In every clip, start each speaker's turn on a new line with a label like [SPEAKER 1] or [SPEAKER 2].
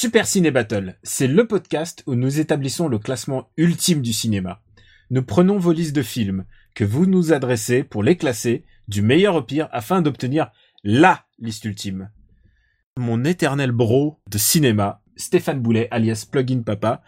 [SPEAKER 1] Super Ciné Battle, c'est le podcast où nous établissons le classement ultime du cinéma. Nous prenons vos listes de films que vous nous adressez pour les classer du meilleur au pire afin d'obtenir LA liste ultime. Mon éternel bro de cinéma, Stéphane Boulet alias Plugin Papa.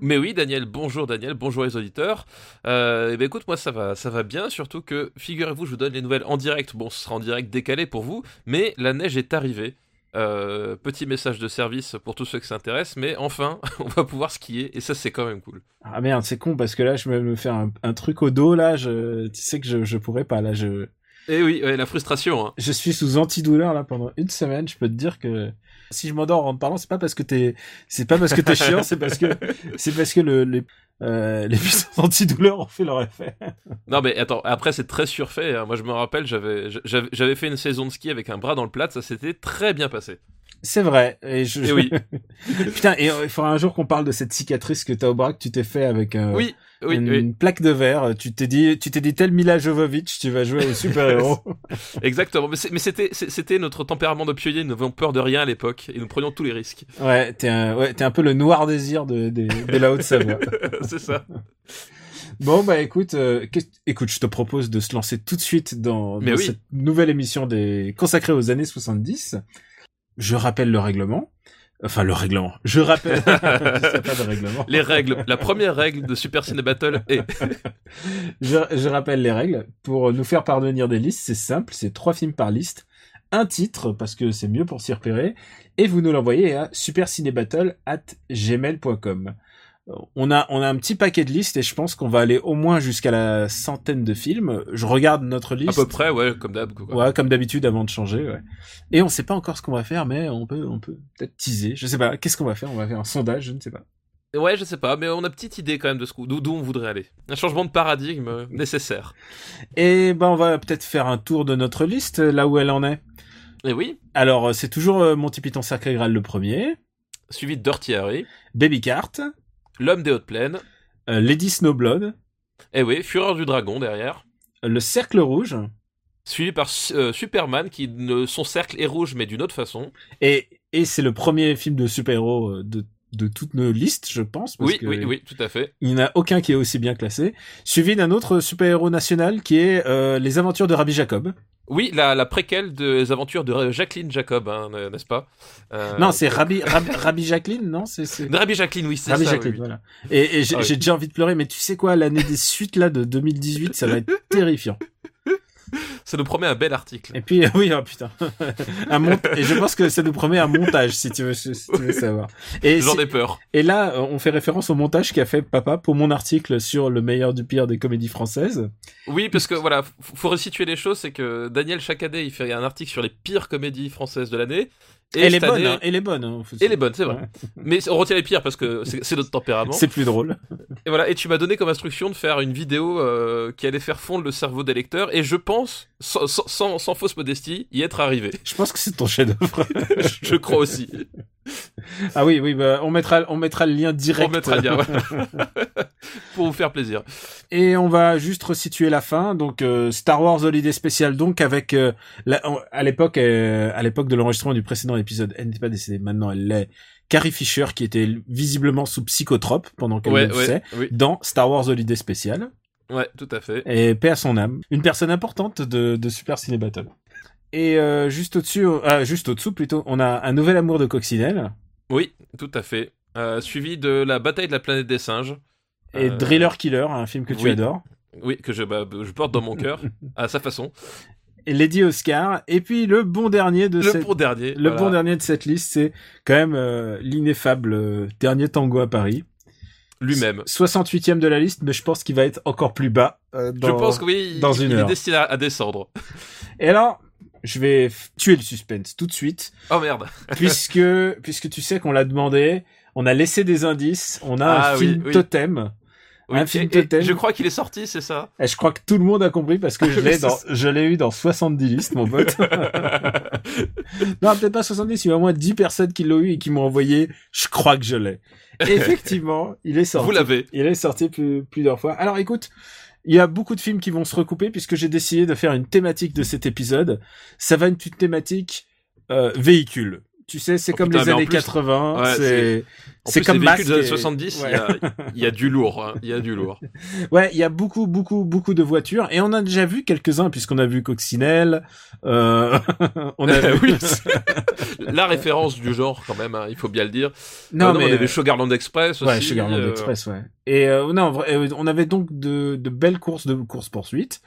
[SPEAKER 2] Mais oui, Daniel, bonjour Daniel, bonjour les auditeurs. Euh, eh ben écoute, moi ça va, ça va bien, surtout que, figurez-vous, je vous donne les nouvelles en direct. Bon, ce sera en direct décalé pour vous, mais la neige est arrivée. Euh, petit message de service pour tous ceux qui s'intéressent, mais enfin, on va pouvoir skier et ça c'est quand même cool.
[SPEAKER 1] Ah merde, c'est con parce que là je vais me faire un, un truc au dos là, je, tu sais que je, je pourrais pas là, je.
[SPEAKER 2] Et oui, ouais, la frustration. Hein.
[SPEAKER 1] Je suis sous antidouleur là pendant une semaine. Je peux te dire que si je m'endors en te parlant, c'est pas parce que t'es, c'est pas parce que t'es chiant, c'est parce que c'est parce que le, les euh, les puissances antidouleurs ont fait leur effet.
[SPEAKER 2] Non mais attends, après c'est très surfait. hein. Moi je me rappelle, j'avais j'avais j'avais fait une saison de ski avec un bras dans le plat, ça s'était très bien passé.
[SPEAKER 1] C'est vrai. Et, je...
[SPEAKER 2] Et oui.
[SPEAKER 1] Putain, et euh, il faudra un jour qu'on parle de cette cicatrice que t'as au bras que tu t'es fait avec euh,
[SPEAKER 2] Oui, oui,
[SPEAKER 1] une,
[SPEAKER 2] oui.
[SPEAKER 1] plaque de verre. Tu t'es dit, tu t'es dit tel Mila Jovovich, tu vas jouer au super héros.
[SPEAKER 2] exactement. Mais c'était c'était notre tempérament de pionnier. Nous n'avions peur de rien à l'époque et nous prenions tous les risques.
[SPEAKER 1] ouais, t'es un, ouais, t'es un peu le noir désir de, de, de la Haute-Savoie.
[SPEAKER 2] c'est ça.
[SPEAKER 1] Bon bah écoute, euh, écoute, je te propose de se lancer tout de suite dans, dans
[SPEAKER 2] oui.
[SPEAKER 1] cette nouvelle émission des consacrée aux années 70. Je rappelle le règlement. Enfin le règlement. Je rappelle. je sais pas de règlement.
[SPEAKER 2] Les règles. La première règle de Super Ciné Battle est
[SPEAKER 1] Je, je rappelle les règles. Pour nous faire parvenir des listes, c'est simple, c'est trois films par liste, un titre, parce que c'est mieux pour s'y repérer, et vous nous l'envoyez à supercinébattle at gmail.com. On a, on a un petit paquet de listes et je pense qu'on va aller au moins jusqu'à la centaine de films. Je regarde notre
[SPEAKER 2] à
[SPEAKER 1] liste.
[SPEAKER 2] peu près, ouais, comme d'hab.
[SPEAKER 1] Ouais, comme d'habitude avant de changer, ouais. Et on sait pas encore ce qu'on va faire, mais on peut, on peut peut-être teaser. Je sais pas. Qu'est-ce qu'on va faire? On va faire un sondage, je ne sais pas.
[SPEAKER 2] Ouais, je sais pas, mais on a petite idée quand même de ce d'où on voudrait aller. Un changement de paradigme euh, nécessaire.
[SPEAKER 1] Et ben, on va peut-être faire un tour de notre liste, là où elle en est.
[SPEAKER 2] Et oui,
[SPEAKER 1] Alors, euh, c'est toujours euh, Monty Python Sacré Graal le premier,
[SPEAKER 2] suivi de Dirty Harry,
[SPEAKER 1] Baby Cart,
[SPEAKER 2] L'homme des hautes plaines,
[SPEAKER 1] euh, Lady Snowblood,
[SPEAKER 2] et oui, Fureur du dragon derrière,
[SPEAKER 1] euh, Le Cercle Rouge,
[SPEAKER 2] suivi par euh, Superman qui ne, son cercle est rouge mais d'une autre façon.
[SPEAKER 1] et, et c'est le premier film de super-héros de, de toutes nos listes, je pense. Parce
[SPEAKER 2] Oui,
[SPEAKER 1] que
[SPEAKER 2] oui, oui, tout à fait.
[SPEAKER 1] Il n'y en a aucun qui est aussi bien classé. Suivi d'un autre super-héros national qui est euh, Les Aventures de Rabbi Jacob.
[SPEAKER 2] Oui, la, la préquelle des aventures de Jacqueline Jacob, hein, n'est-ce pas? Euh,
[SPEAKER 1] non, c'est Rabbi, Rabbi, Rabbi Jacqueline, non? C'est,
[SPEAKER 2] Rabbi Jacqueline, oui, c'est
[SPEAKER 1] Rabbi
[SPEAKER 2] ça.
[SPEAKER 1] Jacqueline,
[SPEAKER 2] oui,
[SPEAKER 1] voilà. Et, et j'ai,
[SPEAKER 2] Ah oui.
[SPEAKER 1] j'ai déjà envie de pleurer, mais tu sais quoi, l'année des suites là de 2018, ça va être terrifiant.
[SPEAKER 2] Ça nous promet un bel article.
[SPEAKER 1] Et puis, oui, oh putain. un mont... Et je pense que ça nous promet un montage, si tu veux, si tu veux savoir. Et,
[SPEAKER 2] J'en ai peur.
[SPEAKER 1] et là, euh, on fait référence au montage qu'a fait papa pour mon article sur le meilleur du pire des comédies françaises.
[SPEAKER 2] Oui, parce que voilà, faut resituer les choses, c'est que Daniel chaque année il fait un article sur les pires comédies françaises de l'année. Et
[SPEAKER 1] elle est bonne,
[SPEAKER 2] année-
[SPEAKER 1] hein, elle est bonne. Hein,
[SPEAKER 2] Elle est bonne, c'est vrai.
[SPEAKER 1] Ouais.
[SPEAKER 2] Mais on retient les pires parce que c'est notre tempérament.
[SPEAKER 1] C'est plus drôle.
[SPEAKER 2] Et voilà, et tu m'as donné comme instruction de faire une vidéo euh, qui allait faire fondre le cerveau des lecteurs, et je pense, sans, sans, sans, sans fausse modestie, y être arrivé.
[SPEAKER 1] Je pense que c'est ton chef-d'œuvre.
[SPEAKER 2] je crois aussi.
[SPEAKER 1] ah oui, oui, bah, on mettra, on mettra le lien direct.
[SPEAKER 2] On mettra le lien. Pour vous faire plaisir.
[SPEAKER 1] Et on va juste resituer la fin. Donc euh, Star Wars Holiday Special, donc avec euh, la- à l'époque, à l'époque de l'enregistrement du précédent épisode, elle n'était pas décédée. Maintenant, elle l'est. Carrie Fisher, qui était visiblement sous psychotrope pendant qu'elle
[SPEAKER 2] Ouais,
[SPEAKER 1] le
[SPEAKER 2] ouais, oui.
[SPEAKER 1] dans Star Wars Holiday Special.
[SPEAKER 2] Ouais, tout à fait.
[SPEAKER 1] Et paix à son âme. Une personne importante de, de Super Ciné Battle. Et euh, juste au-dessus, euh, juste au-dessous plutôt, on a un nouvel amour de Coccinelle
[SPEAKER 2] Oui, tout à fait. Euh, suivi de la bataille de la planète des singes.
[SPEAKER 1] et Driller Killer, un film que tu
[SPEAKER 2] oui.
[SPEAKER 1] adores.
[SPEAKER 2] Oui, que je, bah, je porte dans mon cœur, à sa façon.
[SPEAKER 1] Lady Oscar. Et puis le bon dernier de
[SPEAKER 2] Le
[SPEAKER 1] cette,
[SPEAKER 2] bon dernier.
[SPEAKER 1] le
[SPEAKER 2] voilà.
[SPEAKER 1] bon dernier de cette liste, c'est quand même euh, l'ineffable euh, dernier tango à Paris.
[SPEAKER 2] Lui-même.
[SPEAKER 1] 68e de la liste, mais je pense qu'il va être encore plus bas. euh,
[SPEAKER 2] Je
[SPEAKER 1] dans-
[SPEAKER 2] pense que oui,
[SPEAKER 1] dans une
[SPEAKER 2] il est destiné à, à descendre.
[SPEAKER 1] Et alors, je vais tuer le suspense tout de suite,
[SPEAKER 2] Oh merde.
[SPEAKER 1] puisque puisque tu sais qu'on l'a demandé. On a laissé des indices. On a
[SPEAKER 2] Ah
[SPEAKER 1] un
[SPEAKER 2] oui,
[SPEAKER 1] film
[SPEAKER 2] oui.
[SPEAKER 1] totem.
[SPEAKER 2] Oui,
[SPEAKER 1] Un film
[SPEAKER 2] et- je crois qu'il est sorti, c'est ça?
[SPEAKER 1] Et je crois que tout le monde a compris parce que je l'ai
[SPEAKER 2] C'est
[SPEAKER 1] dans,
[SPEAKER 2] ça.
[SPEAKER 1] je l'ai eu dans 70 listes, mon pote. non, peut-être pas 70, il y a au moins 10 personnes qui l'ont eu et qui m'ont envoyé, je crois que je l'ai. Effectivement, il est sorti.
[SPEAKER 2] Vous l'avez.
[SPEAKER 1] Il est sorti plus, plusieurs fois. Alors écoute, il y a beaucoup de films qui vont se recouper puisque j'ai décidé de faire une thématique de cet épisode. Ça va être une thématique euh, véhicule. Tu sais, c'est
[SPEAKER 2] Oh,
[SPEAKER 1] comme
[SPEAKER 2] putain,
[SPEAKER 1] les années
[SPEAKER 2] plus-
[SPEAKER 1] 80.
[SPEAKER 2] Ouais,
[SPEAKER 1] c'est c'est comme
[SPEAKER 2] les des années
[SPEAKER 1] et-
[SPEAKER 2] 70,
[SPEAKER 1] Ouais.
[SPEAKER 2] il y a- il y, a du lourd. hein. Il y a du lourd.
[SPEAKER 1] Ouais, il y a beaucoup, beaucoup, beaucoup de voitures et on a déjà vu quelques-uns puisqu'on a vu Coccinelle. Euh... on a vu...
[SPEAKER 2] La référence du genre, quand même, hein, il faut bien le dire.
[SPEAKER 1] non,
[SPEAKER 2] Euh,
[SPEAKER 1] mais
[SPEAKER 2] on avait Sugarland Express aussi.
[SPEAKER 1] ouais, Sugarland
[SPEAKER 2] euh,
[SPEAKER 1] Express, ouais. Et euh, non, euh, on avait donc de, de belles courses de courses poursuites,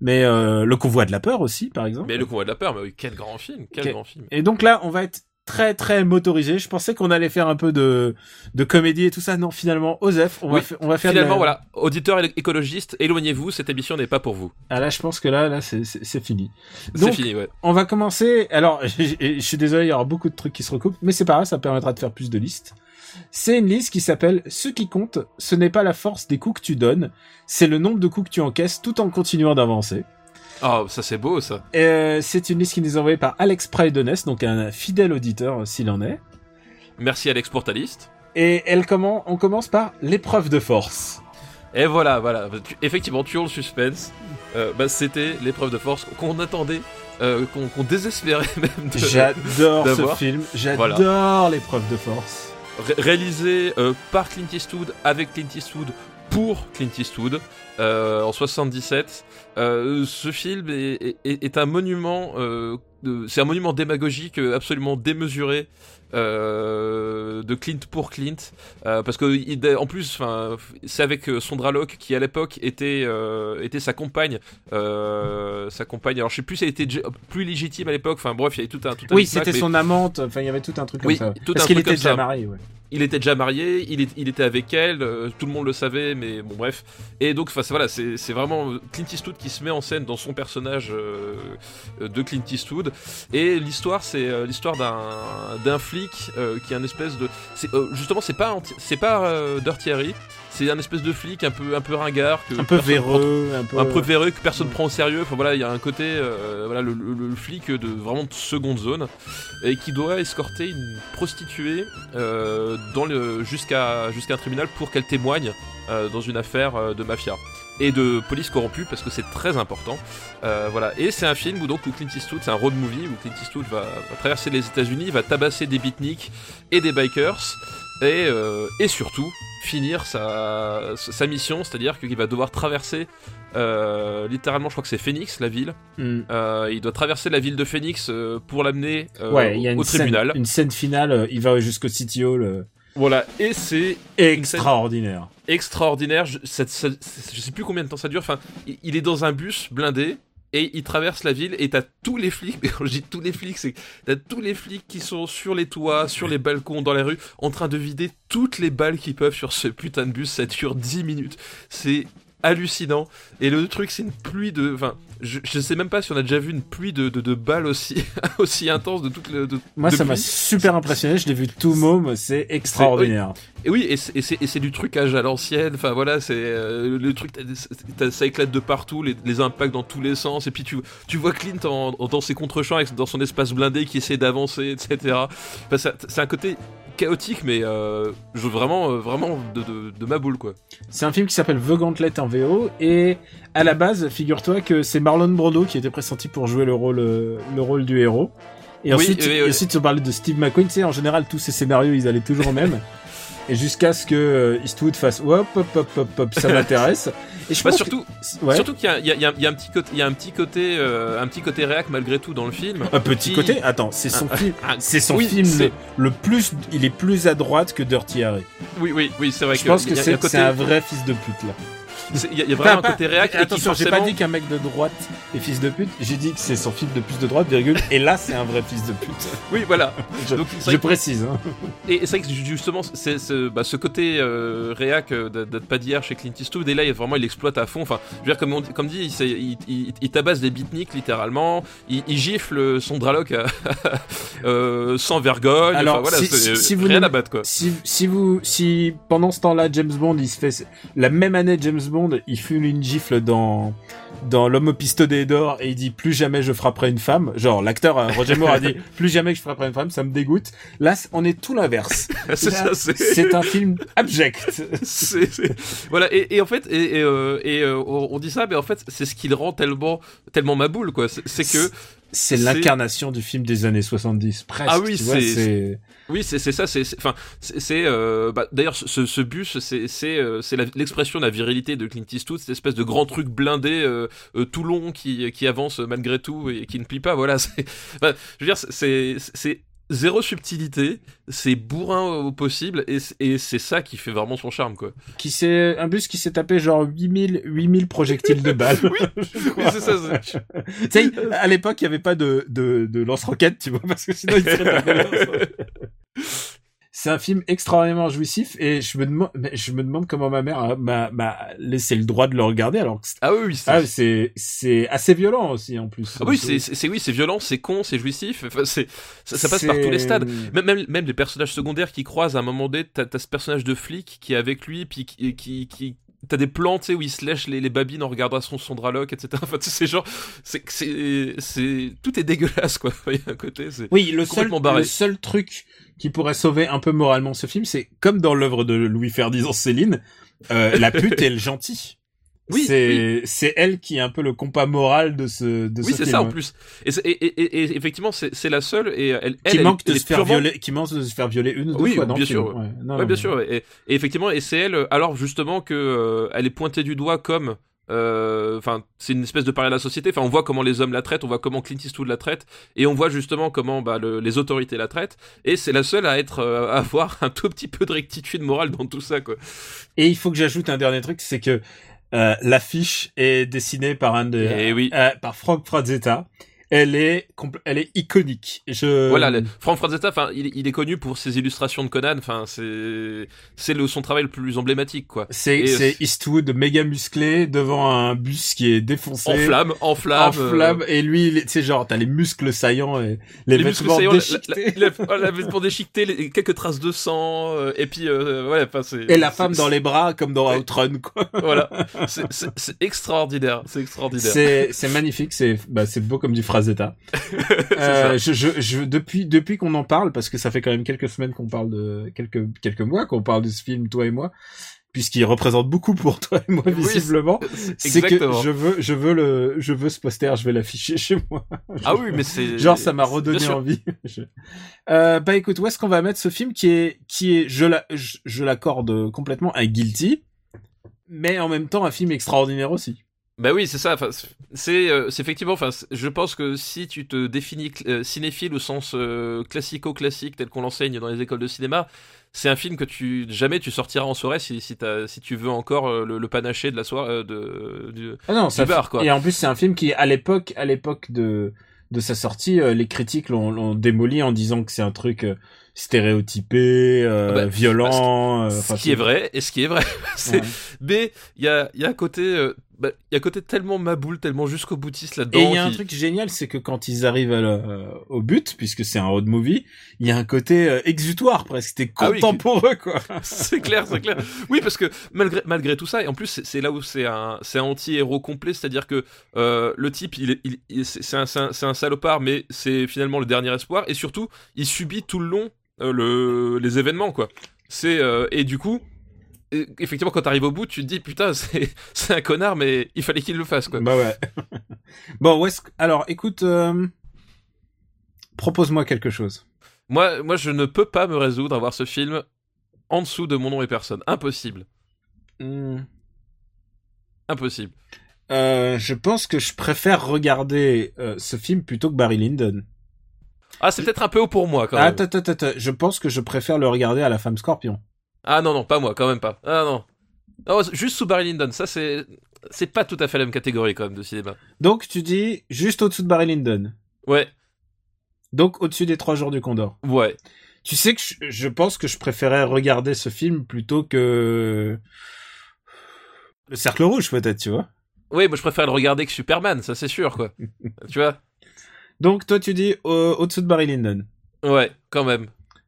[SPEAKER 1] mais euh, le convoi de la peur aussi, par exemple.
[SPEAKER 2] Mais le convoi de la peur, mais oui, quel grand film, quel
[SPEAKER 1] Ok.
[SPEAKER 2] grand film.
[SPEAKER 1] Et donc là, on va être très très motorisé. Je pensais qu'on allait faire un peu de de comédie et tout ça. Non, finalement, Osef, on va
[SPEAKER 2] Oui,
[SPEAKER 1] fa- on va faire
[SPEAKER 2] Finalement,
[SPEAKER 1] la-
[SPEAKER 2] voilà, auditeurs élo- écologistes, éloignez-vous, cette émission n'est pas pour vous.
[SPEAKER 1] Ah là, je pense que là, là, c'est fini.
[SPEAKER 2] C'est fini, ouais.
[SPEAKER 1] On va commencer. Alors, je, je suis désolé, il y aura beaucoup de trucs qui se recoupent, mais c'est pas grave, ça permettra de faire plus de listes. C'est une liste qui s'appelle Ce qui compte, ce n'est pas la force des coups que tu donnes, c'est le nombre de coups que tu encaisses tout en continuant d'avancer.
[SPEAKER 2] Oh, ça c'est beau, ça.
[SPEAKER 1] Euh, c'est une liste qui nous est envoyée par Alex Pridenes, donc un fidèle auditeur euh, s'il en est.
[SPEAKER 2] Merci Alex pour ta liste.
[SPEAKER 1] Et elle comment On commence par l'épreuve de force.
[SPEAKER 2] Et voilà, voilà. Tu- effectivement, tuons le suspense. Euh, bah, C'était l'épreuve de force qu'on attendait, euh, qu'on désespérait même de
[SPEAKER 1] J'adore ce film, j'adore l'épreuve de force.
[SPEAKER 2] Ré- réalisé euh, par Clint Eastwood, avec Clint Eastwood, pour Clint Eastwood, euh, en 77. Euh, ce film est, est- est un monument, euh, c'est un monument démagogique euh, absolument démesuré. euh, de Clint pour Clint parce que il- en plus c'est avec Sondra Locke qui à l'époque était était sa compagne sa compagne alors je sais plus si elle était plus légitime à l'époque enfin bref il y avait tout un tout un
[SPEAKER 1] Oui, c'était
[SPEAKER 2] mais-
[SPEAKER 1] son amante, enfin il y avait tout un truc comme
[SPEAKER 2] Oui,
[SPEAKER 1] ça.
[SPEAKER 2] tout
[SPEAKER 1] Parce qu'il était déjà marié, ouais.
[SPEAKER 2] Il était déjà marié, il, était avec elle, euh, tout le monde le savait, mais bon bref. Et donc, voilà, c'est vraiment Clint Eastwood qui se met en scène dans son personnage euh, de Clint Eastwood. Et l'histoire, c'est euh, l'histoire d'un flic qui est un espèce de, justement, c'est pas c'est pas Dirty Harry, c'est un espèce de flic un peu un peu ringard, que
[SPEAKER 1] Un peu
[SPEAKER 2] prend-
[SPEAKER 1] véreux, un peu...
[SPEAKER 2] un peu véreux que personne prend au sérieux. Enfin voilà, il y a un côté, euh, voilà, le, le- le flic de vraiment de seconde zone et qui doit escorter une prostituée euh, dans le jusqu'à jusqu'à un tribunal pour qu'elle témoigne euh, dans une affaire de mafia et de police corrompue parce que c'est très important. Voilà, et c'est un film où donc où Clint Eastwood, c'est un road movie où Clint Eastwood va, va traverser les États-Unis, va tabasser des beatniks et des bikers et, et surtout finir sa, sa mission, c'est-à-dire qu'il va devoir traverser euh, littéralement, je crois que c'est Phoenix, la ville.
[SPEAKER 1] Hmm.
[SPEAKER 2] Euh, il doit traverser la ville de Phoenix euh, pour l'amener
[SPEAKER 1] Ouais,
[SPEAKER 2] au tribunal.
[SPEAKER 1] scène, une scène finale, il va jusqu'au City Hall,
[SPEAKER 2] Voilà, et c'est
[SPEAKER 1] extraordinaire.
[SPEAKER 2] extraordinaire. Je, ça- je sais plus combien de temps ça dure. Enfin, il est dans un bus blindé. Et il traverse la ville et t'as tous les flics, mais quand je tous les flics, c'est t'as tous les flics qui sont sur les toits, sur les balcons, dans les rues, en train de vider toutes les balles qu'ils peuvent sur ce putain de bus. Ça dure 10 minutes. C'est hallucinant. Et le truc, c'est une pluie de. Enfin, je, je sais même pas si on a déjà vu une pluie de, de, de balles aussi, aussi intense de toute le. de-
[SPEAKER 1] Moi, ça m'a super impressionné. Je l'ai vu tout môme. C'est extraordinaire.
[SPEAKER 2] Et oui, et c'est- du trucage à l'ancienne. Enfin voilà, c'est euh, le truc, ça éclate de partout, les, les impacts dans tous les sens. Et puis tu, tu vois Clint en, en- dans ses contre-champs, dans son espace blindé qui essaie d'avancer, etc. Enfin, ça- c'est un côté chaotique, mais euh, je, vraiment, euh, vraiment de, de, de ma boule quoi.
[SPEAKER 1] C'est un film qui s'appelle The Gauntlet en VO. Et à la base, figure-toi que c'est Marlon Brando qui était pressenti pour jouer le rôle, euh, le rôle du héros. Et
[SPEAKER 2] Oui,
[SPEAKER 1] ensuite,
[SPEAKER 2] oui, oui.
[SPEAKER 1] et ensuite, on parlait de Steve McQueen. Tu sais, en général, tous ces scénarios, ils allaient toujours au même. Et jusqu'à ce que euh, Eastwood fasse hop hop hop hop hop, ça m'intéresse. Et je
[SPEAKER 2] Bah,
[SPEAKER 1] pense
[SPEAKER 2] surtout,
[SPEAKER 1] que- ouais.
[SPEAKER 2] surtout qu'il y a, y y un petit côté, il y a un petit côté, euh, un petit côté réac malgré tout dans le film.
[SPEAKER 1] un petit
[SPEAKER 2] qui-
[SPEAKER 1] côté. Attends, c'est son
[SPEAKER 2] Ah,
[SPEAKER 1] film.
[SPEAKER 2] ah,
[SPEAKER 1] C'est son
[SPEAKER 2] oui,
[SPEAKER 1] film le, le plus. Il est plus à droite que Dirty Harry.
[SPEAKER 2] Oui, oui, oui, c'est vrai
[SPEAKER 1] Je
[SPEAKER 2] que
[SPEAKER 1] pense que
[SPEAKER 2] un
[SPEAKER 1] c'est
[SPEAKER 2] côté-
[SPEAKER 1] c'est un vrai fils de pute là.
[SPEAKER 2] Il y, a- il y a vraiment un côté réac.
[SPEAKER 1] Attention, j'ai pas dit qu'un mec de droite est fils de pute. J'ai dit que c'est son film de plus de droite, virgule. Et là, c'est un vrai fils de pute.
[SPEAKER 2] Oui, voilà.
[SPEAKER 1] Je,
[SPEAKER 2] Donc, c'est
[SPEAKER 1] je
[SPEAKER 2] vrai que-
[SPEAKER 1] précise. Hein.
[SPEAKER 2] Et c'est vrai que justement, c'est ce, bah, ce côté euh, réac euh, d'être pas d'hier chez Clint Eastwood, et là, il, vraiment, il exploite à fond. Enfin, je veux dire, comme, on comme dit, il, il, il- il tabasse des beatniks littéralement, il, gifle son Draloc à- euh, sans vergogne.
[SPEAKER 1] Alors,
[SPEAKER 2] enfin, voilà,
[SPEAKER 1] si-
[SPEAKER 2] c'est
[SPEAKER 1] si- si vous
[SPEAKER 2] rien à battre, quoi.
[SPEAKER 1] Si, si vous, si pendant ce temps-là, James Bond, il se fait la même année, James Bond, il fule une gifle dans dans l'homme au pistolet d'or et il dit plus jamais je frapperai une femme. Genre l'acteur euh, Roger Moore a dit plus jamais je frapperai une femme, ça me dégoûte. Là, on est tout l'inverse.
[SPEAKER 2] c'est
[SPEAKER 1] un film abject.
[SPEAKER 2] voilà et, et en fait et, et, euh, et, euh, on dit ça mais en fait c'est ce qui le rend tellement tellement ma boule quoi c'est que
[SPEAKER 1] C'est l'incarnation du film des années 70, presque.
[SPEAKER 2] Ah oui, c'est- Oui, c'est ça. C'est enfin, c'est euh, bah, d'ailleurs ce, ce bus, c'est c'est euh, l'expression de la virilité de Clint Eastwood, cette espèce de grand truc blindé euh, euh, tout long qui qui avance malgré tout et qui ne plie pas. Voilà. c'est- enfin, je veux dire, c'est c'est zéro subtilité, c'est bourrin au possible et c'est- et c'est ça qui fait vraiment son charme quoi.
[SPEAKER 1] qui s'est un bus qui s'est tapé genre 8000 8000 projectiles de balles.
[SPEAKER 2] Oui, c'est ça. c'est-
[SPEAKER 1] tu sais, à l'époque, il n'y avait pas de, de, de lance-roquettes, tu vois, parce que sinon, il serait tapé. C'est un film extraordinairement jouissif et je me demande, je me demande comment ma mère m'a laissé le droit de le regarder alors que
[SPEAKER 2] Ah oui, oui, c'est
[SPEAKER 1] ah, c'est assez violent aussi en plus.
[SPEAKER 2] ah oui, c'est c'est c'est- oui, c'est violent, c'est con, c'est jouissif. Enfin, c'est ça, ça passe par tous les stades. Même, même, même les personnages secondaires qui croisent à un moment donné, t'as as ce personnage de flic qui est avec lui, puis qui, qui, qui- t'as des plans, tu sais, où il se lèche les, les babines en regardant son, son draloc, etc. Enfin, tu sais, c'est genre, c'est, c'est, c'est, tout est dégueulasse, quoi. Il y a un côté, c'est.
[SPEAKER 1] Oui, le seul,
[SPEAKER 2] barré.
[SPEAKER 1] le seul truc qui pourrait sauver un peu moralement ce film, c'est comme dans l'œuvre de Louis Ferdinand Céline, euh, la pute est le gentil.
[SPEAKER 2] Oui,
[SPEAKER 1] c'est c'est elle qui est un peu le compas moral de ce de
[SPEAKER 2] Oui,
[SPEAKER 1] ce
[SPEAKER 2] c'est ça en plus. Et, et, et, et- effectivement, c'est la seule et elle,
[SPEAKER 1] Qui
[SPEAKER 2] elle,
[SPEAKER 1] manque
[SPEAKER 2] elle
[SPEAKER 1] de se faire
[SPEAKER 2] purement-
[SPEAKER 1] violer, qui manque de se faire violer une ou deux
[SPEAKER 2] Oui,
[SPEAKER 1] fois
[SPEAKER 2] bien
[SPEAKER 1] film.
[SPEAKER 2] sûr.
[SPEAKER 1] Ouais, non,
[SPEAKER 2] Ouais,
[SPEAKER 1] non,
[SPEAKER 2] bien sûr. Et, effectivement, et c'est elle, alors justement que euh, elle est pointée du doigt comme, euh, enfin, c'est une espèce de paria de la société. Enfin, on voit comment les hommes la traitent, on voit comment Clint Eastwood la traite, et on voit justement comment bah, le- les autorités la traitent. Et c'est la seule à être, euh, à avoir un tout petit peu de rectitude morale dans tout ça, quoi.
[SPEAKER 1] Et il faut que j'ajoute un dernier truc, c'est que euh, l'affiche est dessinée par un de,
[SPEAKER 2] Et oui.
[SPEAKER 1] euh, par Frank Frazetta. Elle est, elle est iconique. Je...
[SPEAKER 2] Voilà, le- Frank Frazetta, enfin, il, il est connu pour ses illustrations de Conan. Enfin, c'est, c'est son travail le plus emblématique, quoi.
[SPEAKER 1] C'est, c'est Eastwood méga musclé devant un bus qui est défoncé.
[SPEAKER 2] En flamme, en flamme.
[SPEAKER 1] en flamme, et lui, il est- tu sais, genre, t'as les muscles saillants et les,
[SPEAKER 2] les muscles
[SPEAKER 1] vêtements
[SPEAKER 2] saillants, la-
[SPEAKER 1] déchiquetés.
[SPEAKER 2] la- la- la- la vêtement déchiqueté, les- quelques traces de sang, euh, et puis euh, ouais, enfin c'est.
[SPEAKER 1] Et la
[SPEAKER 2] c'est-
[SPEAKER 1] femme dans les bras, comme dans. Outrun, quoi.
[SPEAKER 2] Voilà, c'est- c'est c'est extraordinaire, c'est extraordinaire.
[SPEAKER 1] C'est, c'est magnifique, c'est, bah, c'est beau comme du Frazetta.
[SPEAKER 2] C'est
[SPEAKER 1] Euh, je, je, je, depuis, depuis qu'on en parle, parce que ça fait quand même quelques semaines qu'on parle de, quelques, quelques mois qu'on parle de ce film, toi et moi, puisqu'il représente beaucoup pour toi et moi,
[SPEAKER 2] Oui,
[SPEAKER 1] visiblement. c'est que je veux, je veux le, je veux ce poster, je vais l'afficher chez moi.
[SPEAKER 2] Ah oui, mais c'est.
[SPEAKER 1] Genre, ça m'a redonné envie. Euh, bah écoute, où est-ce qu'on va mettre ce film qui est, qui est, je la, je, je l'accorde complètement un guilty, mais en même temps un film extraordinaire aussi.
[SPEAKER 2] Bah oui, c'est ça. Enfin, c'est euh, effectivement. Enfin, je pense que si tu te définis euh, cinéphile au sens euh, classico-classique tel qu'on l'enseigne dans les écoles de cinéma, c'est un film que tu jamais tu sortiras en soirée si si, t'as- si tu veux encore euh, le, le panaché de la soirée euh, de du-
[SPEAKER 1] Ah non,
[SPEAKER 2] Du bar, quoi.
[SPEAKER 1] Et en plus, c'est un film qui, à l'époque, à l'époque de de sa sortie, euh, les critiques l'ont démoli en disant que c'est un truc stéréotypé, euh,
[SPEAKER 2] Ah bah,
[SPEAKER 1] violent. euh,
[SPEAKER 2] ce qui est vrai et ce qui est vrai.
[SPEAKER 1] Ouais.
[SPEAKER 2] mais il y a il y a un côté euh, bah, il y a un côté tellement maboule, tellement jusqu'au boutiste là-dedans.
[SPEAKER 1] Et il y a un
[SPEAKER 2] qui-
[SPEAKER 1] truc génial, c'est que quand ils arrivent à le- euh, au but, puisque c'est un road movie, il y a un côté euh, exutoire presque. T'es
[SPEAKER 2] Ah oui,
[SPEAKER 1] content pour eux, quoi.
[SPEAKER 2] c'est clair, c'est clair. Oui, parce que malgré malgré tout ça, et en plus c'est là où c'est un c'est un anti-héros complet, c'est-à-dire que euh, le type, il est il, il- c'est un un, un salopard, mais c'est finalement le dernier espoir, et surtout il subit tout le long euh, le les événements quoi. C'est et du coup. Effectivement, quand t'arrives au bout, tu te dis putain, c'est un connard, mais il fallait qu'il le fasse quoi.
[SPEAKER 1] Bah ouais. bon, où est-ce alors, écoute, euh, propose-moi quelque chose.
[SPEAKER 2] Moi, moi, je ne peux pas me résoudre à voir ce film en dessous de mon nom et personne. Impossible,
[SPEAKER 1] Hmm.
[SPEAKER 2] impossible.
[SPEAKER 1] Euh, je pense que je préfère regarder euh, ce film plutôt que Barry Lyndon.
[SPEAKER 2] Ah, c'est peut-être un peu haut pour moi quand même.
[SPEAKER 1] Attends, attends, attends. Je pense que je préfère le regarder à la femme scorpion.
[SPEAKER 2] Ah non, non, pas moi, quand même pas. Ah non. Oh, juste sous Barry Lyndon, ça c'est c'est pas tout à fait la même catégorie quand même de cinéma.
[SPEAKER 1] Donc tu dis juste au-dessous de Barry Lyndon.
[SPEAKER 2] Ouais,
[SPEAKER 1] Donc au-dessus des trois jours du Condor.
[SPEAKER 2] ouais.
[SPEAKER 1] Tu sais que je, je pense que je préférais regarder ce film plutôt que le Cercle Rouge peut-être, tu vois.
[SPEAKER 2] Oui, moi je préfère le regarder que Superman, ça c'est sûr quoi. tu vois?
[SPEAKER 1] Donc toi tu dis au- au-dessous de Barry Lyndon.
[SPEAKER 2] Ouais, quand même.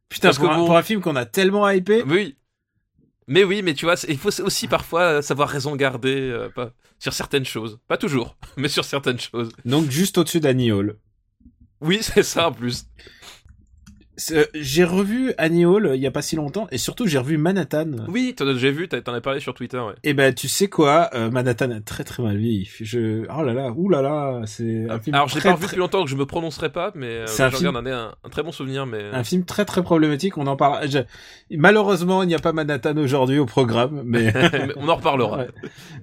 [SPEAKER 1] Putain,
[SPEAKER 2] Parce
[SPEAKER 1] pour,
[SPEAKER 2] que
[SPEAKER 1] un,
[SPEAKER 2] bon-
[SPEAKER 1] pour un film qu'on a tellement hypé.
[SPEAKER 2] Oui. Mais oui, mais tu vois, il faut aussi parfois savoir raison garder euh, pas, sur certaines choses. Pas toujours, mais sur certaines choses.
[SPEAKER 1] Donc juste au-dessus d'Annie Hall.
[SPEAKER 2] Oui, c'est ça en plus.
[SPEAKER 1] C'est- J'ai revu Annie Hall il y a pas si longtemps et surtout j'ai revu Manhattan.
[SPEAKER 2] Oui, t'en as- j'ai vu, t'en as parlé sur Twitter, ouais.
[SPEAKER 1] Et ben tu sais quoi, euh, Manhattan a très très mal vieilli. Je oh là là, ouh là là, c'est un film
[SPEAKER 2] Alors,
[SPEAKER 1] très,
[SPEAKER 2] pas revu
[SPEAKER 1] très-
[SPEAKER 2] depuis longtemps, donc je me prononcerai pas, mais euh,
[SPEAKER 1] C'est un film-
[SPEAKER 2] regarde un, un, très bon souvenir, mais...
[SPEAKER 1] un film très très problématique. On en parle. je- Malheureusement, il n'y a pas Manhattan aujourd'hui au programme, mais
[SPEAKER 2] on en reparlera.
[SPEAKER 1] Ouais.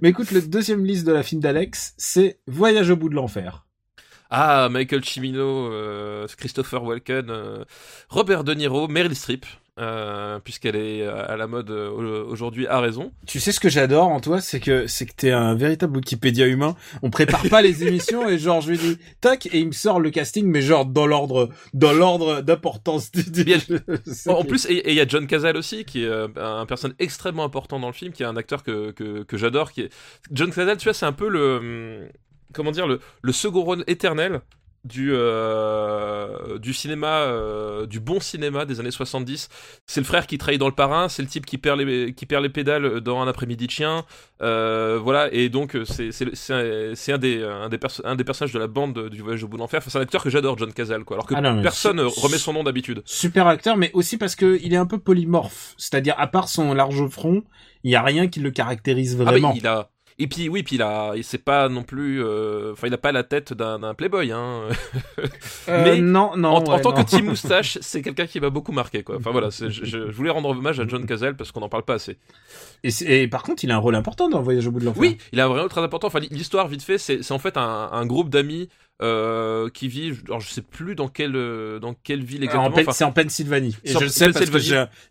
[SPEAKER 1] mais écoute, le deuxième liste de la film d'Alex, c'est Voyage au bout de l'enfer.
[SPEAKER 2] Ah, Michael Cimino, euh, Christopher Walken, euh, Robert De Niro, Meryl Streep, euh, puisqu'elle est à la mode aujourd'hui à raison.
[SPEAKER 1] Tu sais ce que j'adore en toi, c'est que c'est que t'es un véritable Wikipédia humain. On prépare pas les émissions et genre je lui dis tac et il me sort le casting, mais genre dans l'ordre dans l'ordre d'importance
[SPEAKER 2] En plus, et il y a John Cazale aussi, qui est un personnage extrêmement important dans le film, qui est un acteur que, que, que j'adore. Qui est... John Cazale, tu vois, c'est un peu le. Comment dire Le, le second rôle éternel du, euh, du cinéma, euh, du bon cinéma des années 70. C'est le frère qui trahit dans le parrain, c'est le type qui perd les, qui perd les pédales dans un après-midi de chien. Euh, voilà, et donc c'est c'est- c'est un, des, un, des un des personnages de la bande de- du Voyage au bout de l'enfer. Enfin, c'est un acteur que j'adore, John Cazale, quoi. Alors que
[SPEAKER 1] Ah non,
[SPEAKER 2] personne remet son nom d'habitude.
[SPEAKER 1] Super acteur, mais aussi parce que il est un peu polymorphe. C'est-à-dire à part son large front, il y a rien qui le caractérise
[SPEAKER 2] Ah bah,
[SPEAKER 1] vraiment.
[SPEAKER 2] il a et puis oui, puis il a, il c'est pas non plus, euh, enfin il a pas la tête d'un playboy. Hein.
[SPEAKER 1] Euh,
[SPEAKER 2] mais
[SPEAKER 1] non, non.
[SPEAKER 2] en, tant
[SPEAKER 1] non.
[SPEAKER 2] que petit moustache, c'est quelqu'un qui m'a beaucoup marqué quoi. Enfin voilà, je, je- voulais rendre hommage à John Cazale parce qu'on n'en parle pas assez.
[SPEAKER 1] Et, par contre, il a un rôle important dans Voyage au bout de l'enfer.
[SPEAKER 2] Oui, il a un rôle très important. Enfin l'histoire vite fait, c'est c'est en fait un, un groupe d'amis euh, qui vit, alors je sais plus dans quelle euh, dans quelle ville
[SPEAKER 1] En
[SPEAKER 2] exactement. Enfin,
[SPEAKER 1] c'est en Pennsylvanie. Et je le sais parce que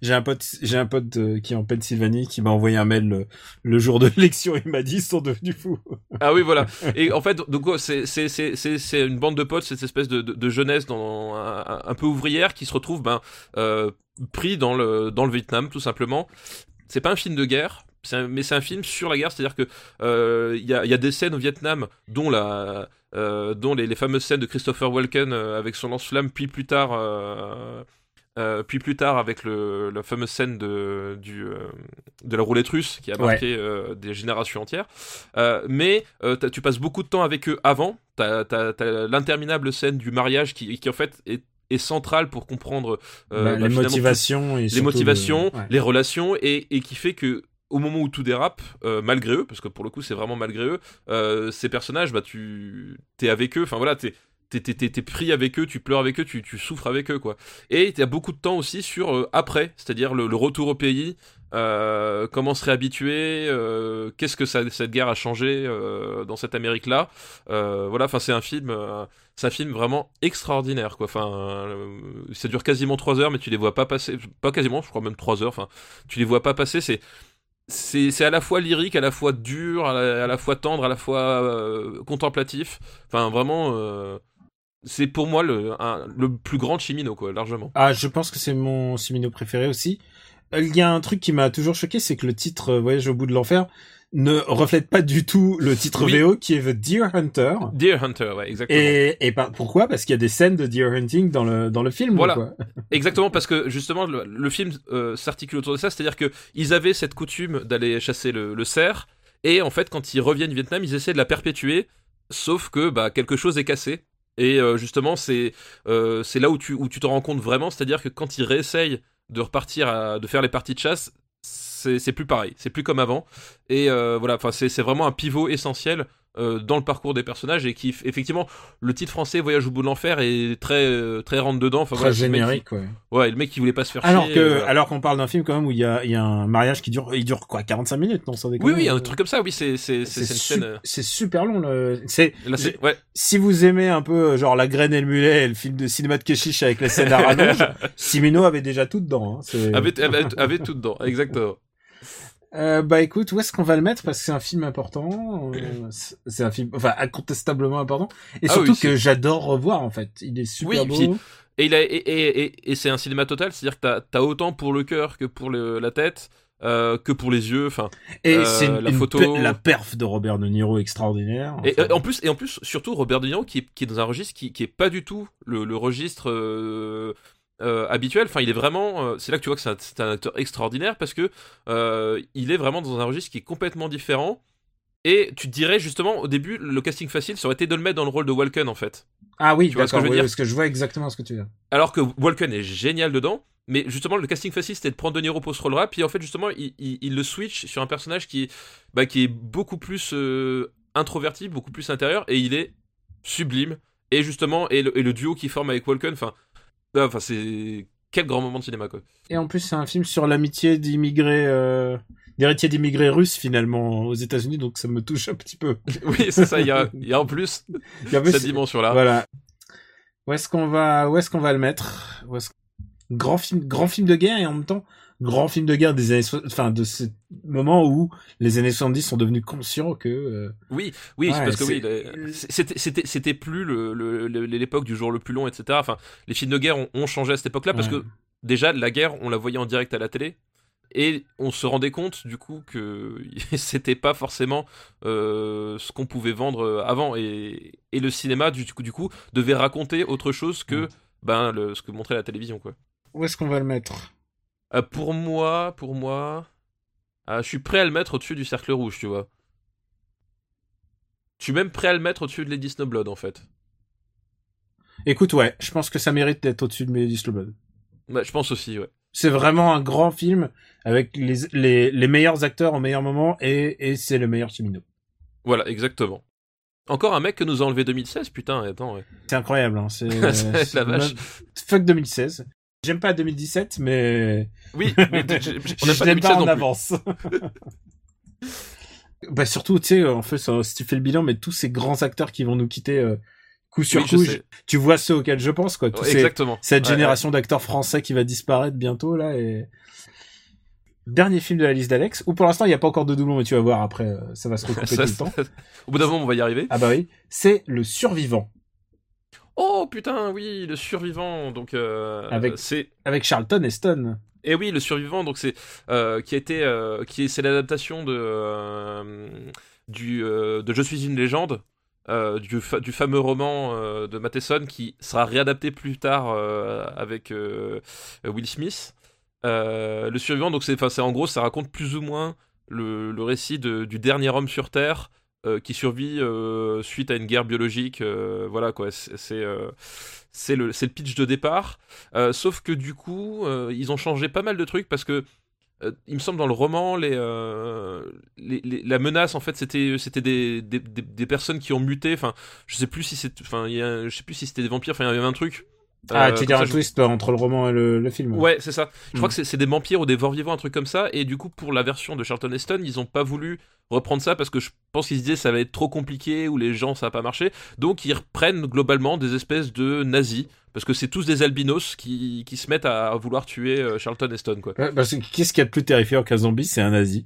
[SPEAKER 1] j'ai un, pote, j'ai un pote euh, qui est en Pennsylvanie qui m'a envoyé un mail le, le jour de l'élection. Il m'a dit ils sont devenus fous.
[SPEAKER 2] Ah oui, voilà. Et en fait, donc c'est c'est c'est c'est une bande de potes, cette espèce de, de, de jeunesse dans un, un peu ouvrière qui se retrouve ben euh, pris dans le dans le Vietnam tout simplement. C'est pas un film de guerre. un- mais c'est un film sur la guerre, c'est-à-dire que euh, il y, a, y a des scènes au Vietnam, dont la, dont les, les fameuses scènes de Christopher Walken euh, avec son lance-flamme, puis plus tard, euh, euh, puis plus tard avec le, la fameuse scène de, du, euh, de la roulette russe qui a
[SPEAKER 1] Ouais.
[SPEAKER 2] marqué euh, des générations entières. Euh, mais euh, tu passes beaucoup de temps avec eux avant. T'as as, l'interminable scène du mariage qui, qui en fait est, est centrale pour comprendre euh,
[SPEAKER 1] Bah,
[SPEAKER 2] bah,
[SPEAKER 1] les motivations et
[SPEAKER 2] les motivations,
[SPEAKER 1] le- ouais.
[SPEAKER 2] les relations, et, et qui fait que au moment où tout dérape, euh, malgré eux, parce que pour le coup c'est vraiment malgré eux, euh, ces personnages, bah tu t'es avec eux, enfin voilà, t'es t'es, pris avec eux, tu pleures avec eux, tu, tu souffres avec eux, quoi. Et il y a beaucoup de temps aussi sur euh, après, c'est-à-dire le, retour au pays, comment se réhabituer, qu'est-ce que cette guerre a changé dans cette Amérique-là. Voilà, enfin c'est un film, c'est un film vraiment extraordinaire, quoi. Enfin, ça dure quasiment 3 heures, mais tu les vois pas passer, pas quasiment, je crois même 3 heures. Enfin, tu les vois pas passer. C'est c'est à la fois lyrique, à la fois dur, à la, fois tendre, à la fois euh, contemplatif. Enfin, vraiment, euh, c'est pour moi le, le plus grand Chimino, quoi, largement.
[SPEAKER 1] Ah, je pense que c'est mon Simino préféré aussi. Euh, Il y a un truc qui m'a toujours choqué, c'est que le titre Voyage au bout de l'enfer ne reflète pas du tout le titre
[SPEAKER 2] Oui.
[SPEAKER 1] VO qui est The Deer Hunter.
[SPEAKER 2] Deer Hunter, ouais, exactement.
[SPEAKER 1] Et, et par- pourquoi? Parce qu'il y a des scènes de deer hunting dans le dans le film.
[SPEAKER 2] Voilà.
[SPEAKER 1] quoi.
[SPEAKER 2] Exactement, parce que justement, le, le film euh, s'articule autour de ça, c'est-à-dire que ils avaient cette coutume d'aller chasser le, le cerf, et en fait, quand ils reviennent du Vietnam, ils essaient de la perpétuer, sauf que bah, quelque chose est cassé. Et euh, justement, c'est euh, c'est là où tu, où tu te rends compte vraiment, c'est-à-dire que quand ils réessayent de repartir, à- de faire les parties de chasse, c'est plus pareil, c'est plus comme avant. Et euh, voilà, enfin, c'est vraiment un pivot essentiel euh, dans le parcours des personnages et qui, effectivement, le titre français Voyage au bout de l'enfer est très, euh, très rentre dedans. Enfin,
[SPEAKER 1] Très
[SPEAKER 2] voilà, qui-
[SPEAKER 1] générique, ouais.
[SPEAKER 2] Ouais, le mec qui voulait pas se faire
[SPEAKER 1] Alors
[SPEAKER 2] chier.
[SPEAKER 1] que,
[SPEAKER 2] euh,
[SPEAKER 1] alors qu'on parle d'un film quand même où il y a, y a un mariage qui dure, il dure quoi, 45 minutes, non, sans déconner.
[SPEAKER 2] Oui, oui, un truc comme ça, oui, c'est c'est c'est
[SPEAKER 1] C'est
[SPEAKER 2] une
[SPEAKER 1] super long. Le... C'est
[SPEAKER 2] ouais,
[SPEAKER 1] si vous aimez un peu genre La Graine et le Mulet, et le film de cinéma de Keshish avec les scènes à rallonge, Simino avait déjà tout dedans. Hein.
[SPEAKER 2] Avait, avait, avait tout dedans, exactement.
[SPEAKER 1] Euh, bah écoute, où est-ce qu'on va le mettre? Parce que c'est un film important. euh, c'est- un film, enfin incontestablement important. Et
[SPEAKER 2] Ah
[SPEAKER 1] surtout
[SPEAKER 2] oui,
[SPEAKER 1] que j'adore revoir en fait. Il est super
[SPEAKER 2] Oui,
[SPEAKER 1] beau.
[SPEAKER 2] puis- Et, il a, et, et, et, et c'est un cinéma total, c'est-à-dire que t'as as autant pour le cœur que pour le- la tête, euh, que pour les yeux. Enfin,
[SPEAKER 1] Et c'est
[SPEAKER 2] la photo-
[SPEAKER 1] pe- la perf de Robert De Niro extraordinaire.
[SPEAKER 2] Et en plus, et en plus, surtout Robert De Niro qui est, qui est dans un registre qui, qui est pas du tout le, le registre euh, habituel. Enfin, il est vraiment. euh, c'est là que tu vois que c'est un, acteur extraordinaire parce que euh, il est vraiment dans un registre qui est complètement différent. Et tu te dirais justement au début, le casting facile, ça aurait été de le mettre dans le rôle de Walken en fait.
[SPEAKER 1] ah oui,
[SPEAKER 2] tu vois ce que
[SPEAKER 1] d'accord.
[SPEAKER 2] je veux
[SPEAKER 1] oui,
[SPEAKER 2] dire
[SPEAKER 1] parce que je vois exactement ce que tu veux dire.
[SPEAKER 2] Alors que Walken est génial dedans. Mais justement, le casting facile, c'était de prendre De Niro pour ce rôle-là. Puis en fait, justement, il, il- il le switch sur un personnage qui, est- bah, qui est beaucoup plus introverti, beaucoup plus intérieur, et il est sublime. Et justement, et le, et le duo qu'il forme avec Walken, enfin, enfin, c'est quel grand moment de cinéma, quoi.
[SPEAKER 1] Et en plus, c'est un film sur l'amitié d'immigrés, euh, d'héritiers d'immigrés russes finalement aux États-Unis, donc ça me touche un petit peu.
[SPEAKER 2] Oui, c'est ça. Il y a, y a en plus cette
[SPEAKER 1] ce-
[SPEAKER 2] dimension-là.
[SPEAKER 1] Voilà. Où est-ce qu'on va, où est-ce qu'on va le mettre? Où Grand film, grand film de guerre et en même temps grand film de guerre des années, enfin de ce moment où les années 70 sont devenus conscients que euh,
[SPEAKER 2] Oui, oui,
[SPEAKER 1] Ouais,
[SPEAKER 2] parce que oui, c'était, c'était, c'était plus le, le- le- l'époque du jour le plus long, etc. Enfin, les films de guerre ont, ont changé à cette époque-là parce
[SPEAKER 1] Ouais.
[SPEAKER 2] que déjà la guerre, on la voyait en direct à la télé et on se rendait compte du coup que c'était pas forcément euh, ce qu'on pouvait vendre avant et, et le cinéma du coup, du coup devait raconter autre chose que ben le, ce que montrait la télévision quoi.
[SPEAKER 1] où est-ce qu'on va le mettre?
[SPEAKER 2] Euh, pour moi, pour moi, ah, je suis prêt à le mettre au-dessus du cercle rouge, tu vois. Je suis même prêt à le mettre au-dessus de Lady Snowblood en fait.
[SPEAKER 1] Écoute, ouais, je pense que ça mérite d'être au-dessus de Melody Slow Blood.
[SPEAKER 2] Ouais, je pense aussi, ouais.
[SPEAKER 1] C'est vraiment un grand film avec les, les, les meilleurs acteurs au meilleur moment et, et c'est le meilleur chemino.
[SPEAKER 2] Voilà, exactement. Encore un mec que nous a enlevé 2016, putain, attends, ouais.
[SPEAKER 1] C'est incroyable, hein. C'est
[SPEAKER 2] la vache.
[SPEAKER 1] Fuck 2016. J'aime pas 2017, mais
[SPEAKER 2] Oui, mais on n'a pas
[SPEAKER 1] l'aime
[SPEAKER 2] 2016
[SPEAKER 1] pas en
[SPEAKER 2] non plus.
[SPEAKER 1] avance. bah surtout, tu sais, en fait, si tu fais le bilan, mais tous ces grands acteurs qui vont nous quitter euh, coup sur
[SPEAKER 2] Oui, je
[SPEAKER 1] coup, tu vois ceux auxquels je pense, quoi. Tous
[SPEAKER 2] Ouais,
[SPEAKER 1] ces-
[SPEAKER 2] exactement.
[SPEAKER 1] cette
[SPEAKER 2] Ouais,
[SPEAKER 1] génération d'acteurs français qui va disparaître bientôt là et dernier film de la liste d'Alex où pour l'instant il n'y a pas encore de doublon mais tu vas voir après euh, ça va se recouper
[SPEAKER 2] Ça,
[SPEAKER 1] tout le temps
[SPEAKER 2] Au bout d'un moment, on va y arriver.
[SPEAKER 1] ah bah oui c'est le survivant
[SPEAKER 2] Oh putain, oui, le survivant. Donc, euh,
[SPEAKER 1] Avec-
[SPEAKER 2] c'est
[SPEAKER 1] avec Charlton Heston
[SPEAKER 2] Et oui, le survivant, donc c'est euh, qui a été, euh, qui est, c'est l'adaptation de du de Je suis une légende, du, fa- du fameux roman de Matheson qui sera réadapté plus tard avec Will Smith. Le survivant, donc c'est en gros, ça raconte plus ou moins le, le récit de- du dernier homme sur Terre. Euh, qui survit euh, suite à une guerre biologique, euh, voilà quoi. C'est c'est, le le pitch de départ. Sauf que du coup, ils ont changé pas mal de trucs parce que il me semble dans le roman, les, la menace en fait c'était des, des, des- personnes qui ont muté. Enfin, je sais plus si c'est, enfin, je sais plus si c'était des vampires. Enfin, il y avait un truc.
[SPEAKER 1] Ah
[SPEAKER 2] Euh,
[SPEAKER 1] tu veux dire un
[SPEAKER 2] je-
[SPEAKER 1] twist entre le roman et le, le film
[SPEAKER 2] Ouais, c'est ça. Je crois
[SPEAKER 1] Mm.
[SPEAKER 2] que c'est- des vampires ou des morts vivants, un truc comme ça. Et du coup, pour la version de Charlton Heston, ils ont pas voulu reprendre ça parce que je pense qu'ils se disaient ça va être trop compliqué ou les gens ça va pas marcher. Donc ils reprennent globalement des espèces de nazis parce que c'est tous des albinos qui, qui se mettent à vouloir tuer euh, Charlton Heston quoi.
[SPEAKER 1] Ouais, parce que qu'est-ce qu'il y a de plus terrifiant qu'un zombie? C'est un nazi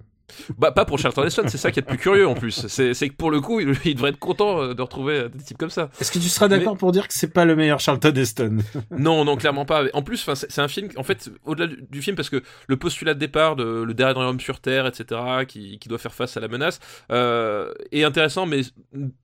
[SPEAKER 2] Bah pas pour Charlton Heston, c'est ça qui est le plus curieux en plus. C'est que pour le coup, il, il devrait être content euh, de retrouver euh, des types comme ça.
[SPEAKER 1] est-ce que tu seras d'accord pour dire que c'est pas le meilleur Charlton Heston?
[SPEAKER 2] Non, non, clairement pas. En plus, c'est un film, en fait, au-delà du, du film, parce que le postulat de départ de le dernier homme sur Terre, etc., qui, qui doit faire face à la menace, euh, est intéressant, mais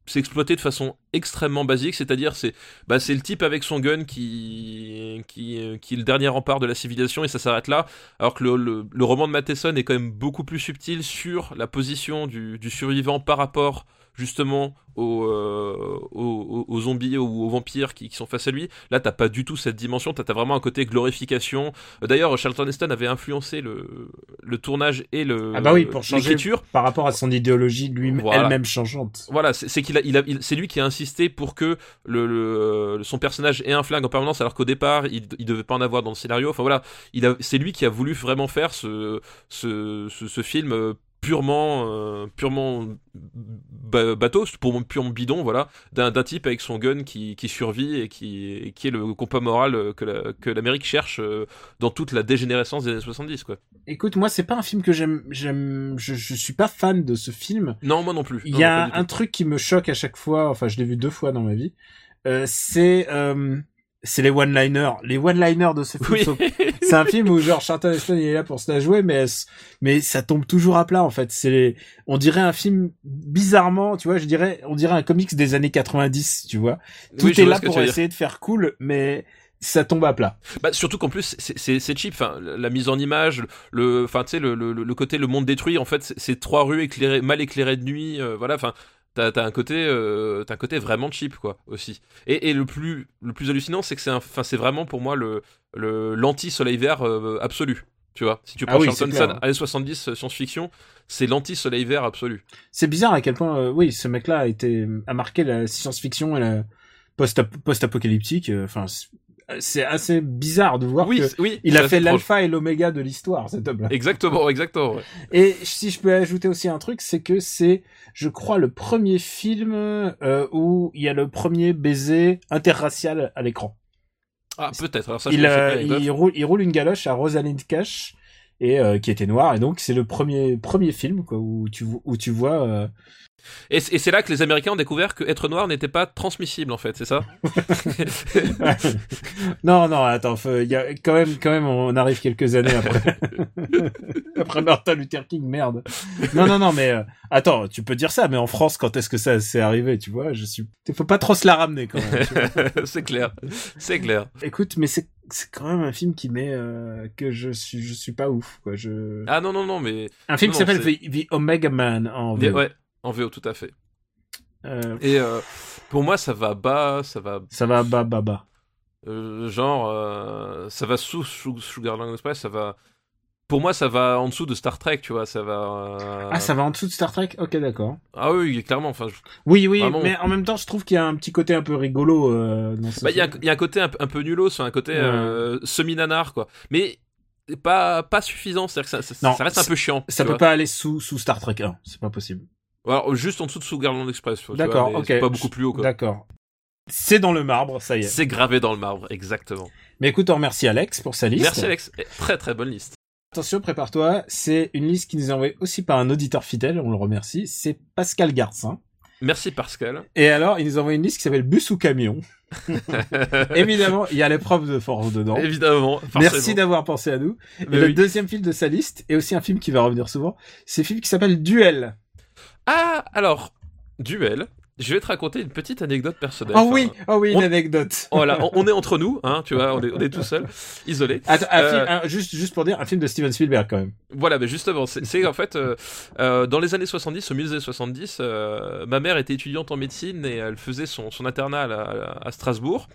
[SPEAKER 2] c'est exploité de façon extrêmement basique, c'est-à-dire c'est bah, le type avec son gun qui, qui, est le dernier rempart de la civilisation et ça s'arrête là, alors que le, roman de Matheson est quand même beaucoup plus subtil sur la position du survivant par rapport justement aux, euh, aux, aux- zombies ou aux vampires qui, qui sont face à lui. Là, t'as pas du tout cette dimension, t'as as vraiment un côté glorification. Euh, D'ailleurs, Charlton Heston avait influencé le, le tournage et le
[SPEAKER 1] Ah bah oui, pour changer- par rapport à son idéologie lui
[SPEAKER 2] Voilà.
[SPEAKER 1] elle-même changeante
[SPEAKER 2] Voilà, c'est qu'il a, il a, il- c'est lui qui a insisté pour que le, le- son personnage ait un flingue en permanence, alors qu'au départ, il, il devait pas en avoir dans le scénario. Enfin voilà, il a, c'est lui qui a voulu vraiment faire ce, ce, ce, ce film euh, purement, euh, purement ba- bateau, pour purement bidon, voilà, d'un type avec son gun qui, qui survit et qui, et qui est le compas moral que la- que l'Amérique cherche euh, dans toute la dégénérescence des années 70, quoi.
[SPEAKER 1] Écoute, moi, c'est pas un film que j'aime, j'aime, je, je suis pas fan de ce film.
[SPEAKER 2] Non, moi non plus.
[SPEAKER 1] Il y a un truc qui me choque à chaque fois, enfin, je l'ai vu deux fois dans ma vie. Euh, c'est, euh, c'est les one-liners. Les one-liners de ce film
[SPEAKER 2] Oui.
[SPEAKER 1] sont c'est un film où genre Charlton Heston il est là pour se la jouer mais mais ça tombe toujours à plat en fait c'est les... on dirait un film bizarrement tu vois je dirais on dirait un comics des années 90 tu vois tout
[SPEAKER 2] Oui,
[SPEAKER 1] est là pour essayer de faire cool mais ça tombe à plat
[SPEAKER 2] Bah, surtout qu'en plus c'est- cheap. Enfin, la mise en image, le, enfin tu sais le, le, le côté le monde détruit. En fait, c'est- c'est trois rues éclairées, mal éclairées de nuit. euh, voilà. Enfin, t'as un côté, euh, un côté vraiment cheap quoi aussi. Et, et le plus le plus hallucinant, c'est que c'est enfin c'est vraiment pour moi le le l'anti soleil vert euh, absolu. Tu vois, si tu
[SPEAKER 1] Ah
[SPEAKER 2] prends
[SPEAKER 1] oui,
[SPEAKER 2] Charlton. Heston, années 70 euh, science-fiction, c'est l'anti soleil vert absolu.
[SPEAKER 1] c'est bizarre à quel point euh, oui ce mec là a été a marqué la science-fiction et la post post-apocalyptique enfin c'est- assez bizarre de voir
[SPEAKER 2] Oui,
[SPEAKER 1] que
[SPEAKER 2] oui.
[SPEAKER 1] il a fait l'alpha et l'oméga de l'histoire cet homme là
[SPEAKER 2] Exactement, exactement. ouais.
[SPEAKER 1] Et si je peux ajouter aussi un truc, c'est que c'est, je crois, le premier film euh, où il y a le premier baiser interracial à l'écran.
[SPEAKER 2] Ah peut-être.
[SPEAKER 1] Il, euh, il, roule, il roule une galoche à Rosalind Cash et euh, qui était noire et donc c'est le premier premier film quoi où tu où tu vois euh,
[SPEAKER 2] Et, c'est là que les Américains ont découvert que être noir n'était pas transmissible en fait, c'est ça
[SPEAKER 1] non non attends y a quand même quand même on arrive quelques années après. Après Martin Luther King merde. Non non non mais euh, attends tu peux dire ça mais en France quand est-ce que ça s'est arrivé tu vois je suis faut pas trop se la ramener quand même
[SPEAKER 2] c'est clair, c'est clair.
[SPEAKER 1] écoute mais c'est c'est quand même un film qui met euh, que je suis je suis pas ouf quoi je
[SPEAKER 2] Ah non non non mais
[SPEAKER 1] un film
[SPEAKER 2] non,
[SPEAKER 1] qui s'appelle The, The Omega Man en VO.
[SPEAKER 2] ouais, en VO tout à fait.
[SPEAKER 1] Euh,
[SPEAKER 2] Et euh, pour moi, ça va bas, ça va
[SPEAKER 1] ça va bas bas bas
[SPEAKER 2] genre, ça va sous Sug- Sugarland Express, ça va. Pour moi, ça va en dessous de Star Trek, tu vois, ça va. euh,
[SPEAKER 1] ah ça va en dessous de Star Trek? Ok d'accord
[SPEAKER 2] Ah oui, clairement. Enfin, je-
[SPEAKER 1] oui oui
[SPEAKER 2] Vraiment.
[SPEAKER 1] mais en même temps je trouve qu'il y a un petit côté un peu rigolo euh, dans ce
[SPEAKER 2] bah, il y, a un-
[SPEAKER 1] film.
[SPEAKER 2] il y a un côté un, un peu nulos, un côté
[SPEAKER 1] Ouais.
[SPEAKER 2] euh, semi-nanar, quoi. Mais pas pas suffisant, c'est-à-dire que ça, ça,
[SPEAKER 1] Non,
[SPEAKER 2] ça reste un peu chiant.
[SPEAKER 1] ça peut
[SPEAKER 2] vois.
[SPEAKER 1] pas aller sous sous Star Trek 1 c'est pas possible
[SPEAKER 2] Alors, juste en dessous de Sugarland Express. tu vois,
[SPEAKER 1] D'accord, ok.
[SPEAKER 2] Pas beaucoup plus haut, quoi.
[SPEAKER 1] d'accord c'est dans le marbre ça y est
[SPEAKER 2] C'est gravé dans le marbre, exactement.
[SPEAKER 1] mais écoute on remercie Alex pour sa liste
[SPEAKER 2] Merci Alex. Très très bonne liste.
[SPEAKER 1] Attention, prépare-toi, c'est une liste qui nous est envoyée aussi par un auditeur fidèle, on le remercie, c'est Pascal Garcin.
[SPEAKER 2] Merci Pascal.
[SPEAKER 1] Et alors, il nous a envoyé une liste qui s'appelle Bus ou Camion. Évidemment, il y a l'épreuve de force dedans.
[SPEAKER 2] Évidemment.
[SPEAKER 1] Merci
[SPEAKER 2] forcément.
[SPEAKER 1] d'avoir pensé à nous. Et le deuxième film de sa liste, et aussi un film qui va revenir souvent, c'est un film qui s'appelle Duel.
[SPEAKER 2] Ah, alors, duel. Je vais te raconter une petite anecdote personnelle.
[SPEAKER 1] Oh
[SPEAKER 2] Enfin,
[SPEAKER 1] oui, oh oui, une
[SPEAKER 2] on-
[SPEAKER 1] anecdote.
[SPEAKER 2] Voilà, on, on est entre nous, hein, tu vois, on est, on est tout seul, isolé.
[SPEAKER 1] Attends, un
[SPEAKER 2] Euh,
[SPEAKER 1] film- un- juste, juste pour dire, un film de Steven Spielberg quand même.
[SPEAKER 2] Voilà, mais justement, c'est en fait, euh, euh, dans les années 70, au milieu des années 70, euh, ma mère était étudiante en médecine et elle faisait son, son internat à, Strasbourg.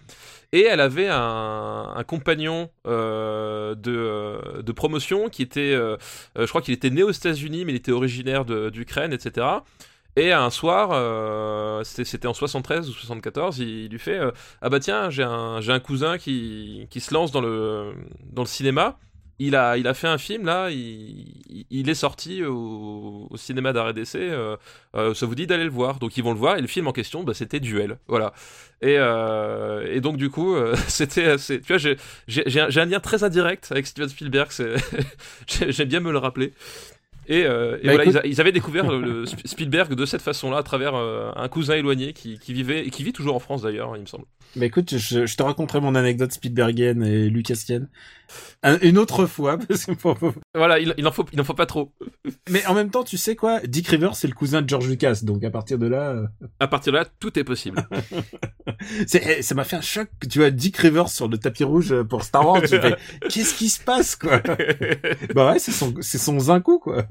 [SPEAKER 2] Et elle avait un, un compagnon euh, de, de promotion qui était, euh, je crois qu'il était né aux États-Unis, mais il était originaire d'Ukraine, etc. Et un soir, euh, c'était en 73 ou 74, il, lui fait euh, Ah bah tiens, j'ai un, cousin qui, se lance dans le, cinéma. Il a, fait un film là, il, est sorti au, au cinéma d'arrêt d'essai. euh, ça vous dit d'aller le voir Donc ils vont le voir et le film en question, bah, c'était Duel. Voilà. Et, et donc du coup, c'était, c'est- tu vois, j'ai, un, lien très indirect avec Steven Spielberg. J'aime bien me le rappeler. Et, euh, et
[SPEAKER 1] Bah,
[SPEAKER 2] voilà,
[SPEAKER 1] écoute-
[SPEAKER 2] ils, a- ils avaient découvert le, le Sp- Spielberg de cette façon-là à travers euh, un cousin éloigné qui, qui vivait et qui vit toujours en France d'ailleurs, il me semble.
[SPEAKER 1] Mais écoute, je, je te raconterai mon anecdote Spielbergienne et Lucasienne Un- une autre fois, parce que pour-
[SPEAKER 2] Voilà, il, il en faut, il en faut pas trop.
[SPEAKER 1] Mais en même temps, tu sais quoi? Dick Rivers, c'est le cousin de George Lucas, donc à partir de là, euh,
[SPEAKER 2] À partir de là, tout est possible.
[SPEAKER 1] c'est, eh, ça m'a fait un choc. Tu vois Dick Rivers sur le tapis rouge euh, pour Star Wars. Qu'est-ce qui se passe, quoi? Bah ouais, c'est son, c'est son zinco, quoi.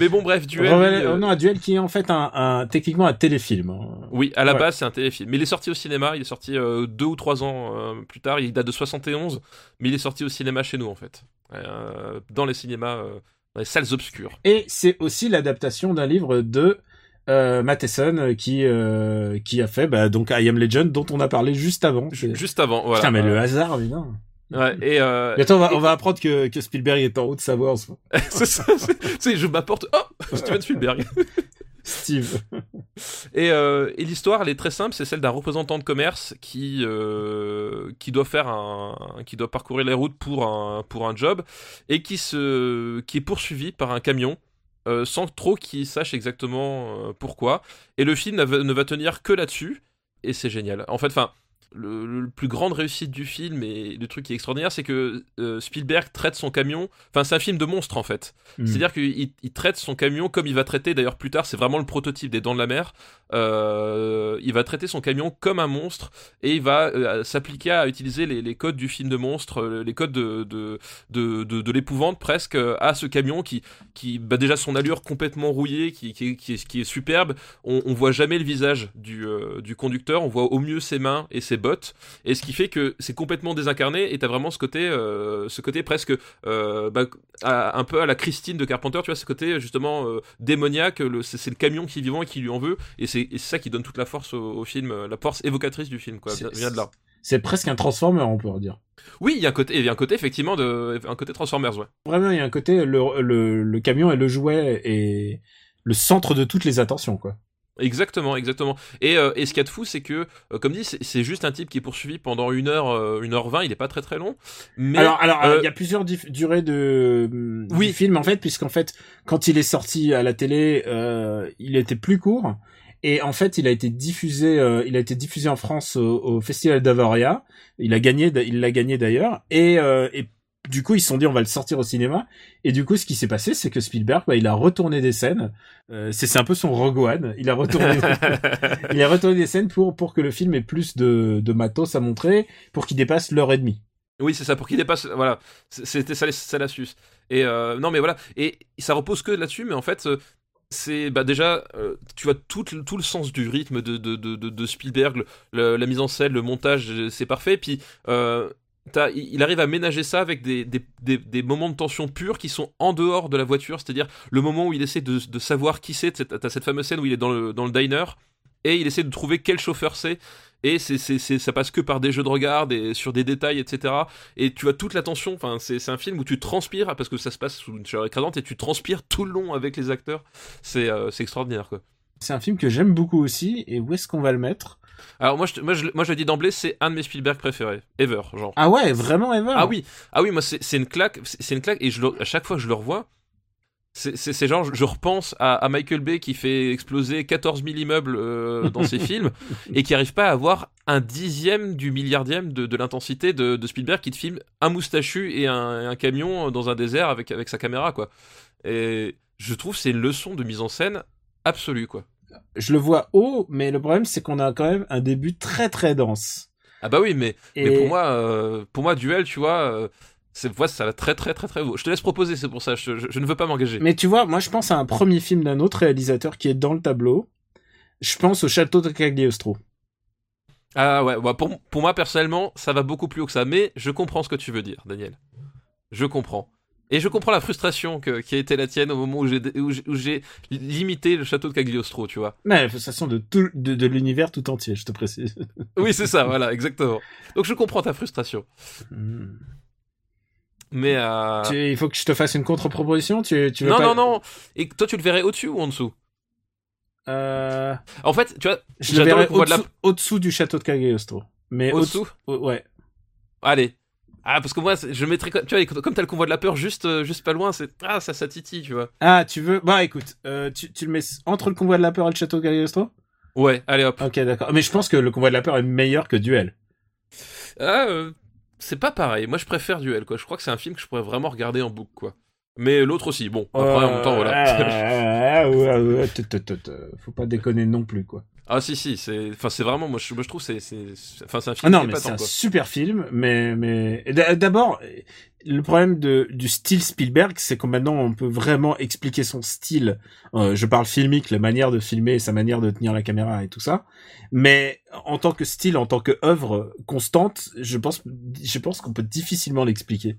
[SPEAKER 2] Mais bon, bref, Duel. Euh,
[SPEAKER 1] oh non, un duel qui est en fait un, un techniquement un téléfilm. hein.
[SPEAKER 2] Oui, à la
[SPEAKER 1] Ouais.
[SPEAKER 2] base, c'est un téléfilm. Mais il est sorti au cinéma, il est sorti euh, deux ou trois ans euh, plus tard. Il date de 71, mais il est sorti au cinéma chez nous, en fait. Euh, dans les cinémas, euh, dans les salles obscures.
[SPEAKER 1] Et c'est aussi l'adaptation d'un livre de euh, Matheson euh, qui euh, qui a fait bah, donc I Am Legend dont on a parlé juste avant.
[SPEAKER 2] Juste avant, voilà.
[SPEAKER 1] Putain, mais le hasard, évidemment.
[SPEAKER 2] Ouais, et, euh,
[SPEAKER 1] Mais attends, on va,
[SPEAKER 2] et-
[SPEAKER 1] on va apprendre que, que Spielberg est en haut de sa voix en ce moment.
[SPEAKER 2] c'est je m'apporte. Oh, Steven Spielberg.
[SPEAKER 1] Steve.
[SPEAKER 2] Et, euh, et l'histoire, elle est très simple, c'est celle d'un représentant de commerce qui euh, qui doit faire un, qui doit parcourir les routes pour un pour un job et qui se qui est poursuivi par un camion. euh, sans trop qu'il sache exactement pourquoi. Et le film ne va tenir que là-dessus. Et c'est génial. En fait, enfin, le, le plus grande réussite du film et le truc qui est extraordinaire, c'est que euh, Spielberg traite son camion. Enfin, c'est un film de monstre en fait.
[SPEAKER 1] Hmm.
[SPEAKER 2] C'est-à-dire qu'il il traite son camion comme il va traiter, d'ailleurs plus tard, c'est vraiment le prototype des Dents de la Mer. Euh, il va traiter son camion comme un monstre et il va euh, s'appliquer à utiliser les, les codes du film de monstre, les codes de, de, de, de, de l'épouvante presque à ce camion qui, qui bah déjà son allure complètement rouillée, qui, qui, qui, est, qui est superbe. On, on voit jamais le visage du, du conducteur, on voit au mieux ses mains et ses et ce qui fait que c'est complètement désincarné et t'as vraiment ce côté, euh, ce côté presque euh, bah, à- un peu à la Christine de Carpenter, tu vois, ce côté justement euh, démoniaque, c'est, le camion qui est vivant et qui lui en veut, et c'est, ça qui donne toute la force au, au film, la force évocatrice du film, quoi,
[SPEAKER 1] C'est-
[SPEAKER 2] vient, de là.
[SPEAKER 1] C'est presque un Transformer, on peut dire.
[SPEAKER 2] Oui, il y a un côté, il y a un côté effectivement de, un côté Transformers, ouais.
[SPEAKER 1] Vraiment, il y a un côté, le, le, le camion et le jouet et le centre de toutes les attentions, quoi.
[SPEAKER 2] Exactement, exactement. Et, euh, et ce qu'il y a de fou, c'est que, euh, comme dit, c'est, juste un type qui est poursuivi pendant une heure, euh, une heure vingt. Il est pas très très long. Mais
[SPEAKER 1] alors, alors,
[SPEAKER 2] euh,
[SPEAKER 1] il y a plusieurs durées de hum,
[SPEAKER 2] Oui.
[SPEAKER 1] du film en fait, puisqu'en fait, quand il est sorti à la télé, euh, il était plus court. Et en fait, il a été diffusé, euh, il a été diffusé en France au, au Festival d'Avoria. Il a gagné, il l'a gagné d'ailleurs. Et, euh, et du coup, ils se sont dit, on va le sortir au cinéma. Et du coup, ce qui s'est passé, c'est que Spielberg, bah, il a retourné des scènes. Euh, c'est un peu son Rogue One. Il a retourné, il a retourné des scènes pour pour que le film ait plus de, de matos à montrer, pour qu'il dépasse l'heure et demie.
[SPEAKER 2] Oui, c'est ça, pour qu'il dépasse. Voilà, c'était ça, ça l'astuce. Et euh, non, mais voilà, et ça repose que là-dessus, mais en fait, euh, c'est bah déjà, euh, tu vois tout, le- tout le sens du rythme de, de, de, de- Spielberg, le- la mise en scène, le montage, c'est parfait. Puis il arrive à ménager ça avec des, des, des, moments de tension pure qui sont en dehors de la voiture, c'est-à-dire le moment où il essaie de, de savoir qui c'est. T'as cette fameuse scène où il est dans le, dans le diner et il essaie de trouver quel chauffeur c'est. Et c'est, ça passe que par des jeux de regard, des, sur des détails, etc. Et tu as toute l'attention. Enfin, c'est, un film où tu transpires parce que ça se passe sous une chaleur écrasante et tu transpires tout le long avec les acteurs. C'est, euh, c'est extraordinaire.
[SPEAKER 1] C'est un film que j'aime beaucoup aussi. Et où est-ce qu'on va le mettre?
[SPEAKER 2] Alors moi, je, moi, je, moi, je le dis d'emblée, c'est un de mes Spielberg préférés ever, genre.
[SPEAKER 1] Ah ouais, vraiment Ever?
[SPEAKER 2] Ah oui, ah oui, moi c'est une claque, c'est une claque et je le- à chaque fois que je le revois, c'est genre je, je repense à, à Michael Bay qui fait exploser 14 000 immeubles euh, dans ses films et qui arrive pas à avoir un dixième du milliardième de, de l'intensité de, de Spielberg qui te filme un moustachu et un, un camion dans un désert avec avec sa caméra quoi. Et je trouve c'est une leçon de mise en scène absolue quoi.
[SPEAKER 1] Je le vois haut, mais le problème c'est qu'on a quand même un début très très dense.
[SPEAKER 2] Ah bah oui, mais
[SPEAKER 1] Et
[SPEAKER 2] Mais pour moi, euh, pour moi, duel, tu vois, euh, c'est ouais, ça va très très très très beau. Je te laisse proposer, c'est pour ça. Je, je- je ne veux pas m'engager.
[SPEAKER 1] Mais tu vois, moi je pense à un premier film d'un autre réalisateur qui est dans le tableau. Je pense au Château de Cagliostro.
[SPEAKER 2] Ah ouais, bah, pour, pour moi personnellement, ça va beaucoup plus haut que ça. Mais je comprends ce que tu veux dire, Daniel. Je comprends. Et je comprends la frustration que, qui a été la tienne au moment où j'ai où limité le château de Cagliostro, tu vois.
[SPEAKER 1] Mais la frustration de tout, de, de l'univers tout entier, je te précise.
[SPEAKER 2] Oui, c'est ça, voilà, exactement. Donc je comprends ta frustration.
[SPEAKER 1] Hmm.
[SPEAKER 2] Mais euh...
[SPEAKER 1] Tu- il faut que je te fasse une contre-proposition. Tu, tu veux
[SPEAKER 2] non,
[SPEAKER 1] pas-
[SPEAKER 2] non, non. Et toi, tu le verrais au-dessus ou en dessous?
[SPEAKER 1] Euh,
[SPEAKER 2] En fait, tu vois,
[SPEAKER 1] je le
[SPEAKER 2] j'adore
[SPEAKER 1] verrai
[SPEAKER 2] le convoi de la
[SPEAKER 1] au-dessous, au-dessous du Château de Cagliostro. Mais
[SPEAKER 2] au-dessous.
[SPEAKER 1] au- ouais.
[SPEAKER 2] Allez. Ah, parce que moi, je mettrais. Tu vois, comme t'as le convoi de la peur juste, euh, juste pas loin, c'est. Ah, ça, ça titille, tu vois.
[SPEAKER 1] Ah, tu veux Bah écoute, euh, tu, tu le mets entre le convoi de la peur et le Château de Cagliostro?
[SPEAKER 2] Ouais, allez hop.
[SPEAKER 1] Ok, d'accord. Mais je pense que le convoi de la peur est meilleur que Duel.
[SPEAKER 2] Ah, euh, c'est pas pareil. Moi, je préfère Duel, quoi. Je crois que c'est un film que je pourrais vraiment regarder en boucle, quoi. Mais l'autre aussi. Bon, après, en même temps, voilà.
[SPEAKER 1] Ah, ah, ouais, Faut pas déconner non plus, quoi.
[SPEAKER 2] ah, si, si. C'est. Enfin, c'est vraiment. Moi, je, moi, je trouve c'est. c'est- Enfin, c'est un
[SPEAKER 1] Ah
[SPEAKER 2] film
[SPEAKER 1] non, mais c'est
[SPEAKER 2] tant,
[SPEAKER 1] un
[SPEAKER 2] quoi.
[SPEAKER 1] super film, mais mais d'abord le problème de du style Spielberg, c'est que maintenant on peut vraiment expliquer son style. Euh, je parle filmique, la manière de filmer, sa manière de tenir la caméra et tout ça. Mais en tant que style, en tant que œuvre constante, je pense je pense qu'on peut difficilement l'expliquer.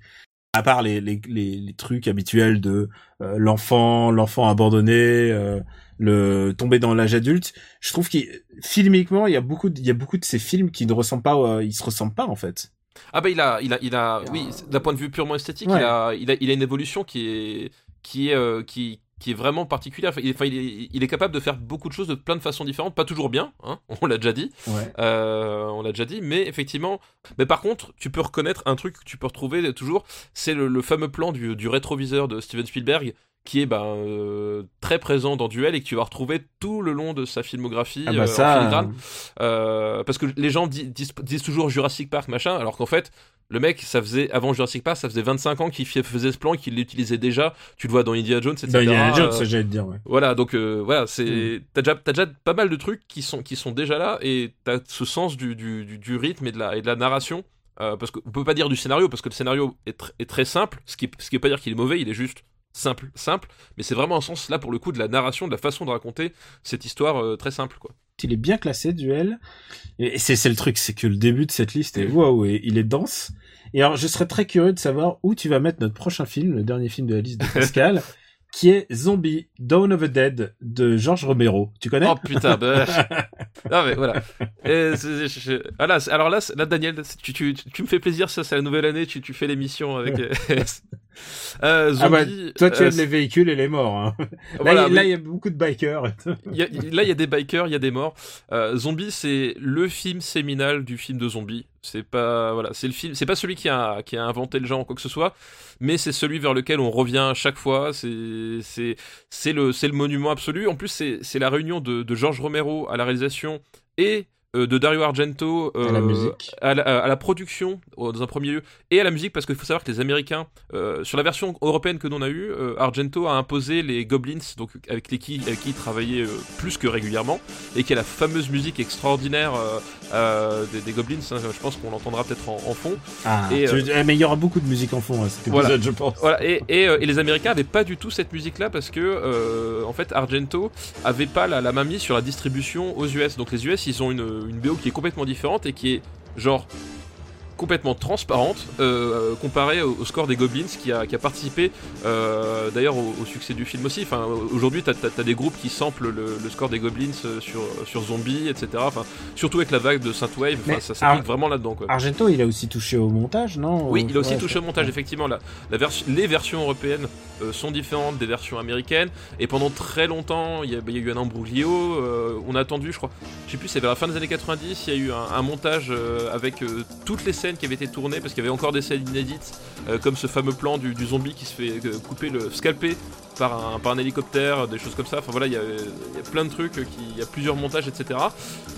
[SPEAKER 1] À part les les les, les trucs habituels de euh, l'enfant l'enfant abandonné. euh, le tomber dans l'âge adulte, je trouve qu'il filmiquement il y a beaucoup de, il y a beaucoup de ces films qui ne ressemblent pas euh, ils se ressemblent pas en fait.
[SPEAKER 2] Ah bah il a, il a, il a, oui, d'un point de vue purement esthétique,
[SPEAKER 1] Ouais.
[SPEAKER 2] il, a, il, a, il a une évolution qui est, qui est, euh, qui, qui est vraiment particulière. Enfin, il, enfin, il est, il est capable de faire beaucoup de choses de plein de façons différentes, pas toujours bien, hein, on l'a déjà dit,
[SPEAKER 1] Ouais.
[SPEAKER 2] euh, on l'a déjà dit, mais effectivement, mais par contre, tu peux reconnaître un truc que tu peux retrouver toujours, c'est le, le fameux plan du, du rétroviseur de Steven Spielberg qui est ben, euh, très présent dans Duel et que tu vas retrouver tout le long de sa filmographie
[SPEAKER 1] Ah
[SPEAKER 2] euh,
[SPEAKER 1] bah
[SPEAKER 2] en
[SPEAKER 1] ça.
[SPEAKER 2] filigrane. Euh, parce que les gens di- disent, disent toujours Jurassic Park, machin, alors qu'en fait, le mec, ça faisait, avant Jurassic Park, ça faisait 25 ans qu'il faisait ce plan qu'il l'utilisait déjà. Tu le vois dans Indiana Jones, etc.
[SPEAKER 1] Bah, il y a un Jones, ça j'allais te dire, ouais.
[SPEAKER 2] voilà, donc euh, voilà, c'est
[SPEAKER 1] Mm.
[SPEAKER 2] t'as déjà t'as déjà pas mal de trucs qui sont qui sont déjà là et t'as ce sens du, du, du, du rythme et de la et de la narration euh, parce qu'on peut pas dire du scénario parce que le scénario est, tr- est très simple, ce qui ce qui veut pas dire qu'il est mauvais, il est juste simple simple, mais c'est vraiment un sens là pour le coup de la narration, de la façon de raconter cette histoire euh, très simple quoi.
[SPEAKER 1] Il est bien classé, Duel. Et c'est le truc, c'est que le début de cette liste est waouh, et il est dense. Et alors, je serais très curieux de savoir où tu vas mettre notre prochain film, le dernier film de la liste de Pascal, qui est Zombie, Dawn of the Dead de George Romero. Tu connais?
[SPEAKER 2] Oh putain, bah... non mais voilà. Et c'est- je- je- ah là, alors là, là Daniel, tu, tu, tu me fais plaisir, ça c'est la nouvelle année, tu, tu fais l'émission avec... euh,
[SPEAKER 1] Ah bah,
[SPEAKER 2] Zombie,
[SPEAKER 1] Toi, tu
[SPEAKER 2] euh,
[SPEAKER 1] aimes les véhicules et les morts. hein. Là,
[SPEAKER 2] voilà,
[SPEAKER 1] il- y a beaucoup de bikers.
[SPEAKER 2] Il y a- là, il y a des bikers, il y a des morts. Euh, Zombie, c'est le film séminal du film de zombies. C'est pas voilà, c'est le film, c'est pas celui qui a qui a inventé le genre ou quoi que ce soit, mais c'est celui vers lequel on revient à chaque fois. C'est c'est le c'est le monument absolu. En plus, c'est c'est la réunion de, de George Romero à la réalisation et euh, de Dario Argento
[SPEAKER 1] À la
[SPEAKER 2] euh,
[SPEAKER 1] musique.
[SPEAKER 2] à la, à la production dans un premier lieu et à la musique parce qu'il faut savoir que les Américains euh, sur la version européenne que l'on a eue euh, Argento a imposé les Goblins donc avec, les qui, avec qui il travaillait plus que régulièrement et qui a la fameuse musique extraordinaire des, des Goblins hein, je pense qu'on l'entendra peut-être en, en fond
[SPEAKER 1] Ah,
[SPEAKER 2] Et,
[SPEAKER 1] tu eh, mais il y aura beaucoup de musique en fond à cet épisode,
[SPEAKER 2] Voilà.
[SPEAKER 1] je pense.
[SPEAKER 2] voilà et, et, et les Américains avaient pas du tout cette musique là parce que en fait Argento avait pas la, la main mise sur la distribution aux US donc les US ils ont une, une BO qui est complètement différente et qui est genre complètement transparente euh, comparée au, au score des Goblins qui a, qui a participé euh, d'ailleurs au, au succès du film aussi. Enfin, aujourd'hui, t'as as, des groupes qui samplent le, le score des Goblins euh, sur, sur Zombie, etc. Enfin, surtout avec la vague de Synthwave, enfin, ça s'applique vraiment là-dedans.
[SPEAKER 1] Argento, il a aussi touché au montage, non
[SPEAKER 2] Oui, il a aussi
[SPEAKER 1] Ouais,
[SPEAKER 2] touché au montage, effectivement. La, la version- les versions européennes euh, sont différentes des versions américaines. Et pendant très longtemps, il y a, il y a eu un embrouillio. euh, on a attendu, je crois, je sais plus, c'est vers la fin des années 90, il y a eu un, un montage avec toutes les scènes qui avaient été tournées, parce qu'il y avait encore des scènes inédites, euh, comme ce fameux plan du, zombie qui se fait euh, couper, le scalper par un, par un hélicoptère, des choses comme ça. Enfin voilà, il y a, plein de trucs, euh, il y a plusieurs montages, etc.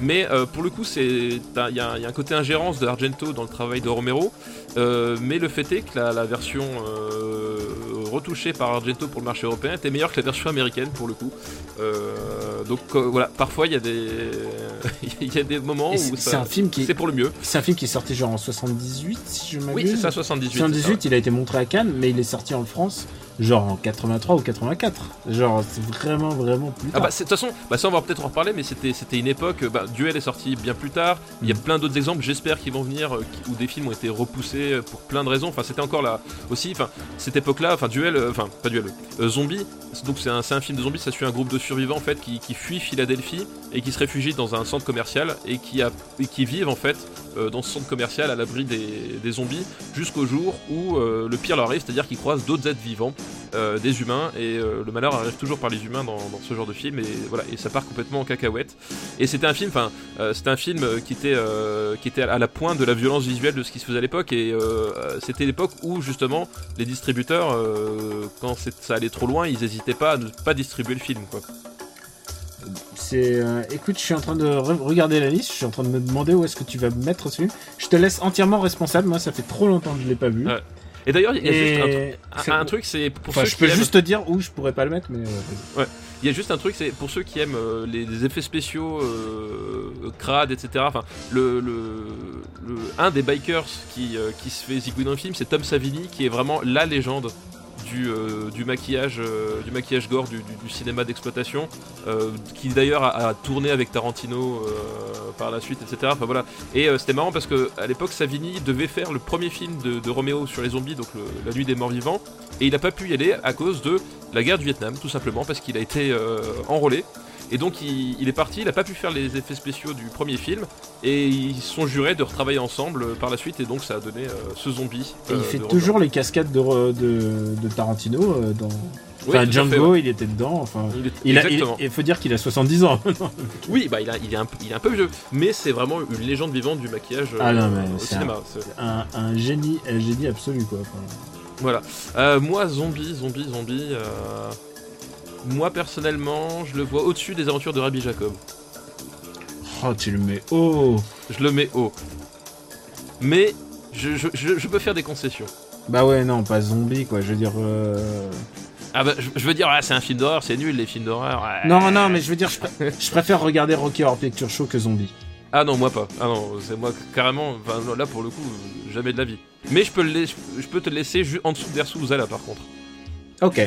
[SPEAKER 2] Mais pour le coup, il y, a un- côté ingérence de Argento dans le travail de Romero. Mais le fait est que la, la version retouchée par Argento pour le marché européen était meilleure que la version américaine pour le coup. Euh, donc euh, voilà, parfois il y a des il y a des moments
[SPEAKER 1] Et
[SPEAKER 2] où
[SPEAKER 1] c'est un film qui
[SPEAKER 2] c'est pour le mieux.
[SPEAKER 1] c'est un film qui est sorti genre en 78 si je m'abuse.
[SPEAKER 2] Oui, c'est ça 78. c'est ça,
[SPEAKER 1] 78, il a été montré à Cannes, mais il est sorti en France genre en 83 ou 84. Genre c'est vraiment vraiment plus
[SPEAKER 2] Ah
[SPEAKER 1] tard.
[SPEAKER 2] bah c'est- de toute façon, bah ça on va peut-être en reparler, mais c'était c'était une époque. Bah, Duel est sorti bien plus tard. Il y a
[SPEAKER 1] Mm.
[SPEAKER 2] plein d'autres exemples. J'espère qu'ils vont venir euh, qui- où des films ont été repoussés euh, pour plein de raisons. Enfin c'était encore là aussi. Enfin cette époque-là, enfin Duel, euh, enfin pas Duel, euh, Zombie. Donc c'est un, un film de zombies. Ça suit un groupe de survivants en fait qui, qui fuit Philadelphie et qui se réfugient dans un centre commercial et qui a et qui vivent en fait euh, dans ce centre commercial à l'abri des, zombies jusqu'au jour où euh, le pire leur arrive, c'est-à-dire qu'ils croisent d'autres êtres vivants, euh, des humains, et le malheur arrive toujours par les humains dans, ce genre de film, et voilà, et ça part complètement en cacahuète. Et c'était un film, enfin, un film qui était qui à la pointe de la violence visuelle de ce qui se faisait à l'époque, et c'était l'époque où justement les distributeurs, quand ça allait trop loin, ils n'hésitaient pas à ne pas distribuer le film.
[SPEAKER 1] C'est euh, écoute, je suis en train de re- regarder la liste, je suis en train de me demander où est-ce que tu vas mettre ce film. Je te laisse entièrement responsable, moi ça fait trop longtemps que je l'ai pas vu.
[SPEAKER 2] Ouais. Et d'ailleurs, il y a juste un, truc, c'est pour
[SPEAKER 1] Enfin,
[SPEAKER 2] ceux
[SPEAKER 1] je
[SPEAKER 2] qui
[SPEAKER 1] peux
[SPEAKER 2] aiment-
[SPEAKER 1] juste te dire où je pourrais pas le mettre, mais euh.
[SPEAKER 2] Il y a juste un truc, c'est pour ceux qui aiment euh, les, les effets spéciaux, euh, crades, etc. Enfin, le, le- le- un des bikers qui, euh, qui se fait zigouiller dans le film, c'est Tom Savini, qui est vraiment la légende du, euh, du maquillage, euh, du maquillage gore du, cinéma d'exploitation, euh, qui d'ailleurs a, tourné avec Tarantino par la suite, etc. Voilà. Et c'était marrant parce que à l'époque, Savini devait faire le premier film de, de Roméo sur les zombies, donc La Nuit des Morts Vivants, et il n'a pas pu y aller à cause de la guerre du Vietnam, tout simplement, parce qu'il a été enrôlé. Et donc il, il est parti, il a pas pu faire les effets spéciaux du premier film, et ils sont jurés de retravailler ensemble euh, par la suite, et donc ça a donné euh, ce zombie.
[SPEAKER 1] Et il
[SPEAKER 2] euh,
[SPEAKER 1] fait toujours les cascades de, re- de, de Tarantino dans. Enfin, Django,
[SPEAKER 2] fait, ouais.
[SPEAKER 1] il était dedans. Enfin,
[SPEAKER 2] Il est-
[SPEAKER 1] il a, il, faut dire qu'il a 70 ans.
[SPEAKER 2] Oui, bah il, a, il, est un, peu- il est un peu vieux, mais c'est vraiment une légende vivante du maquillage
[SPEAKER 1] Ah non, mais
[SPEAKER 2] au cinéma.
[SPEAKER 1] un, un génie, un génie absolu quoi. Enfin,
[SPEAKER 2] Voilà. Euh, moi, zombie, zombie, zombie. euh, Moi, personnellement, je le vois au-dessus des aventures de Rabbi Jacob.
[SPEAKER 1] Oh, tu le mets haut.
[SPEAKER 2] Je le mets haut. Mais je, je, je, je peux faire des concessions.
[SPEAKER 1] Bah ouais, non, pas zombie quoi. Je veux dire. euh,
[SPEAKER 2] Ah bah, je, je veux dire, ah, c'est un film d'horreur, c'est nul les films d'horreur.
[SPEAKER 1] Non, non, mais je veux dire, je, pré- je préfère regarder Rocky Horror Picture Show que zombie.
[SPEAKER 2] Ah non, moi pas. Ah non, c'est moi carrément. Enfin, là pour le coup, jamais de la vie. Mais je peux, le je peux te laisser ju- en dessous d'Ersu Zala par contre.
[SPEAKER 1] Ok.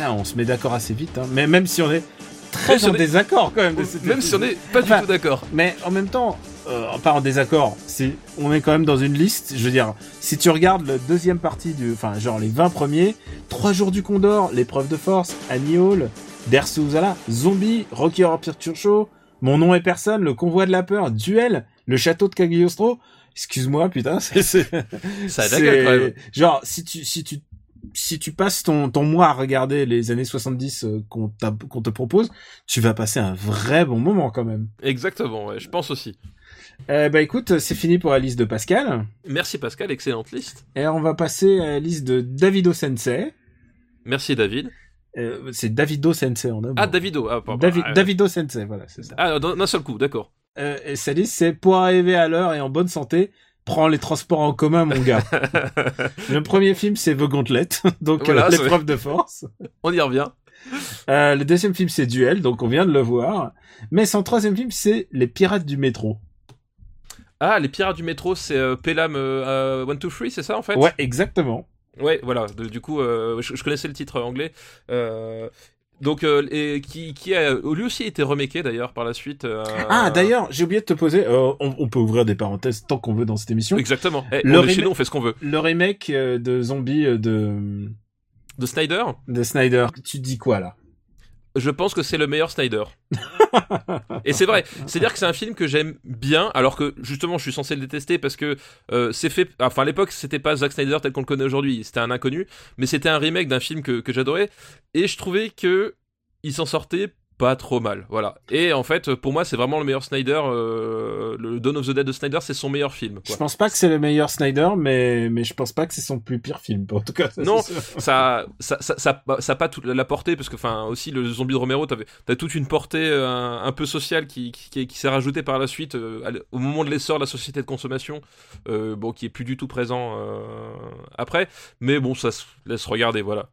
[SPEAKER 1] Ah, on se met d'accord assez vite, hein. mais même si on est très en
[SPEAKER 2] est-
[SPEAKER 1] désaccord quand même. de cet
[SPEAKER 2] Même si on est pas
[SPEAKER 1] Enfin,
[SPEAKER 2] du tout d'accord.
[SPEAKER 1] Mais en même temps, euh, pas en désaccord, c'est, on est quand même dans une liste. Je veux dire, si tu regardes la deuxième partie du, enfin, genre les 20 premiers, Trois jours du Condor, l'épreuve de force, Annie Hall, Uzala, Zombie, Rocky Horror Picture Show, Mon nom est personne, Le convoi de la peur, Duel, Le château de Cagliostro. Excuse-moi, putain, c'est,
[SPEAKER 2] Ça a
[SPEAKER 1] c'est-
[SPEAKER 2] la gueule, quand même.
[SPEAKER 1] genre, si tu, si tu, si tu passes ton, ton mois à regarder les années 70 euh, qu'on, te propose, tu vas passer un vrai bon moment quand même.
[SPEAKER 2] Exactement, ouais, je pense aussi.
[SPEAKER 1] Euh, bah écoute, c'est fini pour la liste de Pascal.
[SPEAKER 2] Merci Pascal, excellente liste.
[SPEAKER 1] Et on va passer à la liste de Davido Sensei.
[SPEAKER 2] Merci David.
[SPEAKER 1] Euh, c'est Davido Sensei en un
[SPEAKER 2] Ah. Davido. Ah, pardon.
[SPEAKER 1] Davi-
[SPEAKER 2] Ah,
[SPEAKER 1] Davido Sensei, voilà, c'est ça.
[SPEAKER 2] Ah, d'un d'un seul coup, d'accord.
[SPEAKER 1] Euh, et sa liste, c'est pour arriver à l'heure et en bonne santé, prends les transports en commun, mon gars. le premier film, c'est The Gauntlet, donc
[SPEAKER 2] Voilà,
[SPEAKER 1] euh, l'épreuve de force.
[SPEAKER 2] On y revient.
[SPEAKER 1] Euh, le deuxième film, c'est Duel, donc on vient de le voir. Mais son troisième film, c'est Les Pirates du métro.
[SPEAKER 2] Ah, les pirates du métro, c'est euh, Pelham 1, 2, 3, c'est ça en fait?
[SPEAKER 1] Ouais, exactement.
[SPEAKER 2] Ouais, voilà. de- du coup, euh, je, je connaissais le titre anglais. Euh, donc, euh, et qui, qui a lui aussi été remaké d'ailleurs par la suite. euh,
[SPEAKER 1] Ah, d'ailleurs, j'ai oublié de te poser, euh, on, on peut ouvrir des parenthèses tant qu'on veut dans cette émission.
[SPEAKER 2] Exactement. Eh,
[SPEAKER 1] Le
[SPEAKER 2] on est chez
[SPEAKER 1] remake-
[SPEAKER 2] nous, on fait ce qu'on veut.
[SPEAKER 1] Le remake euh, de Zombie euh, de,
[SPEAKER 2] De Snyder,
[SPEAKER 1] de Snyder, tu dis quoi là?
[SPEAKER 2] Je pense que c'est le meilleur Snyder. Et c'est vrai. C'est-à-dire que c'est un film que j'aime bien, alors que justement, je suis censé le détester parce que euh, c'est fait. Enfin, à l'époque, c'était pas Zack Snyder tel qu'on le connaît aujourd'hui. C'était un inconnu, mais c'était un remake d'un film que, que j'adorais. Et je trouvais que il s'en sortait pas trop mal. Voilà. Et en fait, pour moi, c'est vraiment le meilleur Snyder. euh, le Dawn of the Dead de Snyder, c'est son meilleur film.
[SPEAKER 1] Je pense pas que c'est le meilleur Snyder, mais, mais je pense pas que c'est son plus pire film, en tout cas. ça,
[SPEAKER 2] Non, ça, ça, ça, ça, ça a pas toute la portée parce que, enfin, aussi le zombie de Romero, t'as toute une portée euh, un, peu sociale qui, qui, qui- qui s'est rajoutée par la suite euh, au moment de l'essor de la société de consommation, bon, qui est plus du tout présent après, mais bon, ça se laisse regarder, voilà.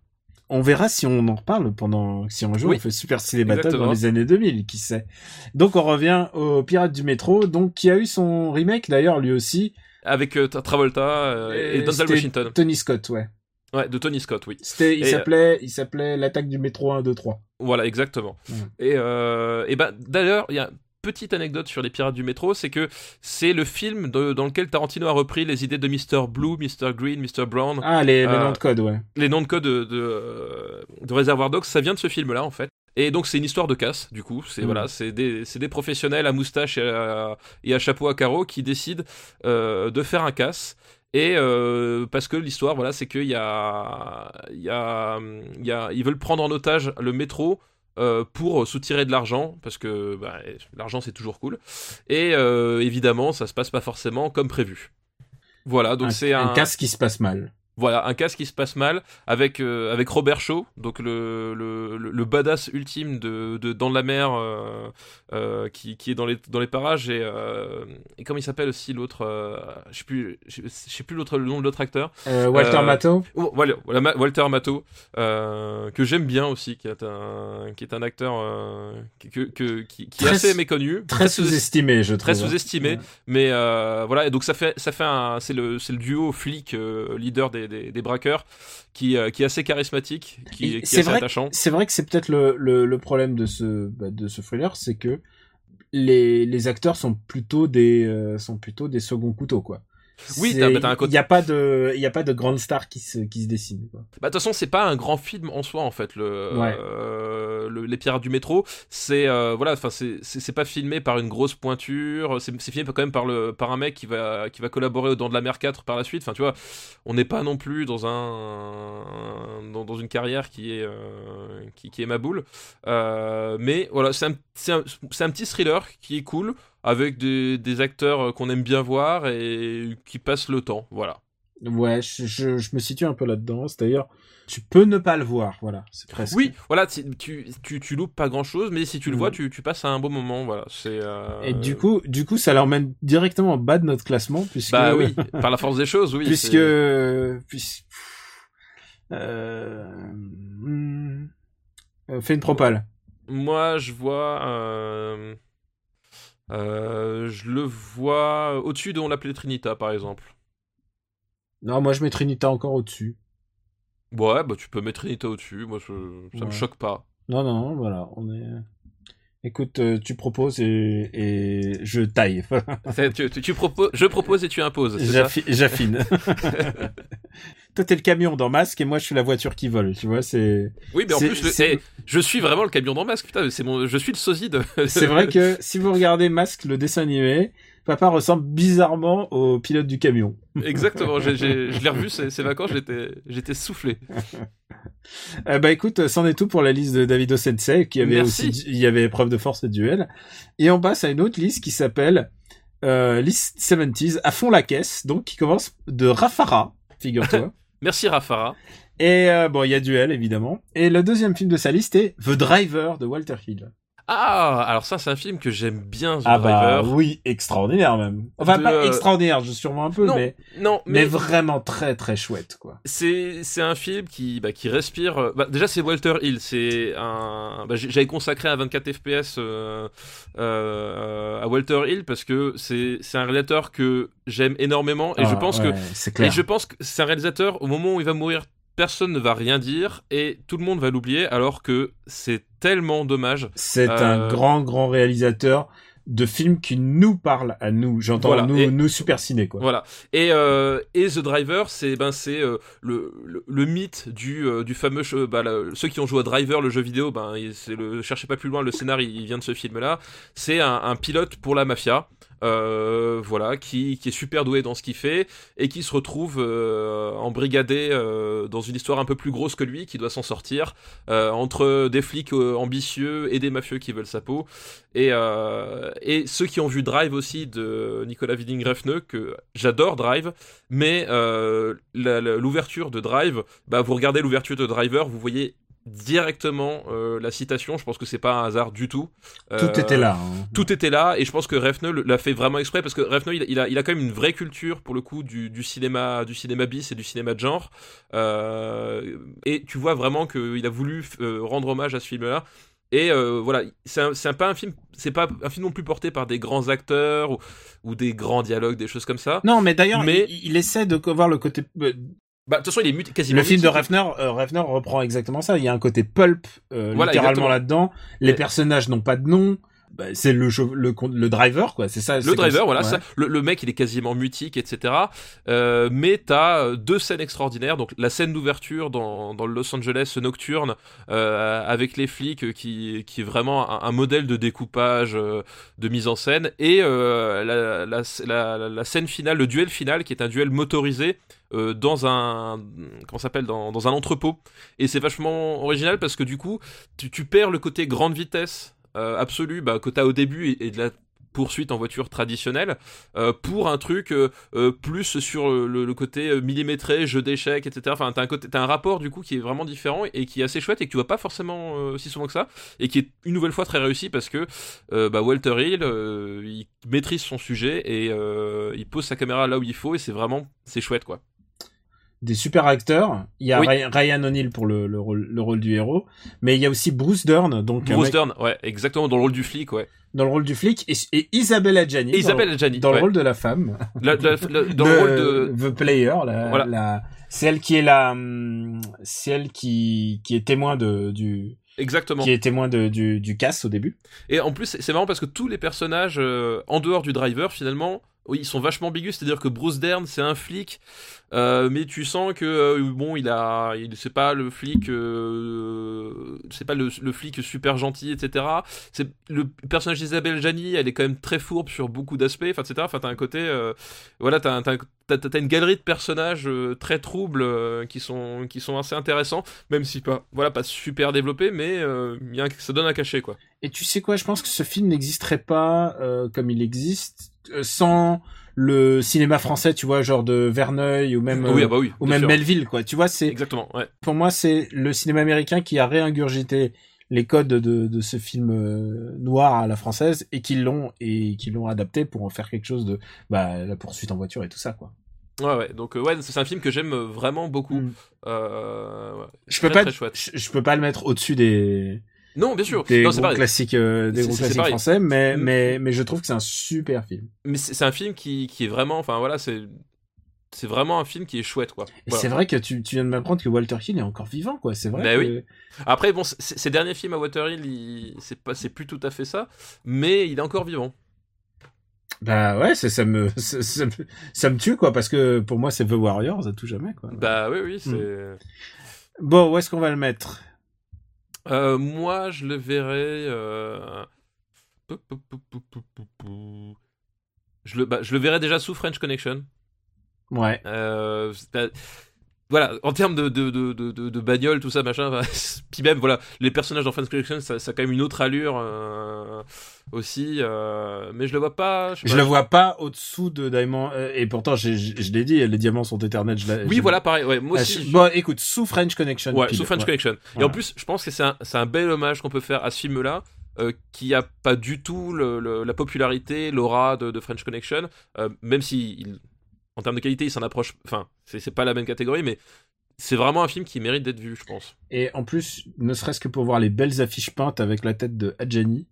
[SPEAKER 1] On verra si on en reparle pendant, si un jour
[SPEAKER 2] Oui.
[SPEAKER 1] on fait Super Ciné Battle dans les années 2000, qui sait. Donc on revient au Pirate du métro, donc qui a eu son remake d'ailleurs lui aussi.
[SPEAKER 2] Avec euh, Tra- Travolta euh, et,
[SPEAKER 1] Et
[SPEAKER 2] Denzel Washington,
[SPEAKER 1] Tony Scott, ouais.
[SPEAKER 2] ouais, de Tony Scott, oui.
[SPEAKER 1] C'était, il
[SPEAKER 2] euh,
[SPEAKER 1] s'appelait, il s'appelait l'attaque du métro 1, 2, 3.
[SPEAKER 2] Voilà, exactement.
[SPEAKER 1] Ouais.
[SPEAKER 2] Et, euh, et ben, d'ailleurs, il y a petite anecdote sur les pirates du métro, c'est que c'est le film de- dans lequel Tarantino a repris les idées de Mr. Blue, Mr. Green, Mr. Brown,
[SPEAKER 1] Ah, les, les
[SPEAKER 2] Euh,
[SPEAKER 1] noms de code, ouais.
[SPEAKER 2] les noms de code de, de, euh, de Reservoir Dogs, ça vient de ce film-là en fait. Et donc c'est une histoire de casse, du coup. C'est
[SPEAKER 1] Mm.
[SPEAKER 2] voilà, c'est des, professionnels à moustache et à, et à chapeau à carreaux qui décident euh, de faire un casse. Et euh, parce que l'histoire, voilà, c'est qu'il y a, y a, y a, ils veulent prendre en otage le métro euh, pour soutirer de l'argent, parce que bah, l'argent c'est toujours cool. Et euh, évidemment, ça se passe pas forcément comme prévu. Voilà, donc c'est un,
[SPEAKER 1] un casse qui se passe mal.
[SPEAKER 2] Voilà, un casque qui se passe mal avec, euh, avec Robert Shaw, donc le, le, le, badass ultime de, de Dans la mer euh, euh, qui, qui est dans les, dans les parages. Et, et comment il s'appelle aussi l'autre Je sais plus, je sais plus l'autre, le nom de l'autre acteur.
[SPEAKER 1] Walter Matthau.
[SPEAKER 2] Oh, voilà, Walter Matthau, euh, que j'aime bien aussi, qui est un, qui est un acteur qui, que, que- qui, qui est assez méconnu.
[SPEAKER 1] Très sous-estimé, je trouve.
[SPEAKER 2] Très sous-estimé.
[SPEAKER 1] Ouais.
[SPEAKER 2] Mais voilà, et donc ça fait, ça fait un, c'est le, c'est le duo flic leader des, des, des braqueurs qui, euh, qui est assez charismatique, qui,
[SPEAKER 1] Et
[SPEAKER 2] qui
[SPEAKER 1] c'est
[SPEAKER 2] est assez attachant.
[SPEAKER 1] C'est vrai que c'est peut-être le, le, le problème de ce, bah, de ce thriller, c'est que les, les acteurs sont plutôt des, euh, sont plutôt des seconds couteaux, quoi.
[SPEAKER 2] Oui,
[SPEAKER 1] C'est-
[SPEAKER 2] t'as- bah, t'as un côté-
[SPEAKER 1] Il n'y a pas de, il y a pas de grande star qui se, qui se dessine. Quoi.
[SPEAKER 2] Bah, de toute façon, c'est pas un grand film en soi, en fait. Le,
[SPEAKER 1] Ouais.
[SPEAKER 2] euh, le- les pirates du métro, c'est euh, voilà, enfin, c'est pas filmé par une grosse pointure. C'est filmé quand même par le par un mec qui va qui va collaborer au Dents de la Mer 4 par la suite. Enfin, tu vois, on n'est pas non plus dans un dans, dans une carrière qui est euh, qui, qui est ma boule. Euh, mais voilà, c'est un c'est un, c'est un petit thriller qui est cool avec des, des acteurs qu'on aime bien voir et qui passent le temps. Voilà.
[SPEAKER 1] Ouais, je, je, je me situe un peu là-dedans. C'est-à-dire, tu peux ne pas le voir. Voilà, c'est presque.
[SPEAKER 2] Oui, voilà, tu, tu, tu, tu loupes pas grand chose, mais si tu le vois, tu, tu passes un bon moment, voilà. C'est. euh,
[SPEAKER 1] Et du coup, du coup, ça l'emmène directement en bas de notre classement, puisque.
[SPEAKER 2] Bah oui, par la force des choses, oui.
[SPEAKER 1] puisque, puisque, euh, euh, fais une propale.
[SPEAKER 2] Moi, je vois. euh, euh, je le vois au-dessus de On l'appelait Trinita, par exemple.
[SPEAKER 1] Non, moi je mets Trinita encore au-dessus.
[SPEAKER 2] Ouais, bah tu peux mettre Trinita au-dessus, moi je- ça me choque pas.
[SPEAKER 1] Non, non, voilà, on est. Écoute, euh, tu proposes et, et je taille.
[SPEAKER 2] Tu, tu, tu proposes, je propose et tu imposes,
[SPEAKER 1] J'affine. Toi, t'es le camion dans Masque et moi, je suis la voiture qui vole. Tu vois, c'est.
[SPEAKER 2] Oui, mais en plus, le- je suis vraiment le camion dans masque, putain, c'est mon, je suis le sosie de.
[SPEAKER 1] C'est vrai que si vous regardez Masque, le dessin animé, papa ressemble bizarrement au pilote du camion.
[SPEAKER 2] Exactement, je l'ai revu ces, ces vacances, j'étais, j'étais soufflé.
[SPEAKER 1] Euh, bah écoute, c'en est tout pour la liste de Davido Sensei, qui avait
[SPEAKER 2] Merci.
[SPEAKER 1] aussi, il y avait épreuve de force et duel. Et on passe à une autre liste qui s'appelle euh, liste 70s à fond la caisse, donc qui commence de Rafara, figure-toi.
[SPEAKER 2] Merci Rafara.
[SPEAKER 1] et euh, bon, il y a duel évidemment. Et le deuxième film de sa liste est The Driver de Walter Hill.
[SPEAKER 2] Ah, alors ça, c'est un film que j'aime bien, The
[SPEAKER 1] Ah bah oui, extraordinaire même. Enfin
[SPEAKER 2] De,
[SPEAKER 1] pas
[SPEAKER 2] euh,
[SPEAKER 1] extraordinaire, je sûrement un peu,
[SPEAKER 2] Non,
[SPEAKER 1] mais,
[SPEAKER 2] Non,
[SPEAKER 1] mais
[SPEAKER 2] mais,
[SPEAKER 1] vraiment très très chouette quoi.
[SPEAKER 2] c'est c'est un film qui bah, qui respire. euh, Bah, déjà, c'est Walter Hill. C'est un. Bah, J'avais consacré un 24 FPS euh, euh, à Walter Hill parce que c'est c'est un réalisateur que j'aime énormément et je
[SPEAKER 1] Ah,
[SPEAKER 2] pense
[SPEAKER 1] ouais,
[SPEAKER 2] que et je pense que c'est un réalisateur au moment où il va mourir. Personne ne va rien dire et tout le monde va l'oublier alors que c'est tellement dommage.
[SPEAKER 1] C'est
[SPEAKER 2] Euh,
[SPEAKER 1] un grand, grand réalisateur de films qui nous parle à nous. J'entends
[SPEAKER 2] Voilà,
[SPEAKER 1] nous,
[SPEAKER 2] et-
[SPEAKER 1] nous super ciné quoi.
[SPEAKER 2] Voilà. Et, euh, et The Driver, c'est ben c'est euh, le, le, le mythe du, euh, du fameux bah, le- ceux qui ont joué à Driver, le jeu vidéo, ben c'est le cherchez pas plus loin, le scénario il vient de ce film-là. C'est un, un pilote pour la mafia. Euh, voilà, qui, qui est super doué dans ce qu'il fait et qui se retrouve euh, embrigadé euh, dans une histoire un peu plus grosse que lui, qui doit s'en sortir euh, entre des flics euh, ambitieux et des mafieux qui veulent sa peau. Et, et ceux qui ont vu Drive aussi de Nicolas Winding Refn, que j'adore Drive, mais l'ouverture de Drive, bah vous regardez l'ouverture de Driver, vous voyez directement euh, la citation. Je pense que c'est pas un hasard du tout.
[SPEAKER 1] Tout
[SPEAKER 2] Euh,
[SPEAKER 1] était là. hein.
[SPEAKER 2] tout était là et je pense que Refn l'a fait vraiment exprès parce que Refn il, il a, il a quand même une vraie culture pour le coup du, du cinéma du cinéma bis et du cinéma de genre Euh, et tu vois vraiment qu'il a voulu euh, rendre hommage à ce film là et euh, voilà c'est pas un film c'est pas un film non plus porté par des grands acteurs ou, ou des grands dialogues des choses comme ça
[SPEAKER 1] Non, mais d'ailleurs,
[SPEAKER 2] Mais-
[SPEAKER 1] il, il essaie de voir le côté.
[SPEAKER 2] Bah de toute façon il est mut- quasiment
[SPEAKER 1] Le film de. Refner, euh, Refner reprend exactement ça. Il y a un côté pulp, euh,
[SPEAKER 2] Voilà,
[SPEAKER 1] littéralement là-dedans. Les personnages n'ont pas de nom. Bah, c'est le, le driver quoi. C'est ça.
[SPEAKER 2] Le driver, voilà,
[SPEAKER 1] ouais.
[SPEAKER 2] ça, le, le mec il est quasiment mutique, etc. Euh, mais t'as euh, deux scènes extraordinaires. Donc la scène d'ouverture dans, dans le Los Angeles nocturne euh, avec les flics euh, qui, qui est vraiment un, un modèle de découpage, euh, de mise en scène, et la, la, la, la scène finale, le duel final qui est un duel motorisé. euh, dans un comment s'appelle dans, dans un entrepôt et c'est vachement original parce que du coup tu, tu perds le côté grande vitesse euh, absolue bah, que au début et, de la poursuite en voiture traditionnelle euh, pour un truc euh, plus sur le, côté millimétré, jeu d'échecs, etc. Enfin, t'as un, t'as un rapport du coup qui est vraiment différent et qui est assez chouette et que tu vois pas forcément si souvent que ça et qui est une nouvelle fois très réussi parce que bah, Walter Hill il maîtrise son sujet et il pose sa caméra là où il faut et c'est vraiment c'est chouette quoi.
[SPEAKER 1] Des super acteurs. Il y a
[SPEAKER 2] Oui.
[SPEAKER 1] Ryan O'Neill pour le, le rôle, le rôle du héros, mais il y a aussi Bruce Dern, donc un
[SPEAKER 2] Bruce
[SPEAKER 1] mec
[SPEAKER 2] Dern, ouais, exactement dans le rôle du flic, ouais.
[SPEAKER 1] dans le rôle du flic, et, et
[SPEAKER 2] Et
[SPEAKER 1] dans,
[SPEAKER 2] Isabelle
[SPEAKER 1] le,
[SPEAKER 2] Adjani,
[SPEAKER 1] dans le
[SPEAKER 2] ouais.
[SPEAKER 1] rôle de la femme.
[SPEAKER 2] La- la- la- dans le rôle de
[SPEAKER 1] The Player, la,
[SPEAKER 2] Voilà.
[SPEAKER 1] la- c'est elle qui est la, hum, c'est elle qui, qui est témoin de, du,
[SPEAKER 2] exactement.
[SPEAKER 1] qui est témoin de, du, du casse au début.
[SPEAKER 2] Et en plus, c'est marrant parce que tous les personnages euh, en dehors du driver, finalement, ils sont vachement ambigus, c'est-à-dire que Bruce Dern, c'est un flic, euh, mais tu sens que euh, bon, il a, il c'est pas le flic, euh, c'est pas le, flic super gentil, etc. C'est le personnage d'Isabelle Jani, elle est quand même très fourbe sur beaucoup d'aspects, etc. Enfin, t'as un côté, voilà, t'as, t'as, t'as, une galerie de personnages euh, très troubles qui sont, qui sont assez intéressants, même si pas, voilà, pas super développés, mais y a un, ça donne un cachet, quoi.
[SPEAKER 1] Et tu sais quoi, je pense que ce film n'existerait pas comme il existe sans le cinéma français, tu vois, genre de Verneuil ou même
[SPEAKER 2] oui, ah bah oui,
[SPEAKER 1] ou même
[SPEAKER 2] sûr.
[SPEAKER 1] Melville, quoi. Tu vois, c'est
[SPEAKER 2] exactement. Ouais.
[SPEAKER 1] Pour moi, c'est le cinéma américain qui a réingurgité les codes de, de ce film euh, noir à la française et qui l'ont et qui l'ont adapté pour en faire quelque chose de bah la poursuite en voiture et tout ça, quoi.
[SPEAKER 2] Ouais, ouais, donc euh, ouais, c'est un film que j'aime vraiment beaucoup.
[SPEAKER 1] Mm.
[SPEAKER 2] Euh, ouais.
[SPEAKER 1] Je peux
[SPEAKER 2] très,
[SPEAKER 1] pas,
[SPEAKER 2] très chouette.
[SPEAKER 1] Je, je peux pas le mettre au-dessus des
[SPEAKER 2] non, bien sûr.
[SPEAKER 1] Des
[SPEAKER 2] non,
[SPEAKER 1] gros classiques, euh, des gros classiques français, mais,
[SPEAKER 2] Mm.
[SPEAKER 1] mais, mais je trouve que c'est un super film.
[SPEAKER 2] Mais c'est un film qui, qui est vraiment, enfin voilà, c'est c'est vraiment un film qui est chouette, quoi.
[SPEAKER 1] Et
[SPEAKER 2] Voilà.
[SPEAKER 1] c'est vrai que tu, tu viens de m'apprendre que Walter Hill est encore vivant, quoi. C'est vrai. Que...
[SPEAKER 2] oui. Après, bon, ces derniers films à il... c'est pas, c'est plus tout à fait ça, mais il est encore vivant.
[SPEAKER 1] Bah ouais, ça me, ça, ça ça me tue, quoi, parce que pour moi, c'est The Warriors à tout jamais, quoi.
[SPEAKER 2] Bah oui, oui, c'est.
[SPEAKER 1] Bon, où est-ce qu'on va le mettre?
[SPEAKER 2] Euh, moi, je le verrais. euh. Je le, bah, je le verrais déjà sous French Connection.
[SPEAKER 1] Ouais.
[SPEAKER 2] Euh, voilà, en termes de, de, de, de, bagnole, tout ça, machin. bah, Puis même, voilà, les personnages dans French Connection, ça, ça a quand même une autre allure euh, aussi. euh, mais je le vois pas. sais
[SPEAKER 1] Je
[SPEAKER 2] pas,
[SPEAKER 1] le vois pas au-dessous de Diamond, euh, et pourtant, je je l'ai dit, les diamants sont éternels. Je
[SPEAKER 2] Oui,
[SPEAKER 1] je-
[SPEAKER 2] voilà, pareil. Ouais, moi
[SPEAKER 1] Ah,
[SPEAKER 2] aussi.
[SPEAKER 1] je-
[SPEAKER 2] je-
[SPEAKER 1] Bon, écoute, sous French Connection.
[SPEAKER 2] Ouais,
[SPEAKER 1] pile,
[SPEAKER 2] sous French
[SPEAKER 1] ouais.
[SPEAKER 2] Connection. Et en plus, je pense que c'est un, un bel hommage qu'on peut faire à ce film-là, euh, qui a pas du tout le- le- la popularité, l'aura de, de French Connection, euh, même si, il- en termes de qualité, il s'en approche. Enfin, c'est pas la même catégorie, mais c'est vraiment un film qui mérite d'être vu, je pense.
[SPEAKER 1] Et en plus, ne serait-ce que pour voir les belles affiches peintes avec la tête de Adjani.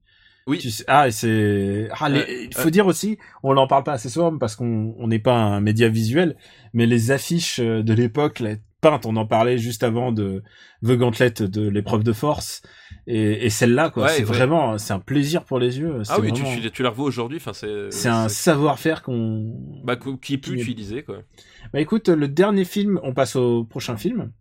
[SPEAKER 2] Oui.
[SPEAKER 1] Tu sais- ah, c'est. Ah, les- il faut
[SPEAKER 2] ouais.
[SPEAKER 1] dire aussi, on n'en parle pas assez souvent parce qu'on on n'est pas un média visuel, mais les affiches euh, de l'époque, peintes, on en parlait juste avant de The Gauntlet de l'épreuve de force, et, et celle-là, quoi,
[SPEAKER 2] Ouais,
[SPEAKER 1] c'est
[SPEAKER 2] ouais.
[SPEAKER 1] vraiment, c'est un plaisir pour les yeux.
[SPEAKER 2] Ah oui, tu,
[SPEAKER 1] vraiment-
[SPEAKER 2] tu, tu la revois aujourd'hui, enfin, c'est.
[SPEAKER 1] C'est un savoir-faire qu'on.
[SPEAKER 2] Bah, qu- qui est plus
[SPEAKER 1] qui
[SPEAKER 2] utilisé, quoi.
[SPEAKER 1] Bah écoute, le dernier film, on passe au prochain film.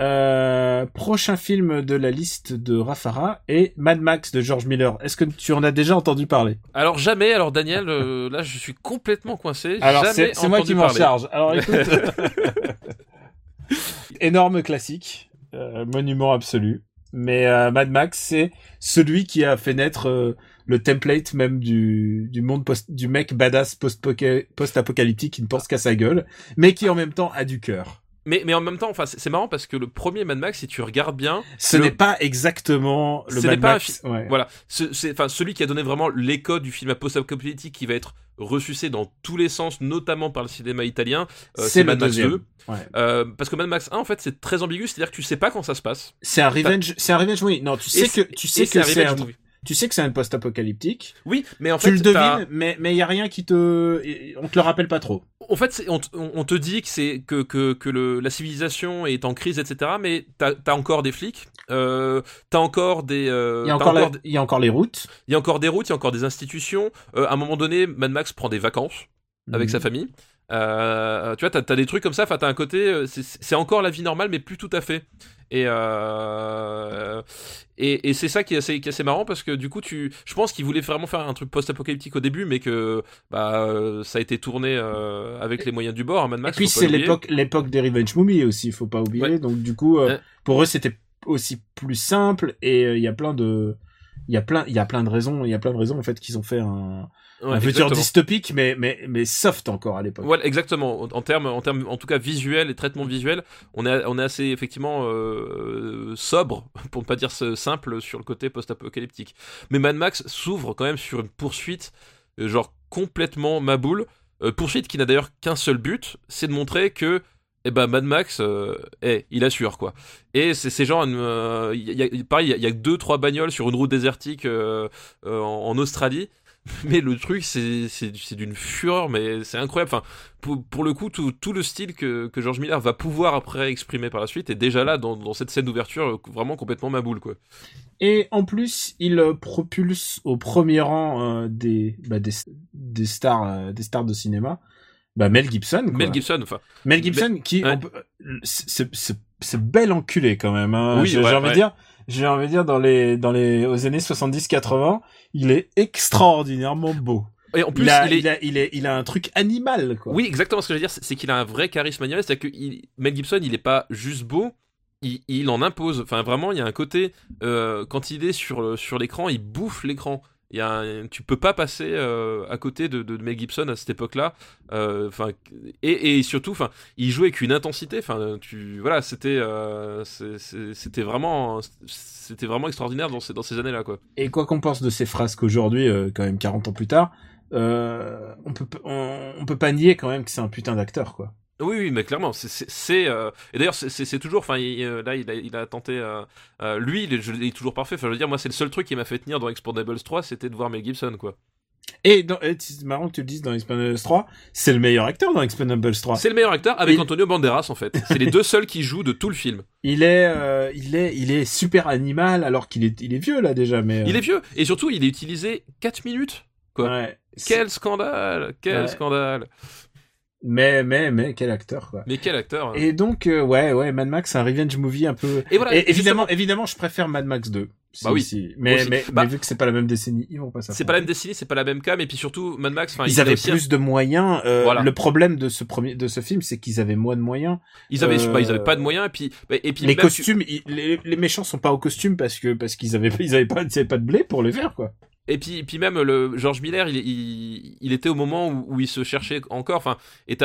[SPEAKER 1] Euh, prochain film de la liste de Rafara est Mad Max de George Miller. Est-ce que tu en as déjà entendu parler?
[SPEAKER 2] Alors, jamais, alors Daniel, euh, là, je suis complètement coincé.
[SPEAKER 1] Alors c'est moi qui m'en charge. Alors écoute, énorme classique, euh, monument absolu. Mais euh, Mad Max, c'est celui qui a fait naître euh, le template même du, du monde post, du mec badass post-apocalyptique qui ne pense qu'à sa gueule, mais qui en même temps a du cœur.
[SPEAKER 2] Mais, mais en même temps, enfin, c'est marrant parce que le premier Mad Max, si tu regardes bien,
[SPEAKER 1] Ce
[SPEAKER 2] Le-
[SPEAKER 1] n'est pas exactement le
[SPEAKER 2] Ce
[SPEAKER 1] Mad
[SPEAKER 2] pas
[SPEAKER 1] Max. Ouais.
[SPEAKER 2] Voilà, Ce- c'est enfin celui qui a donné vraiment les codes du film post-apocalyptique qui va être ressucé dans tous les sens, notamment par le cinéma italien. euh,
[SPEAKER 1] c'est
[SPEAKER 2] Mad Max
[SPEAKER 1] deuxième.
[SPEAKER 2] 2.
[SPEAKER 1] Ouais.
[SPEAKER 2] Euh, parce que Mad Max 1, en fait, c'est très ambigu, c'est-à-dire que tu sais pas quand ça se passe.
[SPEAKER 1] C'est un revenge, c'est un revenge movie. Non, tu sais que
[SPEAKER 2] c'est-
[SPEAKER 1] tu sais que
[SPEAKER 2] un
[SPEAKER 1] c'est
[SPEAKER 2] revenge
[SPEAKER 1] un,
[SPEAKER 2] movie.
[SPEAKER 1] Tu sais que c'est un post-apocalyptique.
[SPEAKER 2] Oui, mais en
[SPEAKER 1] tu
[SPEAKER 2] fait,
[SPEAKER 1] le
[SPEAKER 2] t'as-
[SPEAKER 1] devines, mais mais il y a rien qui te, on te le rappelle pas trop.
[SPEAKER 2] En fait, on, te- on- on te dit que c'est que, que, que le, la civilisation est en crise, etc. Mais t'as as encore des flics, euh, t'as encore des, euh,
[SPEAKER 1] Il y a
[SPEAKER 2] t'as
[SPEAKER 1] encore, la-
[SPEAKER 2] des-
[SPEAKER 1] il y a encore les routes.
[SPEAKER 2] il y a encore des routes, il y a encore des institutions. Euh, à un moment donné, Mad Max prend des vacances. avec
[SPEAKER 1] Mhm.
[SPEAKER 2] sa famille. Euh, tu vois, t'as as des trucs comme ça, enfin, t'as un côté, euh, c'est- encore la vie normale, mais plus tout à fait. Et, euh, et, et c'est ça qui est, assez, qui est assez marrant parce que du coup, tu, je pense qu'il voulait vraiment faire un truc post-apocalyptique au début, mais que bah, ça a été tourné euh, avec les moyens du bord. hein, Mad
[SPEAKER 1] Et
[SPEAKER 2] Max,
[SPEAKER 1] puis
[SPEAKER 2] faut pas
[SPEAKER 1] c'est l'époque, des revenge movies aussi, il faut pas oublier.
[SPEAKER 2] Ouais.
[SPEAKER 1] Donc du coup, pour eux c'était aussi plus simple et il y a plein de, il y a plein, il y a plein de raisons, il y a plein de raisons en fait qu'ils ont fait un,
[SPEAKER 2] Ouais,
[SPEAKER 1] un futur dystopique, mais mais mais soft encore à l'époque.
[SPEAKER 2] Voilà, exactement. En- termes, en termes, en tout cas visuel et traitement visuel, on est, on est assez effectivement euh, sobre, pour ne pas dire simple, sur le côté post-apocalyptique. Mais Mad Max s'ouvre quand même sur une poursuite, euh, genre complètement maboule. Euh, poursuite qui n'a d'ailleurs qu'un seul but, c'est de montrer que, eh ben, Mad Max, euh, eh, il assure quoi. Et c'est euh, y a- pareil, il y a- il y, a deux trois bagnoles sur une route désertique euh, euh, en, Australie. mais le truc c'est d'une fureur, mais c'est incroyable. Enfin, pour, le coup, tout, tout le style que, que George Miller va pouvoir après exprimer par la suite est déjà là dans, cette scène d'ouverture, euh, vraiment complètement ma boule quoi.
[SPEAKER 1] Et en plus, il euh, propulse au premier rang euh, des, bah, des des stars euh, des stars de cinéma. Bah Mel Gibson. Quoi.
[SPEAKER 2] Mel Gibson, enfin,
[SPEAKER 1] Mel Gibson qui
[SPEAKER 2] Ouais.
[SPEAKER 1] c'est bel enculé quand même hein.
[SPEAKER 2] Oui,
[SPEAKER 1] j'ai
[SPEAKER 2] ouais,
[SPEAKER 1] envie
[SPEAKER 2] ouais.
[SPEAKER 1] de dire j'ai envie de dire dans les dans les aux années 70 80 il est extraordinairement beau
[SPEAKER 2] et en plus
[SPEAKER 1] il a,
[SPEAKER 2] il est
[SPEAKER 1] il a il est il a un truc animal quoi
[SPEAKER 2] Oui, exactement ce que je veux dire, c'est qu'il a un vrai charisme manuel, c'est que il- Mel Gibson, il est pas juste beau, il, il en impose. Enfin, vraiment, il y a un côté, euh, quand il est sur, sur l'écran, il bouffe l'écran. Y a tu peux pas passer euh, à côté de, de Mel Gibson à cette époque-là. Euh, Enfin, et, et surtout, enfin, il jouait avec une intensité. Enfin, tu, voilà, c'était, euh, c'était vraiment, c'était vraiment extraordinaire dans ces, dans ces années-là, quoi.
[SPEAKER 1] et quoi qu'on pense de ces frasques aujourd'hui euh, quand même 40 ans plus tard on peut on peut pas nier quand même que c'est un putain d'acteur quoi
[SPEAKER 2] Oui, oui, mais clairement, c'est- euh, et d'ailleurs c'est- toujours, enfin euh, là il a, il a tenté, euh, lui il est, je- il est toujours parfait. Enfin je veux dire, moi c'est le seul truc qui m'a fait tenir dans Expandables 3, c'était de voir Mel Gibson quoi.
[SPEAKER 1] et, c'est marrant que tu le dises dans Expendables 3 c'est le meilleur acteur dans Expendables 3
[SPEAKER 2] C'est le meilleur acteur avec
[SPEAKER 1] Il-
[SPEAKER 2] Antonio Banderas en fait. C'est les deux seuls qui jouent de tout le film.
[SPEAKER 1] il est euh, il est il est super animal alors qu'il est il est vieux là déjà mais euh,
[SPEAKER 2] Il est vieux et surtout il est utilisé 4 minutes. quoi.
[SPEAKER 1] ouais.
[SPEAKER 2] Quel scandale, quel
[SPEAKER 1] Ouais.
[SPEAKER 2] scandale.
[SPEAKER 1] Mais mais mais quel acteur quoi
[SPEAKER 2] Mais quel acteur. hein.
[SPEAKER 1] Et donc, euh, ouais, ouais, Mad Max, un revenge movie un peu.
[SPEAKER 2] Et voilà.
[SPEAKER 1] Et évidemment, évidemment, je préfère Mad Max 2. Si-
[SPEAKER 2] Bah oui,
[SPEAKER 1] si. Mais,
[SPEAKER 2] aussi.
[SPEAKER 1] mais,
[SPEAKER 2] Bah-
[SPEAKER 1] mais vu que c'est pas la même décennie, ils vont pas ça.
[SPEAKER 2] c'est pas la même décennie, c'est pas la même cam et puis surtout Mad Max. Enfin,
[SPEAKER 1] Ils avaient
[SPEAKER 2] aussi
[SPEAKER 1] plus de moyens. euh,
[SPEAKER 2] Voilà.
[SPEAKER 1] Le problème de ce premier, de ce film, c'est qu'ils avaient moins de moyens.
[SPEAKER 2] Ils avaient,
[SPEAKER 1] euh,
[SPEAKER 2] bah, ils avaient pas de moyens et puis, bah, et puis
[SPEAKER 1] les
[SPEAKER 2] tu-
[SPEAKER 1] costumes, ils- les, les méchants sont pas au costume parce que parce qu'ils avaient ils avaient pas ils avaient pas de blé pour les faire quoi.
[SPEAKER 2] Et puis, puis même le George Miller, il, il, il était au moment où, où il se cherchait encore. Enfin, et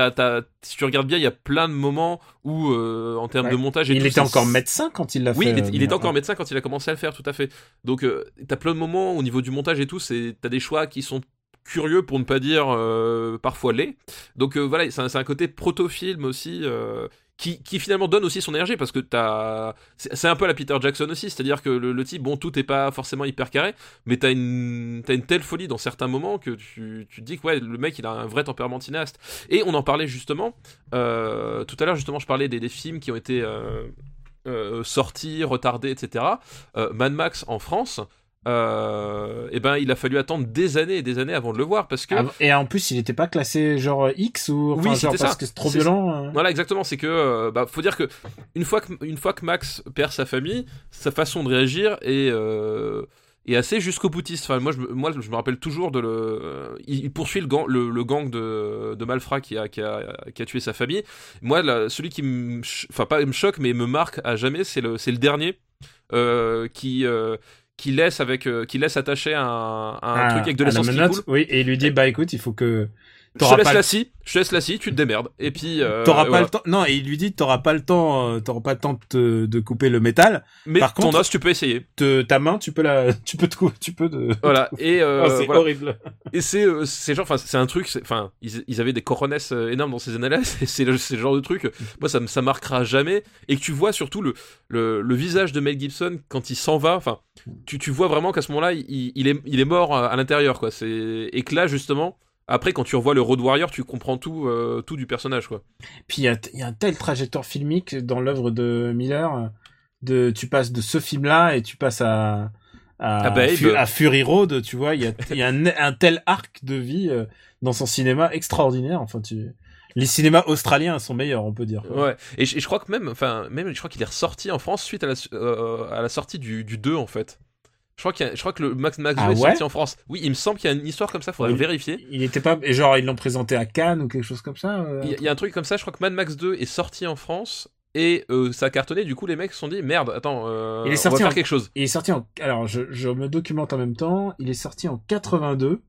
[SPEAKER 2] si tu regardes bien, il y a plein de moments où, euh, en termes
[SPEAKER 1] Ouais.
[SPEAKER 2] de montage, et
[SPEAKER 1] Il
[SPEAKER 2] tout,
[SPEAKER 1] était encore médecin quand il l'a
[SPEAKER 2] Oui,
[SPEAKER 1] fait. euh,
[SPEAKER 2] il était
[SPEAKER 1] Miller.
[SPEAKER 2] encore médecin quand il a commencé à le faire, tout à fait. Donc, euh, t'as plein de moments au niveau du montage et tout. C'est, t'as des choix qui sont curieux pour ne pas dire euh, parfois laids. Donc euh, voilà, c'est un, côté proto-film aussi. euh, qui, finalement donne aussi son énergie parce que t'as c'est c'est un peu la Peter Jackson aussi c'est-à-dire que le, type bon tout est pas forcément hyper carré mais t'as une telle folie dans certains moments que tu, te dis que ouais le mec il a un vrai tempérament cinéaste. Et on en parlait justement euh, tout à l'heure justement je parlais des, films qui ont été euh, euh, sortis retardés etc Mad Max en France euh, et ben il a fallu attendre des années et des années avant de le voir parce que
[SPEAKER 1] Et en plus, il était pas classé genre X ou enfin,
[SPEAKER 2] Oui,
[SPEAKER 1] genre parce
[SPEAKER 2] ça.
[SPEAKER 1] que c'est trop violent. euh.
[SPEAKER 2] Voilà, exactement. C'est que, euh, bah, faut dire que une fois que une fois que Max perd sa famille, sa façon de réagir est euh, est assez jusqu'au boutiste. Enfin, moi, je, me- moi, je me rappelle toujours de le. il, poursuit le gang, le, le gang de, de malfrats qui a, qui a qui a tué sa famille. Moi, là, celui qui me, enfin pas me choque, mais me marque à jamais, c'est le c'est le dernier euh, qui euh, qui laisse avec euh, qui laisse attacher un, un
[SPEAKER 1] Ah,
[SPEAKER 2] truc avec de l'essence qui coule.
[SPEAKER 1] Oui, et il lui dit bah écoute, il faut que
[SPEAKER 2] Je te laisse la scie, je te laisse la scie, tu te démerdes. Et puis euh,
[SPEAKER 1] T'auras pas
[SPEAKER 2] voilà.
[SPEAKER 1] le temps. Non, et il lui dit t'auras pas le temps. euh, T'auras pas le temps de, couper le métal.
[SPEAKER 2] Mais
[SPEAKER 1] Par
[SPEAKER 2] ton
[SPEAKER 1] contre-
[SPEAKER 2] os, tu peux essayer.
[SPEAKER 1] Te- ta main, tu peux la, tu peux te, tu peux de.
[SPEAKER 2] Voilà. Et euh,
[SPEAKER 1] Oh, c'est
[SPEAKER 2] voilà.
[SPEAKER 1] horrible.
[SPEAKER 2] Et c'est euh, c'est genre, enfin, c'est un truc. Enfin, ils, ils avaient des coronesses euh, énormes dans ces années-là. C'est le, genre de truc. Moi, ça me ça marquera jamais. Et que tu vois surtout le le, le visage de Mel Gibson quand il s'en va. Enfin, tu, tu vois vraiment qu'à ce moment-là, il, il est il est mort à l'intérieur, quoi. C'est et que là, justement. Après, quand tu revois le Road Warrior, tu comprends tout, euh, tout du personnage, quoi.
[SPEAKER 1] Puis il y a, il y a un tel trajectoire filmique dans l'œuvre de Miller. De, tu passes de ce film-là et tu passes à à. Fu- à Fury Road. Tu vois, il y a, il y a un, un tel arc de vie euh, dans son cinéma extraordinaire. Enfin, tu. Les cinémas australiens sont meilleurs, on peut dire.
[SPEAKER 2] Ouais. Et je, et je crois que même, enfin, même, je crois qu'il est ressorti en France suite à la, euh, à la sortie du, du 2, en fait. Je crois, qu'il y a- je crois que le Max Max 2
[SPEAKER 1] Ah
[SPEAKER 2] est
[SPEAKER 1] ouais
[SPEAKER 2] sorti en France. Oui, il me semble qu'il y a une histoire comme ça, faudrait vérifier.
[SPEAKER 1] Il était pas, et genre ils l'ont présenté à Cannes ou quelque chose comme ça. euh,
[SPEAKER 2] Il y, a- il y a un truc comme ça, je crois que Mad Max 2 est sorti en France et euh, ça a cartonné. Du coup, les mecs se sont dit merde, attends, euh,
[SPEAKER 1] Il est
[SPEAKER 2] on
[SPEAKER 1] sorti
[SPEAKER 2] va
[SPEAKER 1] en-
[SPEAKER 2] faire quelque chose.
[SPEAKER 1] Il est sorti en, alors je, je me documente en même temps. Il est sorti en 82.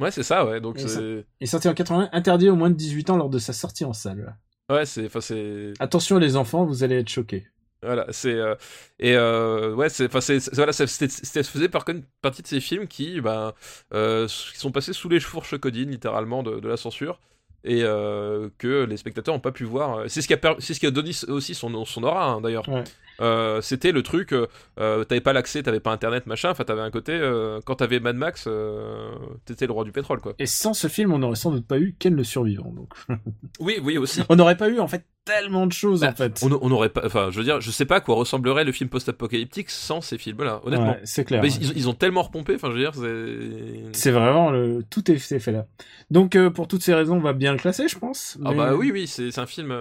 [SPEAKER 2] Ouais, c'est ça, ouais. Donc c'est,
[SPEAKER 1] Il est sorti en 80, interdit aux moins de 18 ans lors de sa sortie en salle.
[SPEAKER 2] ouais, c'est, enfin c'est,
[SPEAKER 1] Attention les enfants, vous allez être choqués.
[SPEAKER 2] Voilà, c'est euh, et euh, ouais, c'est, voilà, c'était, faisait par contre partie de ces films qui, ben, euh, qui sont passés sous les fourches codines littéralement de, de la censure. et euh, que les spectateurs n'ont pas pu voir. C'est ce qui a, c'est ce qui a donné aussi son, son aura hein, d'ailleurs.
[SPEAKER 1] Ouais.
[SPEAKER 2] Euh, c'était le truc, euh, euh, t'avais pas l'accès, t'avais pas internet, machin, enfin t'avais un côté, euh, quand t'avais Mad Max, euh, t'étais le roi du pétrole quoi.
[SPEAKER 1] Et sans ce film, on n'aurait sans doute pas eu Ken le survivant. Donc,
[SPEAKER 2] Oui, oui aussi.
[SPEAKER 1] on n'aurait pas eu en fait tellement de choses
[SPEAKER 2] Bah,
[SPEAKER 1] en fait.
[SPEAKER 2] On on n'aurait pas, enfin je veux dire, je sais pas à quoi ressemblerait le film post-apocalyptique sans ces films-là, honnêtement.
[SPEAKER 1] Ouais, c'est clair.
[SPEAKER 2] Mais
[SPEAKER 1] ouais.
[SPEAKER 2] ils, ils ont tellement repompé, enfin je veux dire, c'est.
[SPEAKER 1] C'est vraiment le tout est c'est fait là. Donc euh, pour toutes ces raisons, on va bien le classer, je pense.
[SPEAKER 2] Ah bah oui, oui, c'est c'est un film.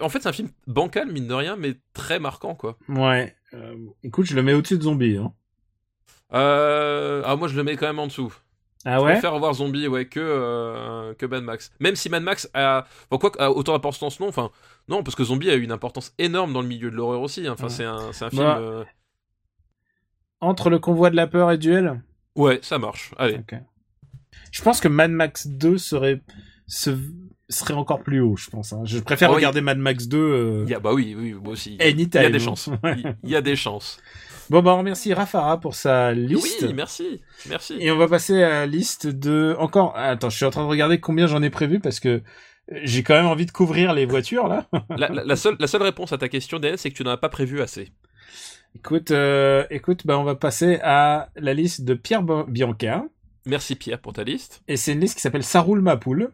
[SPEAKER 2] En fait, c'est un film bancal, mine de rien, mais très marquant, quoi.
[SPEAKER 1] Ouais. Euh, écoute, je le mets au-dessus de Zombie. Hein.
[SPEAKER 2] Euh... Ah, moi, je le mets quand même en dessous.
[SPEAKER 1] Ah
[SPEAKER 2] Je
[SPEAKER 1] ouais?
[SPEAKER 2] préfère voir Zombie, ouais, que, euh, que Mad Max. Même si Mad Max a. Enfin, quoi, a autant d'importance, non. Enfin, non, parce que Zombie a eu une importance énorme dans le milieu de l'horreur aussi. hein. Enfin,
[SPEAKER 1] Ouais.
[SPEAKER 2] c'est un, c'est un film.
[SPEAKER 1] Bah.
[SPEAKER 2] euh,
[SPEAKER 1] Entre le convoi de la peur et Duel?
[SPEAKER 2] Ouais, ça marche. Allez.
[SPEAKER 1] Ok. Je pense que Mad Max 2 serait se- serait encore plus haut, je pense. hein. Je préfère
[SPEAKER 2] Oh,
[SPEAKER 1] regarder Mad Max 2 euh,
[SPEAKER 2] Il y a... Bah oui, oui, moi aussi.
[SPEAKER 1] anytime.
[SPEAKER 2] Il y a des chances. Il y a des chances.
[SPEAKER 1] Bon bah on remercie Rafara pour sa liste.
[SPEAKER 2] Oui, merci. Merci.
[SPEAKER 1] Et on va passer à la liste de encore. Attends, je suis en train de regarder combien j'en ai prévu parce que j'ai quand même envie de couvrir les voitures là.
[SPEAKER 2] La, la- la seule, la seule réponse à ta question, Dan, c'est que tu n'en as pas prévu assez.
[SPEAKER 1] Écoute, euh, écoute, bah on va passer à la liste de Pierre Bianca.
[SPEAKER 2] Merci Pierre pour ta liste.
[SPEAKER 1] Et c'est une liste qui s'appelle Ça roule ma poule.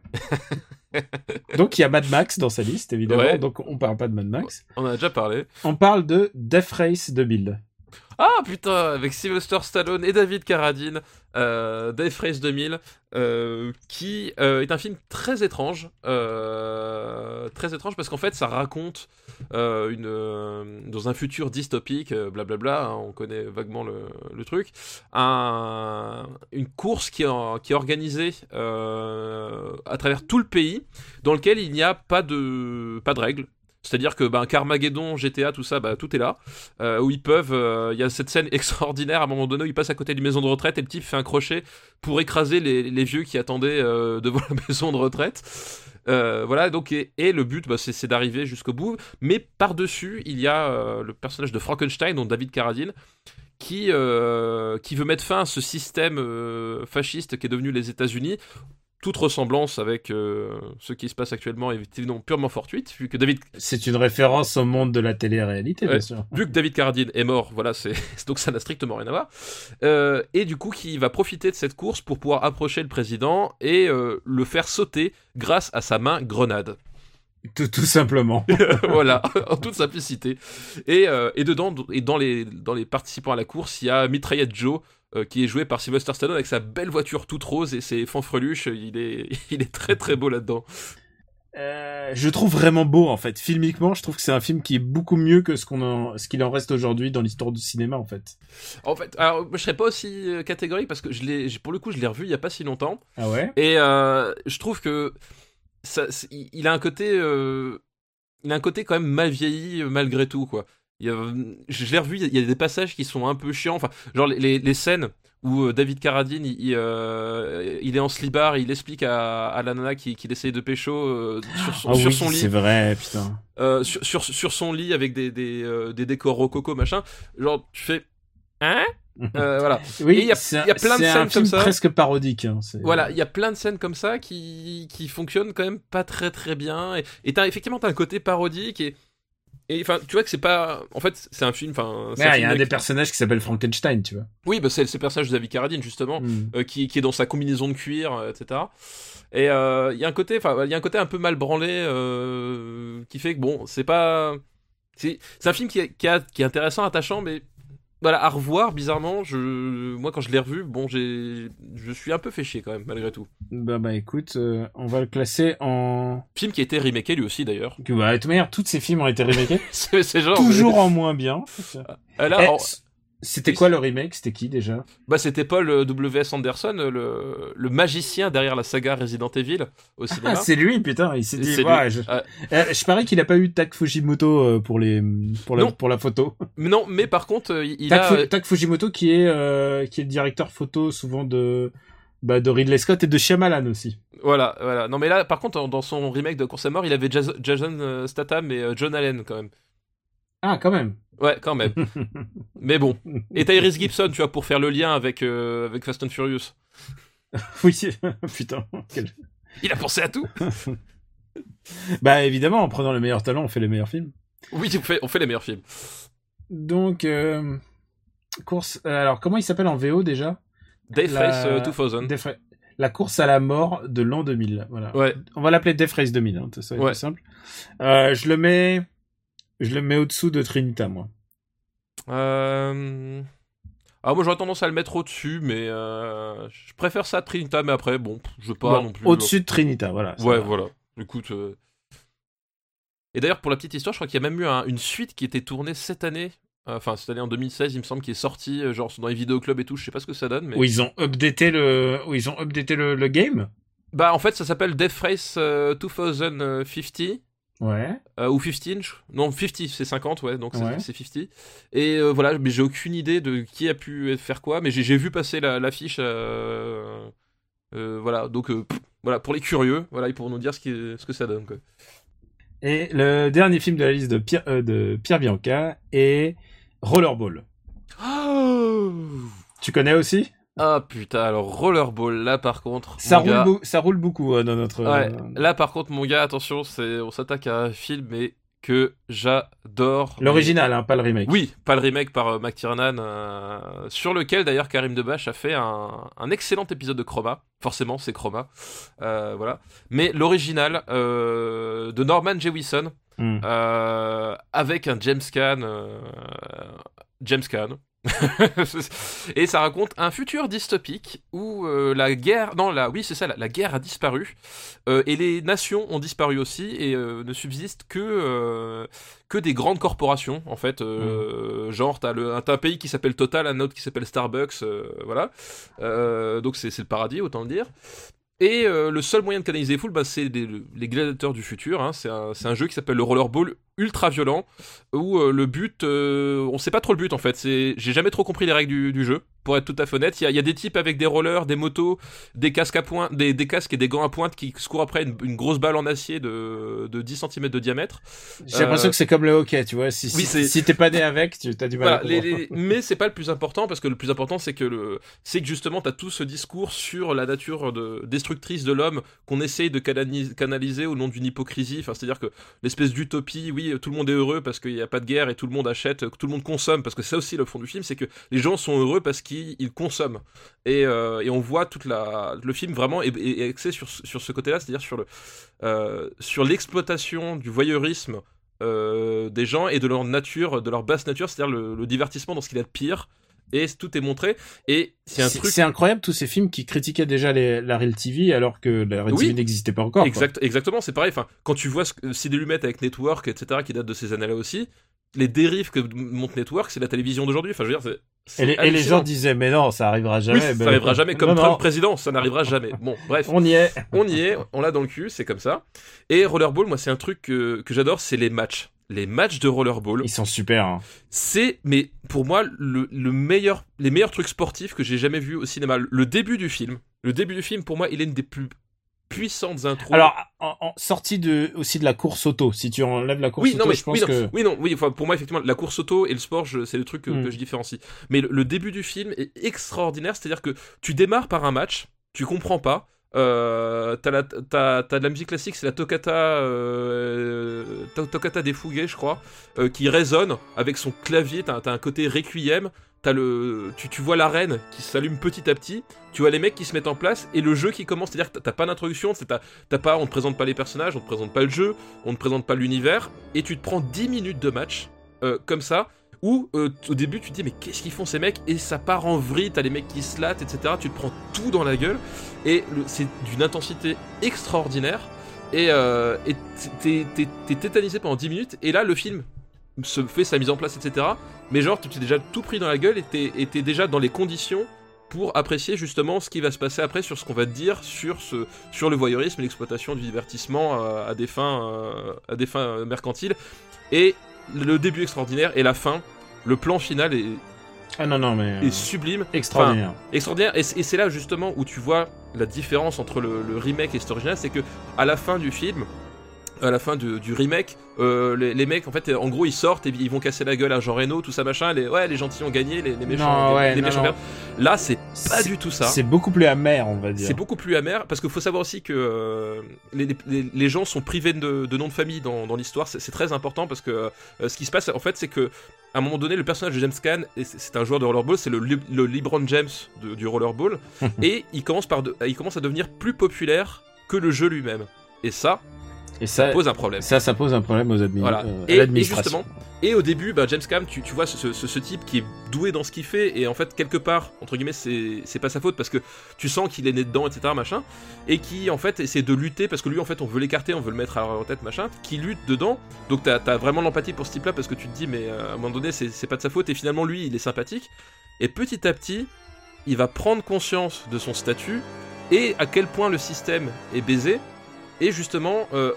[SPEAKER 1] Donc il y a Mad Max dans sa liste évidemment.
[SPEAKER 2] Ouais.
[SPEAKER 1] Donc on parle pas de Mad Max.
[SPEAKER 2] On en a déjà parlé.
[SPEAKER 1] On parle de Death Race de Build.
[SPEAKER 2] Ah putain, avec Sylvester Stallone et David Carradine, euh, Death Race 2000, euh, qui euh, est un film très étrange, euh, très étrange parce qu'en fait ça raconte dans un futur dystopique, blablabla, hein, on connaît vaguement le, le truc, un, une course qui est, qui est organisée à travers tout le pays, dans lequel il n'y a pas de pas de règles. C'est-à-dire que ben, Carmageddon, GTA, tout ça, bah, tout est là euh, où ils peuvent. euh, Il y a cette scène extraordinaire à un moment donné où ils passent à côté d'une maison de retraite et le type fait un crochet pour écraser les, vieux qui attendaient euh, devant la maison de retraite. Voilà, donc, et, le but, bah, c'est d'arriver jusqu'au bout. Mais par-dessus, il y a le personnage de Frankenstein, donc David Carradine, qui, qui veut mettre fin à ce système fasciste qui est devenu les États-Unis. Toute ressemblance avec euh, ce qui se passe actuellement est évidemment purement fortuite, vu que David
[SPEAKER 1] C'est une référence au monde de la télé-réalité, bien
[SPEAKER 2] Ouais.
[SPEAKER 1] sûr.
[SPEAKER 2] vu que David Carradine est mort, voilà, c'est donc ça n'a strictement rien à voir. Euh, et du coup, qui va profiter de cette course pour pouvoir approcher le président et euh, le faire sauter grâce à sa main grenade.
[SPEAKER 1] Tout, tout simplement.
[SPEAKER 2] voilà, en toute simplicité. Et, euh, et dedans, et dans les dans les participants à la course, il y a Mitraillette Joe. Euh, qui est joué par Sylvester Stallone avec sa belle voiture toute rose et ses fanfreluches, il est, il est très très beau là-dedans.
[SPEAKER 1] Euh, je trouve vraiment beau en fait. Filmiquement, je trouve que c'est un film qui est beaucoup mieux que ce qu'on en, ce qu'il en reste aujourd'hui dans l'histoire du cinéma en fait.
[SPEAKER 2] En fait, alors, je serais pas aussi euh, catégorique parce que je l'ai, pour le coup, je l'ai revu il y a pas si longtemps.
[SPEAKER 1] Ah ouais?
[SPEAKER 2] Et euh, je trouve que ça, il a un côté, il a un côté quand même mal vieilli malgré tout quoi. Il y a- je l'ai revu, il y a des passages qui sont un peu chiants. Enfin, genre les, les- les scènes où euh, David Carradine, il, il, euh, il est en slibard, il explique à, à la nana qu'il essaye de pécho euh, sur son,
[SPEAKER 1] Ah
[SPEAKER 2] sur
[SPEAKER 1] oui,
[SPEAKER 2] son lit
[SPEAKER 1] c'est vrai, putain.
[SPEAKER 2] euh, sur, sur, sur son lit avec des, des, euh, des décors rococo machin. Genre, tu fais. Hein? Euh, Voilà.
[SPEAKER 1] Oui,
[SPEAKER 2] Et il y a-
[SPEAKER 1] un-
[SPEAKER 2] y a plein de
[SPEAKER 1] c'est un
[SPEAKER 2] scènes
[SPEAKER 1] film
[SPEAKER 2] comme ça.
[SPEAKER 1] presque parodique. hein,
[SPEAKER 2] Voilà, il y a plein de scènes comme ça qui, qui fonctionnent quand même pas très très bien. Et, et t'as, effectivement, t'as un côté parodique et. Et enfin, tu vois que c'est pas. En fait, c'est un film. Enfin,
[SPEAKER 1] Ouais, il y a un des personnages qui s'appelle Frankenstein, tu vois.
[SPEAKER 2] Oui, bah, c'est le personnage de David Carradine, justement,
[SPEAKER 1] Mm.
[SPEAKER 2] euh, qui, qui est dans sa combinaison de cuir, euh, etc. Et euh, il y a un côté, enfin, il y a un côté un peu mal branlé euh, qui fait que bon, c'est pas, c'est c'est un film qui est, qui, a- qui est intéressant, attachant, mais voilà, à revoir, bizarrement, je, moi quand je l'ai revu, bon, j'ai, je suis un peu fait chier quand même, malgré tout.
[SPEAKER 1] Bah bah écoute, euh, on va le classer en.
[SPEAKER 2] Film qui a été remaké lui aussi d'ailleurs.
[SPEAKER 1] Bah, de toute manière, tous ces films ont été remakés.
[SPEAKER 2] c'est genre.
[SPEAKER 1] Toujours en moins bien.
[SPEAKER 2] Euh, là,
[SPEAKER 1] Eh,
[SPEAKER 2] en-
[SPEAKER 1] C'était quoi le remake? C'était qui déjà?
[SPEAKER 2] Bah, c'était Paul euh, W.S. Anderson, euh, le, le magicien derrière la saga Resident Evil au cinéma.
[SPEAKER 1] Ah, c'est lui, putain. Il s'est dit. Ouais, je...
[SPEAKER 2] Ah.
[SPEAKER 1] Euh, je parie qu'il a pas eu Tak Fujimoto pour les pour la
[SPEAKER 2] Non.
[SPEAKER 1] pour la photo.
[SPEAKER 2] Non, mais par contre, il
[SPEAKER 1] Tak,
[SPEAKER 2] a.
[SPEAKER 1] Fu- Tak Fujimoto qui est euh, qui est le directeur photo souvent de bah, de Ridley Scott et de Shyamalan aussi.
[SPEAKER 2] Voilà, voilà. Non, mais là, par contre, dans son remake de Course à mort, il avait Jas- Jason Statham et John Allen quand même.
[SPEAKER 1] Ah, quand même.
[SPEAKER 2] Ouais, quand même. mais bon. Et Tyrese Gibson, tu vois, pour faire le lien avec, euh, avec Fast and Furious.
[SPEAKER 1] oui, putain. quel-
[SPEAKER 2] Il a pensé à tout.
[SPEAKER 1] Bah évidemment, en prenant les meilleurs talents, on fait les meilleurs films.
[SPEAKER 2] Oui, on fait, on fait les meilleurs films.
[SPEAKER 1] Donc, euh, course. euh, Alors, comment il s'appelle en VO déjà?
[SPEAKER 2] Death
[SPEAKER 1] La-
[SPEAKER 2] Race euh, 2000.
[SPEAKER 1] Death Ra- La course à la mort de l'an 2000. Voilà.
[SPEAKER 2] Ouais.
[SPEAKER 1] On va l'appeler Death Race 2000. Hein, ça va être
[SPEAKER 2] Ouais.
[SPEAKER 1] plus simple. Euh, je le mets, je le mets au-dessous de Trinita, moi.
[SPEAKER 2] Euh... Ah, moi j'aurais tendance à le mettre au-dessus, mais euh, je préfère ça à Trinita, mais après, bon, je veux pas
[SPEAKER 1] Bon,
[SPEAKER 2] non plus.
[SPEAKER 1] Au-dessus de Trinita, voilà.
[SPEAKER 2] Ouais,
[SPEAKER 1] va.
[SPEAKER 2] voilà. Écoute. euh, Et d'ailleurs, pour la petite histoire, je crois qu'il y a même eu un- une suite qui était tournée cette année. Euh, Enfin, cette année en 2016, il me semble, qui est sortie, genre dans les vidéoclubs et tout. Je sais pas ce que ça donne, mais.
[SPEAKER 1] Où ils ont updaté le, où ils ont updaté le, le game?
[SPEAKER 2] Bah, en fait, ça s'appelle Death Race euh, 2050.
[SPEAKER 1] Ouais.
[SPEAKER 2] Euh, ou 15, je- non 50 c'est 50 ouais donc c'est
[SPEAKER 1] Ouais.
[SPEAKER 2] c'est 50 et euh, voilà mais j'ai aucune idée de qui a pu faire quoi mais j'ai vu passer la- l'affiche euh, euh, voilà donc pff, voilà pour les curieux voilà ils pourront nous dire ce, qui, ce que ça donne quoi.
[SPEAKER 1] Et le dernier film de la liste de Pierre, de Pierre Bianca est Rollerball. Tu connais aussi?
[SPEAKER 2] Ah putain alors Rollerball là par contre
[SPEAKER 1] ça roule,
[SPEAKER 2] gars,
[SPEAKER 1] beau- ça roule beaucoup euh, dans notre.
[SPEAKER 2] ouais,
[SPEAKER 1] euh,
[SPEAKER 2] là par contre mon gars attention on s'attaque à un film mais que j'adore
[SPEAKER 1] L'original, hein, pas le remake.
[SPEAKER 2] Oui, pas le remake par euh, McTiernan, euh, sur lequel d'ailleurs Karim Debache a fait un, un excellent épisode de Chroma. Forcément, c'est Chroma. Voilà. Mais l'original de Norman Jewison,
[SPEAKER 1] Hmm.
[SPEAKER 2] avec un James Caan. James Caan. Et ça raconte un futur dystopique où euh, la guerre, non, la, oui c'est ça, la, la guerre a disparu euh, et les nations ont disparu aussi et euh, ne subsistent que que des grandes corporations en fait. euh, Genre t'as le un pays qui s'appelle Total, un autre qui s'appelle Starbucks, voilà. Donc c'est c'est le paradis autant le dire. Et euh, le seul moyen de canaliser les foules, bah, c'est les gladiateurs du futur. hein. C'est un, jeu qui s'appelle le Rollerball, ultra violent, où euh, le but, euh, on sait pas trop le but en fait. J'ai jamais trop compris les règles du jeu. Pour être tout à fait honnête, il y a, il y a des types avec des rollers, des motos, des casques à pointe, des, des casques et des gants à pointe qui se courent après une, une grosse balle en acier de, de 10 cm de diamètre.
[SPEAKER 1] J'ai l'impression
[SPEAKER 2] Euh,
[SPEAKER 1] que c'est comme le hockey, tu vois. Si,
[SPEAKER 2] oui,
[SPEAKER 1] si,
[SPEAKER 2] c'est-
[SPEAKER 1] si t'es pas né avec, tu as du mal
[SPEAKER 2] Voilà,
[SPEAKER 1] à
[SPEAKER 2] les- mais c'est pas le plus important parce que le plus important c'est que le c'est que justement t'as tout ce discours sur la nature de, destructrice de l'homme qu'on essaye de canali- canaliser au nom d'une hypocrisie. Enfin, c'est-à-dire que l'espèce d'utopie, oui, tout le monde est heureux parce qu'il n'y a pas de guerre et tout le monde achète, tout le monde consomme parce que c'est aussi le fond du film, c'est que les gens sont heureux parce qu'ils ils consomment et, euh, et on voit toute la le film vraiment est, axé sur, ce- sur ce côté-là, c'est-à-dire sur le euh, sur l'exploitation du voyeurisme euh, des gens et de leur nature, de leur basse nature, c'est-à-dire le, le divertissement dans ce qu'il a de pire. Et tout est montré. Et c'est un
[SPEAKER 1] C'est
[SPEAKER 2] truc.
[SPEAKER 1] c'est incroyable tous ces films qui critiquaient déjà les- la Real TV alors que la Real
[SPEAKER 2] Oui.
[SPEAKER 1] TV n'existait pas encore. quoi.
[SPEAKER 2] Exactement, c'est pareil. Enfin, quand tu vois ce Lumet avec Network, etc., qui date de ces années-là aussi, les dérives que monte Network, c'est la télévision d'aujourd'hui. Enfin, je veux dire, c'est-
[SPEAKER 1] Et les, et les
[SPEAKER 2] hallucinant.
[SPEAKER 1] gens disaient mais non, ça arrivera
[SPEAKER 2] Oui,
[SPEAKER 1] jamais.
[SPEAKER 2] ça n'arrivera jamais. Comme
[SPEAKER 1] non,
[SPEAKER 2] Trump
[SPEAKER 1] non,
[SPEAKER 2] président, ça n'arrivera jamais. Bon, bref.
[SPEAKER 1] on y est.
[SPEAKER 2] on y est, on l'a dans le cul, c'est comme ça. Et Rollerball, moi, c'est un truc que, que j'adore, c'est les matchs. Les matchs de Rollerball,
[SPEAKER 1] Ils sont super. hein.
[SPEAKER 2] c'est, mais pour moi, le, le meilleur, les meilleurs trucs sportifs que j'ai jamais vus au cinéma. Le début du film, le début du film, pour moi, il est une des plus puissantes intros.
[SPEAKER 1] Alors, en, en- sortie de, aussi de la course auto, si tu enlèves la course
[SPEAKER 2] oui,
[SPEAKER 1] auto,
[SPEAKER 2] non, mais
[SPEAKER 1] je pense
[SPEAKER 2] oui, non,
[SPEAKER 1] que...
[SPEAKER 2] oui, non, oui, enfin, pour moi, effectivement, la course auto et le sport, c'est le truc que,
[SPEAKER 1] Mm.
[SPEAKER 2] que je différencie. Mais le, le début du film est extraordinaire, c'est-à-dire que tu démarres par un match, tu comprends pas. Euh, t'as, la, de la musique classique, c'est la toccata, euh, to- toccata des je crois, euh, qui résonne avec son clavier. T'as, un côté requiem. T'as le, tu, tu vois l'arène qui s'allume petit à petit. Tu vois les mecs qui se mettent en place et le jeu qui commence. C'est-à-dire que t'as- pas d'introduction, c'est t'as, on te présente pas les personnages, on te présente pas le jeu, on ne présente pas l'univers et tu te prends 10 minutes de match comme ça où euh, au début tu te dis mais qu'est-ce qu'ils font ces mecs? Et ça part en vrille, t'as les mecs qui se lattent, etc. Tu te prends tout dans la gueule et c'est d'une intensité extraordinaire et euh, t'es, tétanisé pendant 10 minutes et là le film se fait sa mise en place, etc. Mais genre tu t'es déjà tout pris dans la gueule et t'es, déjà dans les conditions pour apprécier justement ce qui va se passer après sur ce qu'on va te dire sur, le voyeurisme et l'exploitation du divertissement euh, à des fins, à des fins mercantiles. Et le début extraordinaire et la fin, le plan final est,
[SPEAKER 1] Ah non, non, mais... euh,
[SPEAKER 2] est sublime,
[SPEAKER 1] extraordinaire.
[SPEAKER 2] extraordinaire. Et, c'est là justement où tu vois la différence entre le, le remake et cet original, c'est que à la fin du film, à la fin du, du remake, euh, les, les mecs en fait en gros ils sortent et ils vont casser la gueule à Jean Reno, tout ça machin, les, ouais les gentils ont gagné, les, les méchants,
[SPEAKER 1] Non, ouais,
[SPEAKER 2] les
[SPEAKER 1] non,
[SPEAKER 2] méchants
[SPEAKER 1] non.
[SPEAKER 2] Là c'est pas du tout ça.
[SPEAKER 1] C'est beaucoup plus amer, on va dire.
[SPEAKER 2] C'est beaucoup plus amer parce qu'il faut savoir aussi que euh, les, gens sont privés de, de nom de famille dans, dans l'histoire. C'est très important parce que euh, ce qui se passe en fait, c'est que à un moment donné, le personnage de James Caan, c'est un joueur de rollerball, c'est le, le LeBron James de- du rollerball, et il commence, par de- il commence à devenir plus populaire que le jeu lui-même. Et ça,
[SPEAKER 1] Et ça,
[SPEAKER 2] pose un problème.
[SPEAKER 1] ça, ça pose un problème aux admin,
[SPEAKER 2] Voilà.
[SPEAKER 1] euh,
[SPEAKER 2] Et- justement, Et au début, bah, James Cam, tu, tu vois ce, ce- type qui est doué dans ce qu'il fait, et en fait, quelque part, entre guillemets, c'est pas sa faute parce que tu sens qu'il est né dedans, etc., machin, et qui, en fait, essaie de lutter parce que lui, en fait, on veut l'écarter, on veut le mettre à la tête, machin, qui lutte dedans. Donc, t'as as vraiment l'empathie pour ce type-là parce que tu te dis, mais euh, à un moment donné, c'est c'est pas de sa faute, et finalement, lui, il est sympathique. Et petit à petit, il va prendre conscience de son statut et à quel point le système est baisé. Et justement, euh,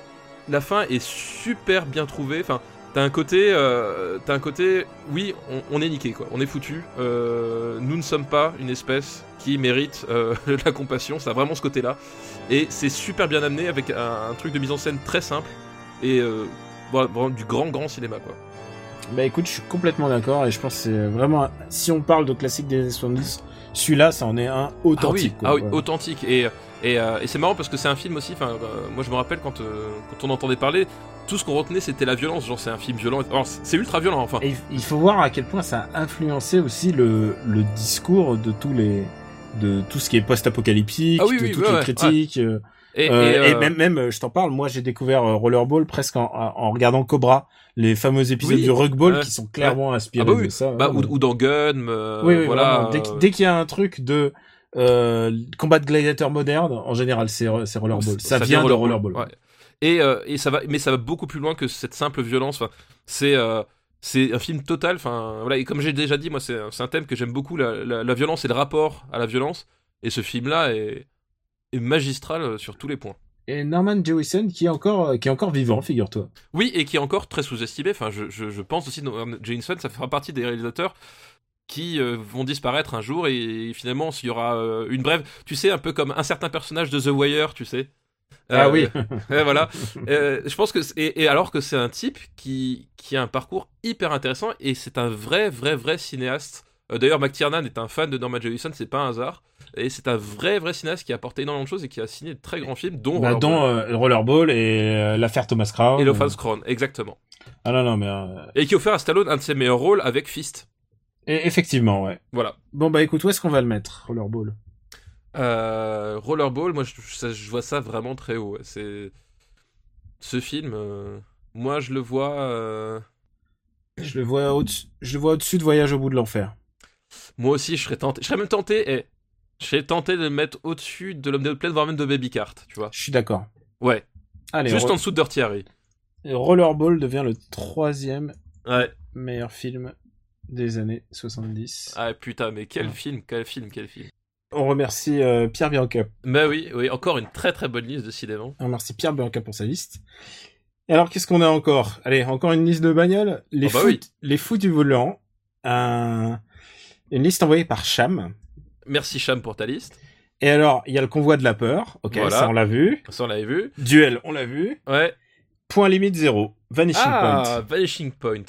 [SPEAKER 2] la fin est super bien trouvée. Enfin, t'as un côté, euh, t'as un côté, oui, on, on est niqué quoi, on est foutu. Euh, nous ne sommes pas une espèce qui mérite euh, la compassion. Ça a vraiment ce côté-là. Et c'est super bien amené avec un, un truc de mise en scène très simple et voilà, vraiment du grand grand cinéma quoi.
[SPEAKER 1] Bah écoute, je suis complètement d'accord et je pense que c'est vraiment, si on parle de classique des années 70, celui-là, ça en est un authentique.
[SPEAKER 2] Ah oui,
[SPEAKER 1] quoi,
[SPEAKER 2] ah oui
[SPEAKER 1] ouais.
[SPEAKER 2] authentique. Et, et, euh, et c'est marrant parce que c'est un film aussi. Enfin, euh, moi je me rappelle quand, euh, quand on entendait parler, tout ce qu'on retenait c'était la violence. Genre c'est un film violent. Alors, c'est ultra violent. Enfin,
[SPEAKER 1] Et il- faut voir à quel point ça a influencé aussi le, le discours de tous les de tout ce qui est post-apocalyptique,
[SPEAKER 2] Ah oui,
[SPEAKER 1] de
[SPEAKER 2] oui,
[SPEAKER 1] toutes
[SPEAKER 2] ouais,
[SPEAKER 1] les critiques. euh,
[SPEAKER 2] et,
[SPEAKER 1] euh,
[SPEAKER 2] et,
[SPEAKER 1] et
[SPEAKER 2] euh,
[SPEAKER 1] même, même, je t'en parle, moi j'ai découvert Rollerball presque en, en regardant Cobra, les fameux épisodes
[SPEAKER 2] Oui,
[SPEAKER 1] du Rugball qui sont clairement inspirés
[SPEAKER 2] Ah bah
[SPEAKER 1] de ça.
[SPEAKER 2] bah,
[SPEAKER 1] ouais,
[SPEAKER 2] ou, ou dans Gun. euh, voilà.
[SPEAKER 1] dès qu'il y a un truc de euh, combat de gladiateurs moderne, en général, c'est Rollerball. Ça, vient de Rollerball.
[SPEAKER 2] ouais. Et, euh, et ça va, mais ça va beaucoup plus loin que cette simple violence. Enfin, c'est euh, c'est un film total. Enfin, voilà. Et comme j'ai déjà dit, moi, c'est un thème que j'aime beaucoup, la, la, la violence et le rapport à la violence. Et ce film-là est, est magistral sur tous les points.
[SPEAKER 1] Et Norman Jewison qui est encore qui est encore vivant, figure-toi.
[SPEAKER 2] Oui, et qui est encore très sous-estimé. Enfin, je, je, je pense aussi que Jameson, ça fera partie des réalisateurs qui euh, vont disparaître un jour et finalement, s'il y aura euh, une brève, tu sais, un peu comme un certain personnage de The Wire, tu sais.
[SPEAKER 1] Ah
[SPEAKER 2] Euh,
[SPEAKER 1] oui.
[SPEAKER 2] Voilà. Euh, je pense que et, et alors que c'est un type qui qui a un parcours hyper intéressant et c'est un vrai vrai vrai cinéaste. D'ailleurs, McTiernan est un fan de Norman Jewison, c'est pas un hasard. Et c'est un vrai vrai cinéaste qui a apporté énormément de choses et qui a signé de très grands films, dont
[SPEAKER 1] Bah,
[SPEAKER 2] Rollerball
[SPEAKER 1] dont Rollerball et l'affaire Thomas Crown.
[SPEAKER 2] et Love Crown, exactement.
[SPEAKER 1] Ah non non mais
[SPEAKER 2] Et qui a offert à Stallone un de ses meilleurs rôles avec Fist.
[SPEAKER 1] Et- effectivement ouais.
[SPEAKER 2] Voilà.
[SPEAKER 1] Bon bah écoute où est-ce qu'on va le mettre Rollerball?
[SPEAKER 2] Euh, Rollerball, moi je, ça- je vois ça vraiment très haut. ouais. C'est ce film. euh, moi je le vois. euh,
[SPEAKER 1] Je le vois au je le vois au-dessus de Voyage au bout de l'enfer.
[SPEAKER 2] Moi aussi je serais tenté. Je serais même tenté. Et je serais tenté de le mettre au-dessus de l'homme de plaine, voire même de Baby Cart. Tu vois.
[SPEAKER 1] Je suis d'accord.
[SPEAKER 2] Ouais.
[SPEAKER 1] Allez,
[SPEAKER 2] Juste en dessous de Dirty Harry.
[SPEAKER 1] Rollerball devient le troisième
[SPEAKER 2] Ouais.
[SPEAKER 1] meilleur film des années 70.
[SPEAKER 2] Ah putain, mais quel
[SPEAKER 1] Ouais.
[SPEAKER 2] film, quel film, quel film.
[SPEAKER 1] On remercie euh, Pierre Bianca.
[SPEAKER 2] Bah oui, oui, encore une très très bonne liste de cinéma.
[SPEAKER 1] On remercie Pierre Bianca pour sa liste. Et alors qu'est-ce qu'on a encore? Allez, encore une liste de bagnoles. Les
[SPEAKER 2] Oh bah
[SPEAKER 1] fous,
[SPEAKER 2] oui.
[SPEAKER 1] les fous du volant. Un- Une liste envoyée par Cham.
[SPEAKER 2] Merci Cham pour ta liste.
[SPEAKER 1] Et alors, il y a le convoi de la peur. Ok,
[SPEAKER 2] Voilà.
[SPEAKER 1] ça on l'a vu.
[SPEAKER 2] Ça on l'avait vu.
[SPEAKER 1] Duel, on l'a vu.
[SPEAKER 2] Ouais.
[SPEAKER 1] Point limite zéro. Vanishing
[SPEAKER 2] Ah,
[SPEAKER 1] Point.
[SPEAKER 2] Vanishing Point.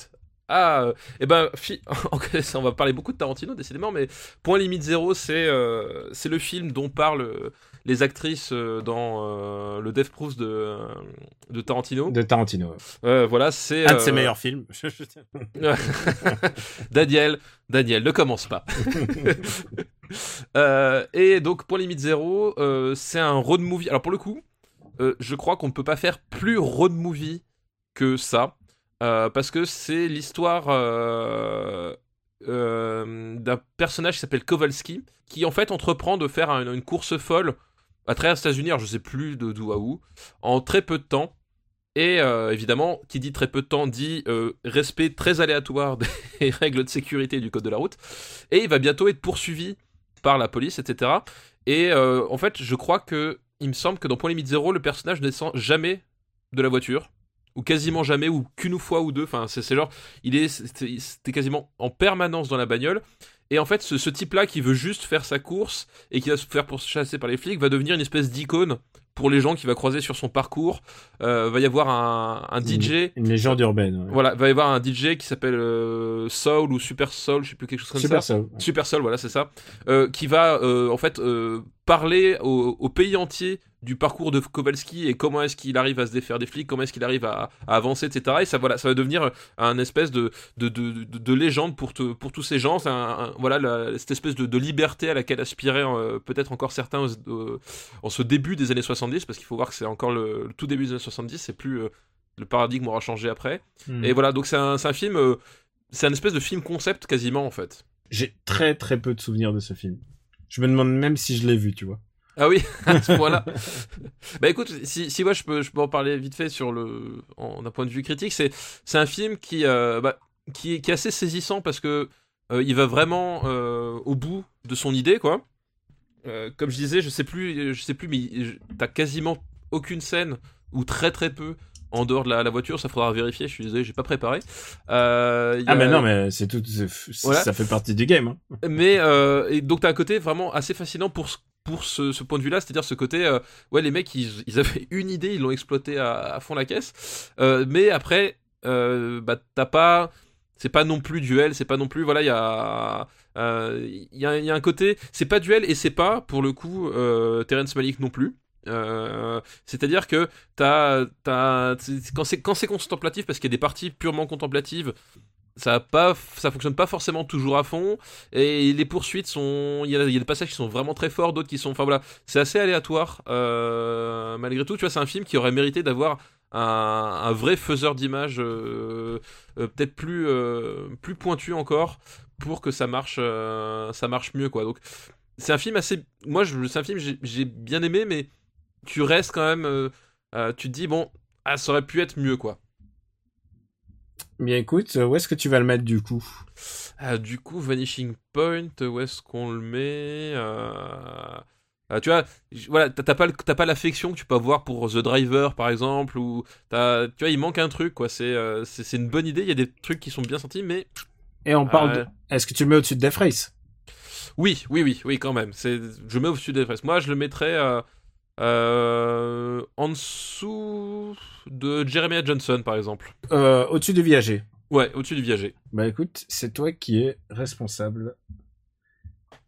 [SPEAKER 2] Ah, euh, eh ben, fi- on va parler beaucoup de Tarantino, décidément, mais Point Limite Zéro, c'est euh, c'est le film dont parlent euh, les actrices euh, dans euh, le Death Proof de, de Tarantino.
[SPEAKER 1] De Tarantino.
[SPEAKER 2] Euh, voilà, c'est.
[SPEAKER 1] Un de
[SPEAKER 2] euh,
[SPEAKER 1] ses meilleurs films.
[SPEAKER 2] Daniel, Daniel, ne commence pas. Euh, et donc, Point Limite Zéro, euh, c'est un road movie. Alors, pour le coup, euh, je crois qu'on ne peut pas faire plus road movie que ça. Euh, parce que c'est l'histoire euh, euh, d'un personnage qui s'appelle Kowalski, qui en fait entreprend de faire un- une course folle à travers les États-Unis, je sais plus de d'où à où, en très peu de temps. Et évidemment, qui dit très peu de temps dit respect très aléatoire des règles de sécurité du code de la route. Et il va bientôt être poursuivi par la police, etc. Et en fait, je crois que il me semble que dans Point Limite Zéro, le personnage ne descend jamais de la voiture, ou quasiment jamais, ou qu'une fois ou deux. Enfin, c'est genre, il est, c'était quasiment en permanence dans la bagnole. Et en fait, ce, ce type-là qui veut juste faire sa course et qui va se faire pourchasser par les flics va devenir une espèce d'icône pour les gens qu'il va croiser sur son parcours. Euh, va y avoir un, un DJ.
[SPEAKER 1] Une légende urbaine. ouais.
[SPEAKER 2] Voilà, va y avoir un DJ qui s'appelle euh, Soul ou Super Soul, je sais plus quelque chose comme
[SPEAKER 1] Super
[SPEAKER 2] ça.
[SPEAKER 1] Soul.
[SPEAKER 2] Super Soul, voilà, c'est ça. Euh, qui va euh, en fait parler au, au pays entier du parcours de Kowalski et comment est-ce qu'il arrive à se défaire des flics, comment est-ce qu'il arrive à, à avancer, etc. Et ça, voilà, ça va devenir un espèce de, de, de, de- de légende pour, te- pour tous ces gens. C'est un- un- voilà, la- cette espèce de, liberté à laquelle aspiraient euh, peut-être encore certains euh, en ce début des années 70, parce qu'il faut voir que c'est encore le, le tout début des années 70, c'est plus. euh, le paradigme aura changé après.
[SPEAKER 1] Hmm.
[SPEAKER 2] Et voilà, donc c'est un, film. euh, c'est un espèce de film concept quasiment en fait.
[SPEAKER 1] J'ai très très peu de souvenirs de ce film. Je me demande même si je l'ai vu, tu vois.
[SPEAKER 2] Ah oui, à ce point-là. bah écoute, si, si moi je peux, je peux en parler vite fait sur le, d'un point de vue critique, c'est, c'est un film qui, euh, bah, qui, est, qui est assez saisissant parce que euh, il va vraiment euh, au bout de son idée, quoi. Euh, comme je disais, je sais plus, je sais plus, mais t'as quasiment aucune scène ou très très peu en dehors de la, la voiture. Ça faudra vérifier. Je suis désolé, j'ai pas préparé. Euh,
[SPEAKER 1] Ah
[SPEAKER 2] a-
[SPEAKER 1] mais non, mais c'est tout,
[SPEAKER 2] Voilà.
[SPEAKER 1] ça fait partie du game. Hein.
[SPEAKER 2] mais euh, et donc t'as un côté vraiment assez fascinant pour ce, pour ce, ce point de vue-là, c'est-à-dire ce côté, euh, ouais, les mecs, ils, avaient une idée, ils l'ont exploité à, fond la caisse, Euh, mais après, euh, bah t'as pas, c'est pas non plus duel, c'est pas non plus, voilà, il y a, il y, un côté, c'est pas duel et c'est pas pour le coup Terrence Malick non plus. C'est-à-dire que t'as, t'as, quand c'est contemplatif, parce qu'il y a des parties purement contemplatives, ça pas, ça fonctionne pas forcément toujours à fond. Et les poursuites sont, il y a, y a des passages qui sont vraiment très forts, d'autres qui sont, enfin voilà, c'est assez aléatoire. euh, malgré tout, tu vois, c'est un film qui aurait mérité d'avoir un, vrai faiseur d'images, euh, euh, peut-être plus, plus pointu encore, pour que ça marche, ça marche mieux, quoi. Donc, c'est un film assez, moi, c'est un film j'ai- bien aimé, mais tu restes quand même, tu te dis bon, ah, ça aurait pu être mieux, quoi.
[SPEAKER 1] Bien écoute, euh, où est-ce que tu vas le mettre du coup?
[SPEAKER 2] Ah, du coup, Vanishing Point, où est-ce qu'on le met Euh, euh, Tu vois, voilà, t'as pas, le- pas l'affection que tu peux avoir pour The Driver, par exemple, ou tu vois, il manque un truc, quoi. C'est euh, une bonne idée, il y a des trucs qui sont bien sentis, mais
[SPEAKER 1] Et on parle. De- Est-ce que tu le mets au-dessus de Death Race?
[SPEAKER 2] oui, oui, oui, oui, quand même. Je mets au-dessus des fraises. Moi, je le mettrais euh, en dessous de Jeremiah Johnson, par exemple.
[SPEAKER 1] euh, Au-dessus du Viager.
[SPEAKER 2] Ouais, au-dessus du viager.
[SPEAKER 1] Bah écoute, c'est toi qui es responsable.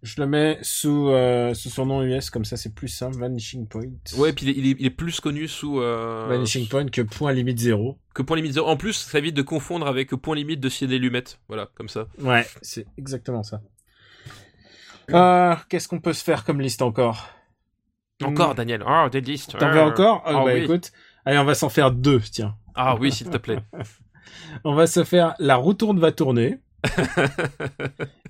[SPEAKER 1] Je le mets sous, euh, sous son nom US, comme ça c'est plus simple. Vanishing Point.
[SPEAKER 2] Ouais, puis il est, il est- il est plus connu sous.
[SPEAKER 1] Vanishing Point que point limite zéro.
[SPEAKER 2] que point limite zéro. En plus, ça évite de confondre avec point limite de Ciné Lumet. Voilà, comme ça.
[SPEAKER 1] Ouais, c'est exactement ça. Qu'est-ce qu'on peut se faire comme liste encore?
[SPEAKER 2] Encore, Daniel. Oh, des listes.
[SPEAKER 1] T'en veux encore Bah
[SPEAKER 2] oui.
[SPEAKER 1] écoute, allez, on va s'en faire deux, tiens.
[SPEAKER 2] Ah oui, s'il te plaît.
[SPEAKER 1] On va se faire La roue tourne va tourner.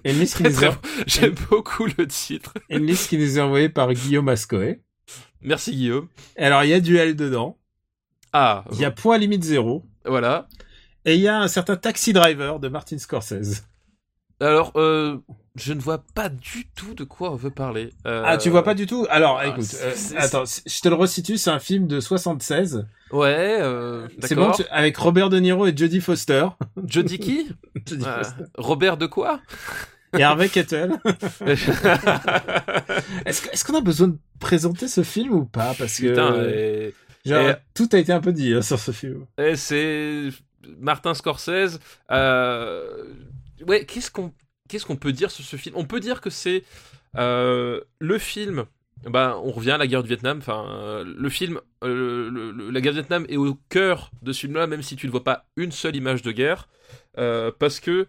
[SPEAKER 1] Et une liste qui
[SPEAKER 2] Très,
[SPEAKER 1] nous
[SPEAKER 2] très
[SPEAKER 1] est-
[SPEAKER 2] bon. J'aime beaucoup le titre.
[SPEAKER 1] une liste qui nous est envoyée par Guillaume Ascoé.
[SPEAKER 2] Merci, Guillaume.
[SPEAKER 1] Et Alors, il y a duel dedans.
[SPEAKER 2] Ah,
[SPEAKER 1] Il y a point limite zéro.
[SPEAKER 2] voilà.
[SPEAKER 1] Et il y a un certain Taxi Driver de Martin Scorsese.
[SPEAKER 2] Alors, euh, je ne vois pas du tout de quoi on veut parler. Euh,
[SPEAKER 1] Ah, tu vois pas du tout? Alors,
[SPEAKER 2] ah,
[SPEAKER 1] écoute, euh, attends, je te le resitue, c'est un film de 76.
[SPEAKER 2] Ouais, euh,
[SPEAKER 1] C'est bon, tu- avec Robert De Niro et Jodie Foster.
[SPEAKER 2] Jodie qui?
[SPEAKER 1] Jodie
[SPEAKER 2] Euh,
[SPEAKER 1] Foster.
[SPEAKER 2] Robert de quoi?
[SPEAKER 1] Et Harvey Keitel. Est-ce qu'on a besoin de présenter ce film ou pas? Parce que
[SPEAKER 2] Putain, et-
[SPEAKER 1] genre,
[SPEAKER 2] et-
[SPEAKER 1] tout a été un peu dit hein, sur ce film.
[SPEAKER 2] et c'est Martin Scorsese. euh, Ouais, qu'est-ce qu'on qu'est-ce qu'on peut dire sur ce film? On peut dire que c'est euh, le film. Ben, on revient à la guerre du Vietnam. Enfin, euh, le film, euh, la guerre du Vietnam est au cœur de ce film-là, même si tu ne vois pas une seule image de guerre, parce que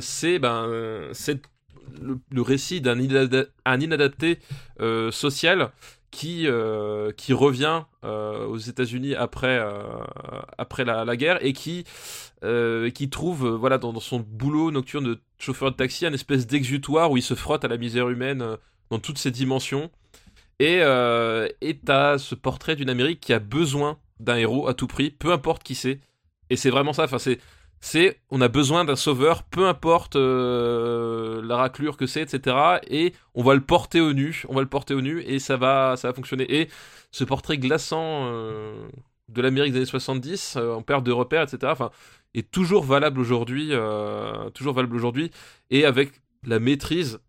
[SPEAKER 2] c'est ben, c'est le, récit d'un inada- un inadapté social qui, euh, qui revient euh, aux États-Unis après, euh, après la, guerre et qui, qui trouve voilà, dans, son boulot nocturne de chauffeur de taxi un espèce d'exutoire où il se frotte à la misère humaine dans toutes ses dimensions. Et et t'as ce portrait d'une Amérique qui a besoin d'un héros à tout prix, peu importe qui c'est. Et c'est vraiment ça. Enfin, c'est c'est on a besoin d'un sauveur, peu importe euh, la raclure que c'est, etc. Et on va le porter au nu, on va le porter au nu et ça va, ça va fonctionner. Et ce portrait glaçant euh, de l'Amérique des années 70, euh, en perte de repères, etc. Enfin, est toujours valable aujourd'hui, toujours valable aujourd'hui, et avec la maîtrise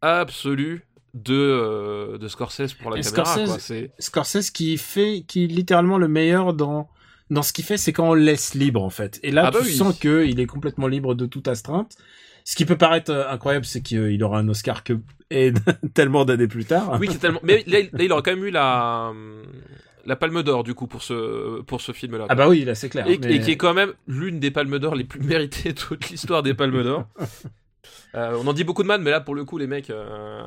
[SPEAKER 2] absolue de, euh, de Scorsese pour la
[SPEAKER 1] Et
[SPEAKER 2] caméra.
[SPEAKER 1] Scorsese-
[SPEAKER 2] quoi.
[SPEAKER 1] Scorsese qui fait, qui est littéralement le meilleur dans dans ce qu'il fait, c'est quand on le laisse libre en fait. Et là,
[SPEAKER 2] Ah bah
[SPEAKER 1] tu
[SPEAKER 2] oui.
[SPEAKER 1] sens que il est complètement libre de toute astreinte. Ce qui peut paraître euh, incroyable, c'est qu'il aura un Oscar que et tellement d'années plus tard.
[SPEAKER 2] Oui, tellement. Mais là, il- là, aurait quand même eu la, la Palme d'Or, du coup, pour ce, pour ce film-là.
[SPEAKER 1] Ah bah oui, là c'est clair.
[SPEAKER 2] et,
[SPEAKER 1] mais-
[SPEAKER 2] et qui est quand même l'une des Palmes d'Or les plus méritées de toute l'histoire des Palmes d'Or. Euh, on en dit beaucoup de mal, mais là, pour le coup, les mecs. euh,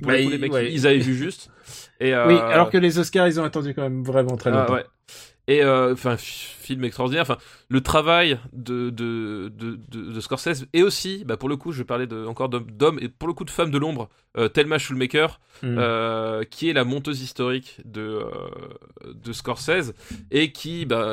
[SPEAKER 2] pour
[SPEAKER 1] Bah,
[SPEAKER 2] coup, les mecs,
[SPEAKER 1] ouais.
[SPEAKER 2] ils avaient vu juste. Et, euh,
[SPEAKER 1] Oui, alors que les Oscars, ils ont attendu quand même vraiment très
[SPEAKER 2] Ah,
[SPEAKER 1] longtemps.
[SPEAKER 2] ouais. Et euh, enfin, film extraordinaire. Enfin, le travail de de, de, de, de Scorsese et aussi, bah, pour le coup, je parlais de, encore d'hommes et pour le coup de femmes de l'ombre, euh, Thelma Schulmaker,
[SPEAKER 1] Mm.
[SPEAKER 2] euh, qui est la monteuse historique de de Scorsese et qui bah,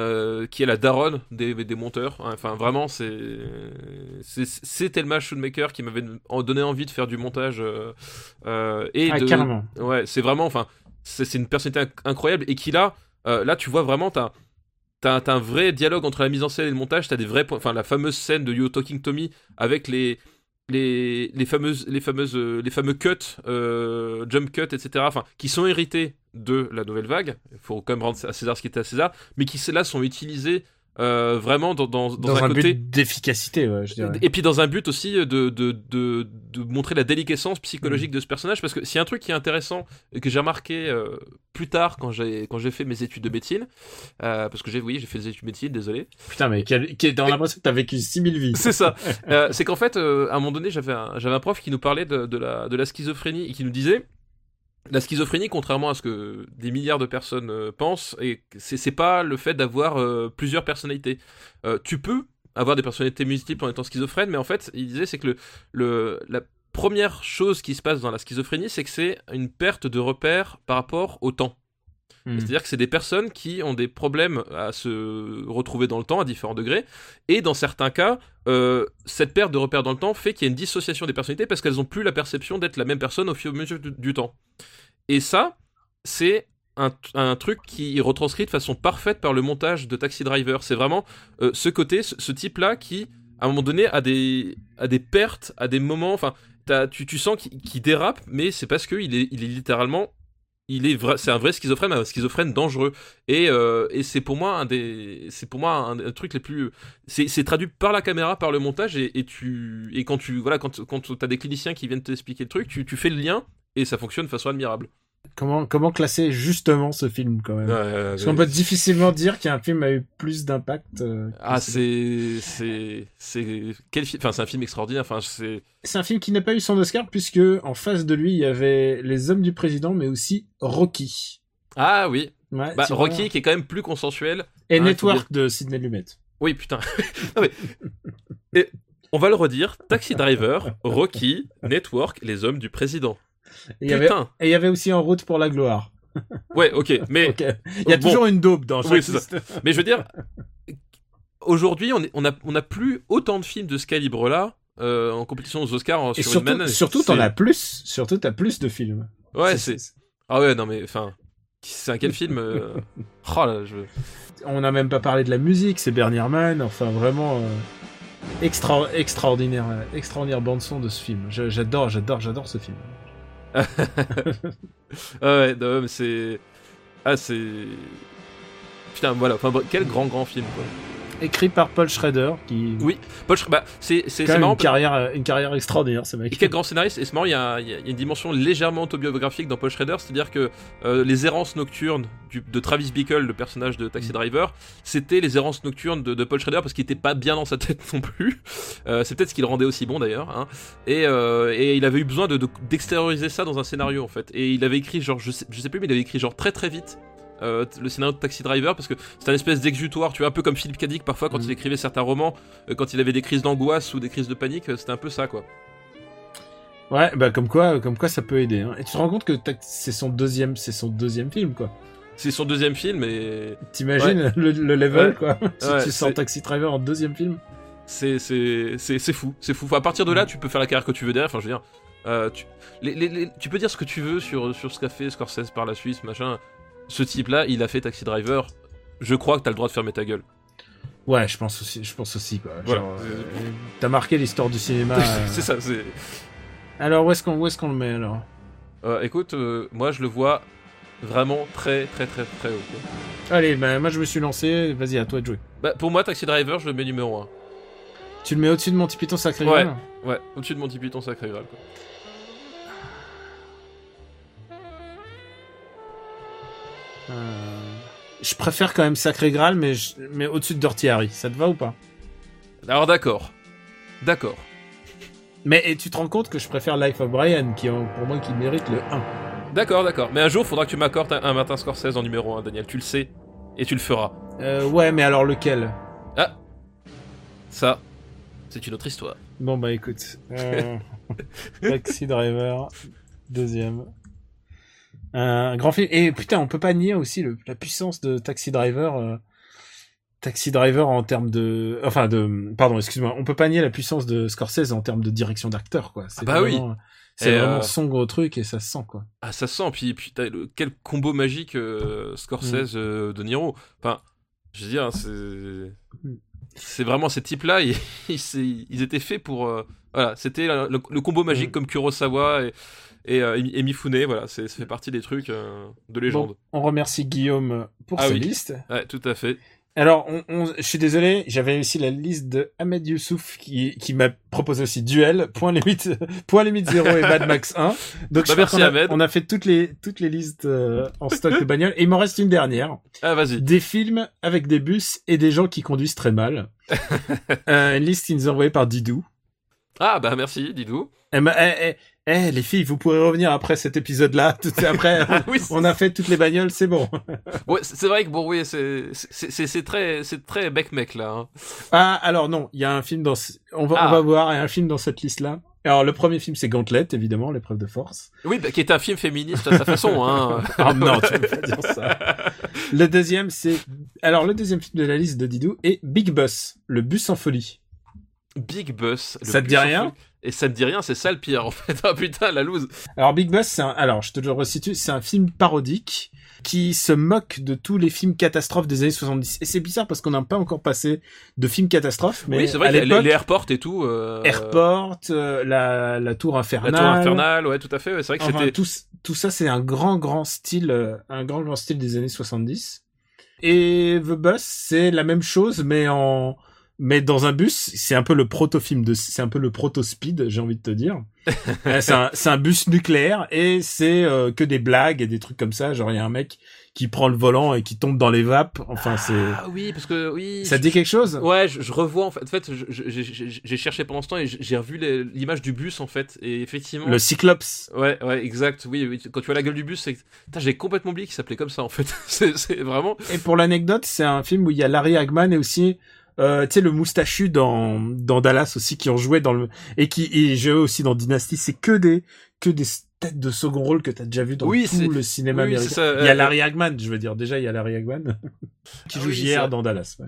[SPEAKER 2] qui est la daronne des, des monteurs. Enfin, vraiment, c'est Thelma Schulmaker qui m'avait donné envie de faire du montage et
[SPEAKER 1] Ah,
[SPEAKER 2] de
[SPEAKER 1] carrément.
[SPEAKER 2] Ouais, c'est vraiment, enfin, c'est une personnalité inc- incroyable et qui là, euh, là, tu vois vraiment, t'as un vrai dialogue entre la mise en scène et le montage. T'as des vrais, points- enfin, la fameuse scène de You Talking Tommy avec les les, les fameuses les euh, fameux cuts, euh, jump cuts, etc. Enfin, qui sont hérités de la nouvelle vague. Il faut quand même rendre à César ce qui est à César, mais qui là sont utilisés euh, vraiment dans dans, dans
[SPEAKER 1] Dans,
[SPEAKER 2] un,
[SPEAKER 1] un,
[SPEAKER 2] côté
[SPEAKER 1] but d'efficacité, ouais, je dirais.
[SPEAKER 2] et puis dans un but aussi de, de, de, de montrer la déliquescence psychologique de ce personnage, parce que a un truc qui est intéressant et que j'ai remarqué euh, plus tard quand j'ai quand j'ai fait mes études de médecine, euh, parce que j'ai oui j'ai fait des études de médecine, désolé.
[SPEAKER 1] Putain, mais quel, quel, t'as l'impression que t'as vécu 6000 vies.
[SPEAKER 2] C'est ça. C'est qu'en fait, à un moment donné, j'avais un, j'avais un prof qui nous parlait de, de la, de la schizophrénie et qui nous disait la schizophrénie, contrairement à ce que des milliards de personnes euh, pensent, et c'est, pas le fait d'avoir euh, plusieurs personnalités. Euh, tu peux avoir des personnalités multiples en étant schizophrène, mais en fait, il disait c'est que la première chose qui se passe dans la schizophrénie, c'est que c'est une perte de repère par rapport au temps.
[SPEAKER 1] Mm.
[SPEAKER 2] C'est-à-dire que c'est des personnes qui ont des problèmes à se retrouver dans le temps à différents degrés. Et dans certains cas, euh, cette perte de repère dans le temps fait qu'il y a une dissociation des personnalités parce qu'elles n'ont plus la perception d'être la même personne au fur et à mesure du, temps. Et ça, c'est un, truc qui est retranscrit de façon parfaite par le montage de Taxi Driver. C'est vraiment euh, ce côté, ce, type-là qui, à un moment donné, a des, a des pertes, à des moments. Enfin, tu, tu sens qu'il qu'il dérape, mais c'est parce qu'il est, il est littéralement il est c'est un vrai schizophrène, un schizophrène dangereux. Et, euh, et c'est pour moi un des, c'est pour moi un, truc les plus, c'est, traduit par la caméra, par le montage, et, et tu, et quand tu, voilà, quand, quand t'as des cliniciens qui viennent t'expliquer le truc, tu, tu fais le lien et ça fonctionne de façon admirable.
[SPEAKER 1] Comment, comment classer justement ce film quand même? Parce qu'on peut difficilement dire qu'un film a eu plus d'impact. euh,
[SPEAKER 2] ah,
[SPEAKER 1] ce-
[SPEAKER 2] c'est, c'est, c'est, quel film, enfin, c'est un film extraordinaire. Enfin, c'est,
[SPEAKER 1] C'est un film qui n'a pas eu son Oscar puisque en face de lui il y avait Les Hommes du Président mais aussi Rocky.
[SPEAKER 2] ah oui,
[SPEAKER 1] Ouais,
[SPEAKER 2] bah, Rocky
[SPEAKER 1] vois.
[SPEAKER 2] qui est quand même plus consensuel.
[SPEAKER 1] et
[SPEAKER 2] hein,
[SPEAKER 1] Network de Sidney Lumet.
[SPEAKER 2] Oui, putain. Non, mais- Et on va le redire Taxi Driver, Rocky, Network, les hommes du président.
[SPEAKER 1] Et il y avait
[SPEAKER 2] Putain.
[SPEAKER 1] et il y avait aussi En route pour la gloire.
[SPEAKER 2] Ouais, ok, mais.
[SPEAKER 1] Il y a
[SPEAKER 2] Bon.
[SPEAKER 1] toujours une daube dans chaque
[SPEAKER 2] Oui, mais je veux dire, aujourd'hui, on, on a on a plus autant de films de ce calibre-là euh, en compétition aux Oscars
[SPEAKER 1] Et
[SPEAKER 2] sur
[SPEAKER 1] surtout,
[SPEAKER 2] une
[SPEAKER 1] surtout t'en as plus. Surtout t'as plus de films.
[SPEAKER 2] Ouais, c'est ah ouais, non mais enfin, c'est un quel film euh, Oh là, je
[SPEAKER 1] On n'a même pas parlé de la musique, c'est Bernie Herrmann, enfin vraiment euh, extra, extraordinaire, extraordinaire bande son de ce film. J'adore, j'adore, j'adore ce film.
[SPEAKER 2] Ah ouais, non, mais c'est ah c'est putain voilà, enfin quel grand grand film quoi.
[SPEAKER 1] Écrit par Paul Schrader, qui
[SPEAKER 2] Oui, Paul Schrader, bah, c'est c'est marrant
[SPEAKER 1] une carrière, euh, une carrière extraordinaire, ce mec.
[SPEAKER 2] quel grand scénariste Et c'est marrant, il y, a, il y a- il y a une dimension légèrement autobiographique dans Paul Schrader, c'est-à-dire que euh, les errances nocturnes du- de Travis Bickle, le personnage de Taxi Driver, c'était les errances nocturnes de, de Paul Schrader parce qu'il était pas bien dans sa tête non plus. Euh, c'est peut-être ce qui le rendait aussi bon d'ailleurs. hein. Et, euh, et il avait eu besoin de- de- d'extérioriser ça dans un scénario en fait. Et il avait écrit genre, je sais, je sais plus, mais il avait écrit genre très très vite. Euh, le scénario de Taxi Driver parce que c'est un espèce d'exutoire, tu vois, un peu comme Philippe Cadic parfois quand
[SPEAKER 1] Mm.
[SPEAKER 2] il écrivait certains romans, euh, quand il avait des crises d'angoisse ou des crises de panique, euh, c'était un peu ça quoi.
[SPEAKER 1] Ouais, bah comme quoi, comme quoi ça peut aider. hein. Et tu te rends compte que c'est son deuxième, c'est son deuxième film, quoi.
[SPEAKER 2] C'est son deuxième film et
[SPEAKER 1] T'imagines le, le level,
[SPEAKER 2] Ouais.
[SPEAKER 1] quoi. si
[SPEAKER 2] Ouais,
[SPEAKER 1] tu sors Taxi Driver en deuxième film.
[SPEAKER 2] c'est c'est c'est fou, c'est fou. À partir de là, tu peux faire la carrière que tu veux derrière. Enfin, je veux dire, euh, tu les- les- les- tu peux dire ce que tu veux sur sur ce qu'a fait Scorsese par la Suisse, machin. Ce type-là, il a fait Taxi Driver. Je crois que t'as le droit de fermer ta gueule.
[SPEAKER 1] Ouais, je pense aussi, je pense aussi, quoi.
[SPEAKER 2] Voilà.
[SPEAKER 1] Euh, T'as marqué l'histoire du cinéma. euh.
[SPEAKER 2] c'est ça. C'est
[SPEAKER 1] Alors où est-ce qu'on, où est-ce qu'on le met alors?
[SPEAKER 2] Euh, écoute, euh, moi je le vois vraiment très très très très haut. quoi.
[SPEAKER 1] Allez, bah, moi je me suis lancé. Vas-y, à toi de jouer.
[SPEAKER 2] Bah, pour moi, Taxi Driver, je le mets numéro 1.
[SPEAKER 1] Tu le mets au-dessus de Monty Python Sacré
[SPEAKER 2] Ouais.
[SPEAKER 1] Graal
[SPEAKER 2] Ouais, au-dessus de Monty Python Sacré Graal. Quoi.
[SPEAKER 1] Je préfère quand même Sacré Graal, mais, je- mais au-dessus de Dirty Harry. Ça te va ou pas?
[SPEAKER 2] Alors d'accord. D'accord.
[SPEAKER 1] Mais et tu te rends compte que je préfère Life of Brian, qui pour moi qui mérite le 1.
[SPEAKER 2] D'accord, d'accord. Mais un jour, faudra que tu m'accordes un, un Martin Scorsese en numéro 1, Daniel. Tu le sais. Et tu le feras.
[SPEAKER 1] Euh, ouais, mais alors lequel?
[SPEAKER 2] Ah Ça, c'est une autre histoire.
[SPEAKER 1] Bon bah écoute. Euh, Taxi Driver, deuxième. Un grand film. Et putain, on peut pas nier aussi le- la puissance de Taxi Driver. euh, Taxi Driver en termes de, enfin de, pardon, excuse-moi, on peut pas nier la puissance de Scorsese en termes de direction d'acteur, quoi. C'est
[SPEAKER 2] Ah bah oui.
[SPEAKER 1] C'est vraiment
[SPEAKER 2] euh,
[SPEAKER 1] son gros truc et ça se sent, quoi.
[SPEAKER 2] Ah, ça se sent. Puis, puis le- quel combo magique euh, Scorsese euh, de Niro. Enfin, je veux dire, c'est. C'est vraiment ces types-là, ils, étaient faits pour. euh, voilà, c'était le, le combo magique
[SPEAKER 1] Mm.
[SPEAKER 2] comme Kurosawa et, et, euh, et Mifune. Voilà, c'est- ça fait partie des trucs euh, de légende.
[SPEAKER 1] Bon, on remercie Guillaume pour
[SPEAKER 2] Ah
[SPEAKER 1] sa
[SPEAKER 2] oui.
[SPEAKER 1] liste.
[SPEAKER 2] Ouais, tout à fait.
[SPEAKER 1] Alors, on, on- je suis désolé, j'avais aussi la liste de Ahmed Youssouf qui, qui m'a proposé aussi Duel, Point Limite, Point Limite 0 et Mad Max 1. Donc,
[SPEAKER 2] Bah,
[SPEAKER 1] je
[SPEAKER 2] merci,
[SPEAKER 1] qu'on a,
[SPEAKER 2] Ahmed.
[SPEAKER 1] on a fait toutes les, toutes les listes euh, en stock de bagnole. Et il m'en reste une dernière.
[SPEAKER 2] Ah, vas-y.
[SPEAKER 1] Des films avec des bus et des gens qui conduisent très mal. Euh, une liste qui nous est envoyée par Didou.
[SPEAKER 2] Ah, bah merci, Didou.
[SPEAKER 1] Eh, les filles, vous pourrez revenir après cet épisode-là. Tout après,
[SPEAKER 2] Ah oui,
[SPEAKER 1] on a fait toutes les bagnoles, c'est bon.
[SPEAKER 2] Ouais, c'est vrai que bon, oui, c'est très c'est très bec mec là. hein.
[SPEAKER 1] Ah, alors non, il y a un film dans, on va,
[SPEAKER 2] Ah.
[SPEAKER 1] on va voir, il y a un film dans cette liste-là. Alors, le premier film, c'est Gauntlet, évidemment, l'épreuve de force.
[SPEAKER 2] Oui, bah, qui est un film féministe à sa façon. Hein.
[SPEAKER 1] Ah non, tu peux pas dire ça. Le deuxième, c'est, alors, le deuxième film de la liste de Didou est Big Bus, le bus en folie.
[SPEAKER 2] Big Bus. le
[SPEAKER 1] Ça te dit
[SPEAKER 2] en
[SPEAKER 1] rien
[SPEAKER 2] folie. Et ça me dit rien, c'est ça le pire en fait. Ah putain, la loose.
[SPEAKER 1] Alors, Big Bus, c'est un, alors, je te le resitue, c'est un film parodique qui se moque de tous les films catastrophes des années 70. Et c'est bizarre parce qu'on n'a pas encore passé de films catastrophes, mais
[SPEAKER 2] oui, c'est vrai
[SPEAKER 1] à
[SPEAKER 2] les,
[SPEAKER 1] l'époque,
[SPEAKER 2] les airports et tout. Euh,
[SPEAKER 1] Airport, euh, la, la tour
[SPEAKER 2] La
[SPEAKER 1] infernale.
[SPEAKER 2] tour infernale, ouais, tout à fait. ouais, c'est vrai que
[SPEAKER 1] Enfin,
[SPEAKER 2] c'était.
[SPEAKER 1] tout, tout ça, c'est un grand, grand style, euh, un grand, grand style des années 70. Et The Bus, c'est la même chose, mais en, mais dans un bus. C'est un peu le proto-film de, c'est un peu le proto-speed, j'ai envie de te dire. Euh, c'est un, un bus nucléaire et c'est euh, que des blagues et des trucs comme ça. Genre, il y a un mec qui prend le volant et qui tombe dans les vapes. Enfin, c'est,
[SPEAKER 2] Ah oui, parce que oui.
[SPEAKER 1] ça
[SPEAKER 2] je-
[SPEAKER 1] dit quelque chose?
[SPEAKER 2] Ouais, je, je revois en fait. En fait, j'ai- cherché pendant ce temps et j'ai revu l'image du bus en fait. Et effectivement.
[SPEAKER 1] Le Cyclops.
[SPEAKER 2] Ouais, ouais, exact. Oui, oui. Quand tu vois la gueule du bus, c'est. J'ai complètement oublié qu'il s'appelait comme ça en fait. c'est vraiment.
[SPEAKER 1] Et pour l'anecdote, c'est un film où il y a Larry Hagman et aussi, euh, tu sais, le moustachu dans, dans Dallas aussi, qui ont joué dans le, et qui, et joué aussi dans Dynasty. C'est que des, que des têtes de second rôle que t'as déjà vu dans
[SPEAKER 2] Oui,
[SPEAKER 1] tout le cinéma
[SPEAKER 2] oui,
[SPEAKER 1] américain.
[SPEAKER 2] c'est ça,
[SPEAKER 1] il y a
[SPEAKER 2] euh,
[SPEAKER 1] Larry Hagman, je veux dire. Déjà, il y a Larry Hagman, qui
[SPEAKER 2] Ah
[SPEAKER 1] joue
[SPEAKER 2] oui,
[SPEAKER 1] JR
[SPEAKER 2] ça.
[SPEAKER 1] dans Dallas. ouais.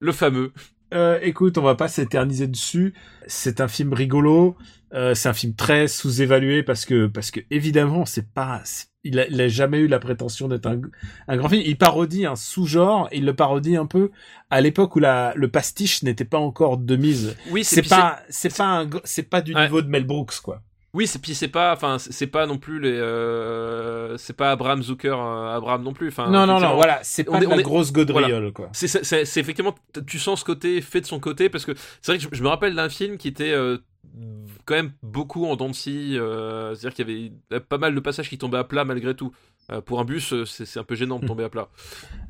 [SPEAKER 2] Le fameux.
[SPEAKER 1] Euh, écoute, on va pas s'éterniser dessus. C'est un film rigolo. Euh, c'est un film très sous-évalué parce que parce que évidemment c'est pas c'est- il a, il a jamais eu la prétention d'être un, un grand film. Il parodie un sous-genre. Il le parodie un peu à l'époque où la le pastiche n'était pas encore de mise.
[SPEAKER 2] Oui,
[SPEAKER 1] C'est pas c'est pas c'est pas du
[SPEAKER 2] Ouais.
[SPEAKER 1] niveau de Mel Brooks quoi.
[SPEAKER 2] Oui, c'est puis c'est pas, enfin, c'est pas non plus les, euh, c'est pas Abraham Zucker, euh, Abraham non plus. Enfin,
[SPEAKER 1] non non non voilà c'est
[SPEAKER 2] on
[SPEAKER 1] pas
[SPEAKER 2] est-
[SPEAKER 1] de la
[SPEAKER 2] on est-
[SPEAKER 1] grosse gaudriole quoi.
[SPEAKER 2] C'est c'est- effectivement, tu sens ce côté fait de son côté parce que c'est vrai que je, je me rappelle d'un film qui était euh, quand même beaucoup en dents de scie, euh, c'est-à-dire qu'il y avait pas mal de passages qui tombaient à plat malgré tout. Euh, pour un bus, euh, c'est un peu gênant de tomber à plat.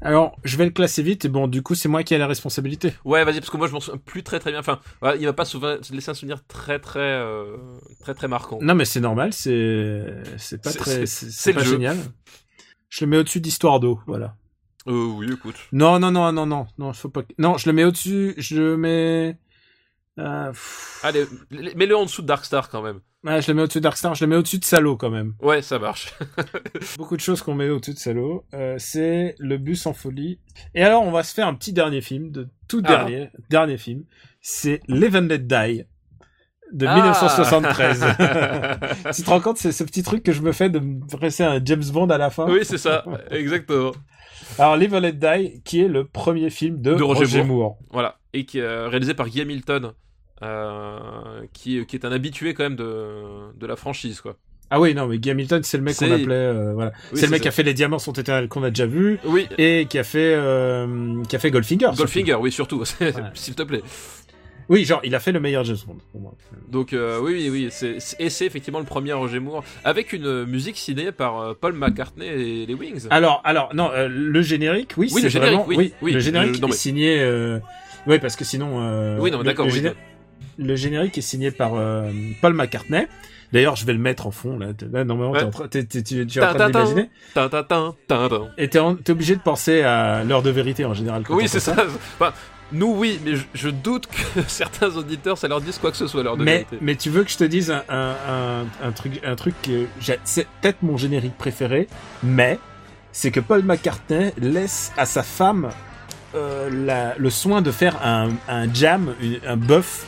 [SPEAKER 1] Alors je vais le classer vite et bon du coup c'est moi qui ai la responsabilité.
[SPEAKER 2] Ouais, vas-y, parce que moi je m'en souviens plus très très bien. Enfin, voilà, il va pas souvent laisser un souvenir très très euh, très très marquant.
[SPEAKER 1] Non, mais c'est normal, c'est pas très
[SPEAKER 2] c'est-
[SPEAKER 1] pas
[SPEAKER 2] jeu.
[SPEAKER 1] génial. Je le mets au-dessus d'Histoire d'eau, voilà.
[SPEAKER 2] Euh, oui, écoute.
[SPEAKER 1] Non, non, non, non, non, non, faut pas. Non, je le mets au-dessus. Je le mets. Euh,
[SPEAKER 2] Allez, mets-le en dessous de Darkstar quand même.
[SPEAKER 1] ouais, je le mets au-dessus d'Arkstar. Je le mets au-dessus de Salo quand même.
[SPEAKER 2] Ouais, ça marche.
[SPEAKER 1] Beaucoup de choses qu'on met au-dessus de Salo. Euh, c'est le bus en folie. Et alors, on va se faire un petit dernier film, de tout
[SPEAKER 2] Ah.
[SPEAKER 1] dernier, dernier film. C'est Live and Let Die de
[SPEAKER 2] Ah
[SPEAKER 1] 1973. tu te rends compte, c'est ce petit truc que je me fais de me presser un James Bond à la fin?
[SPEAKER 2] oui, c'est ça, exactement.
[SPEAKER 1] Alors, Live and Let Die, qui est le premier film de,
[SPEAKER 2] De Roger
[SPEAKER 1] Roger, Moore.
[SPEAKER 2] Voilà, et qui est euh, réalisé par Guy Hamilton, euh, qui, qui est un habitué quand même de, de la franchise, quoi.
[SPEAKER 1] Ah oui, non, mais Guy Hamilton, c'est le mec qu'on appelait, euh, voilà.
[SPEAKER 2] Oui,
[SPEAKER 1] c'est le mec
[SPEAKER 2] ça.
[SPEAKER 1] qui a fait Les Diamants sont éternels qu'on a déjà vu
[SPEAKER 2] Oui,
[SPEAKER 1] et qui a fait, euh, qui a fait Goldfinger. surtout.
[SPEAKER 2] Goldfinger, oui, surtout,
[SPEAKER 1] Ouais.
[SPEAKER 2] s'il te plaît.
[SPEAKER 1] Oui, genre, il a fait le meilleur James Bond pour moi.
[SPEAKER 2] Donc euh, oui, oui, oui, c'est, et c'est effectivement le premier Roger Moore, avec une euh, musique signée par euh, Paul McCartney et les Wings.
[SPEAKER 1] Alors, alors, non, euh, le générique, oui,
[SPEAKER 2] Oui,
[SPEAKER 1] c'est
[SPEAKER 2] le générique,
[SPEAKER 1] vraiment,
[SPEAKER 2] oui, oui,
[SPEAKER 1] le générique
[SPEAKER 2] non, mais-
[SPEAKER 1] est signé, oui, parce que sinon,
[SPEAKER 2] oui, non,
[SPEAKER 1] le-
[SPEAKER 2] d'accord,
[SPEAKER 1] le,
[SPEAKER 2] oui,
[SPEAKER 1] géné- le générique est signé par Paul McCartney. D'ailleurs, je vais le mettre en fond là. Normalement,
[SPEAKER 2] Ouais.
[SPEAKER 1] t'es en es en train de l'imaginer. Et t'es, obligé de penser à l'heure de vérité en général. quand
[SPEAKER 2] Oui, c'est ça. Enfin, nous, oui, mais je, je doute que certains auditeurs, ça leur dise quoi que ce soit, l'heure de
[SPEAKER 1] Mais,
[SPEAKER 2] vérité.
[SPEAKER 1] mais tu veux que je te dise un, un, un, un truc, un truc que c'est peut-être mon générique préféré, mais c'est que Paul McCartney laisse à sa femme euh, la- le soin de faire un, jam, une- un buff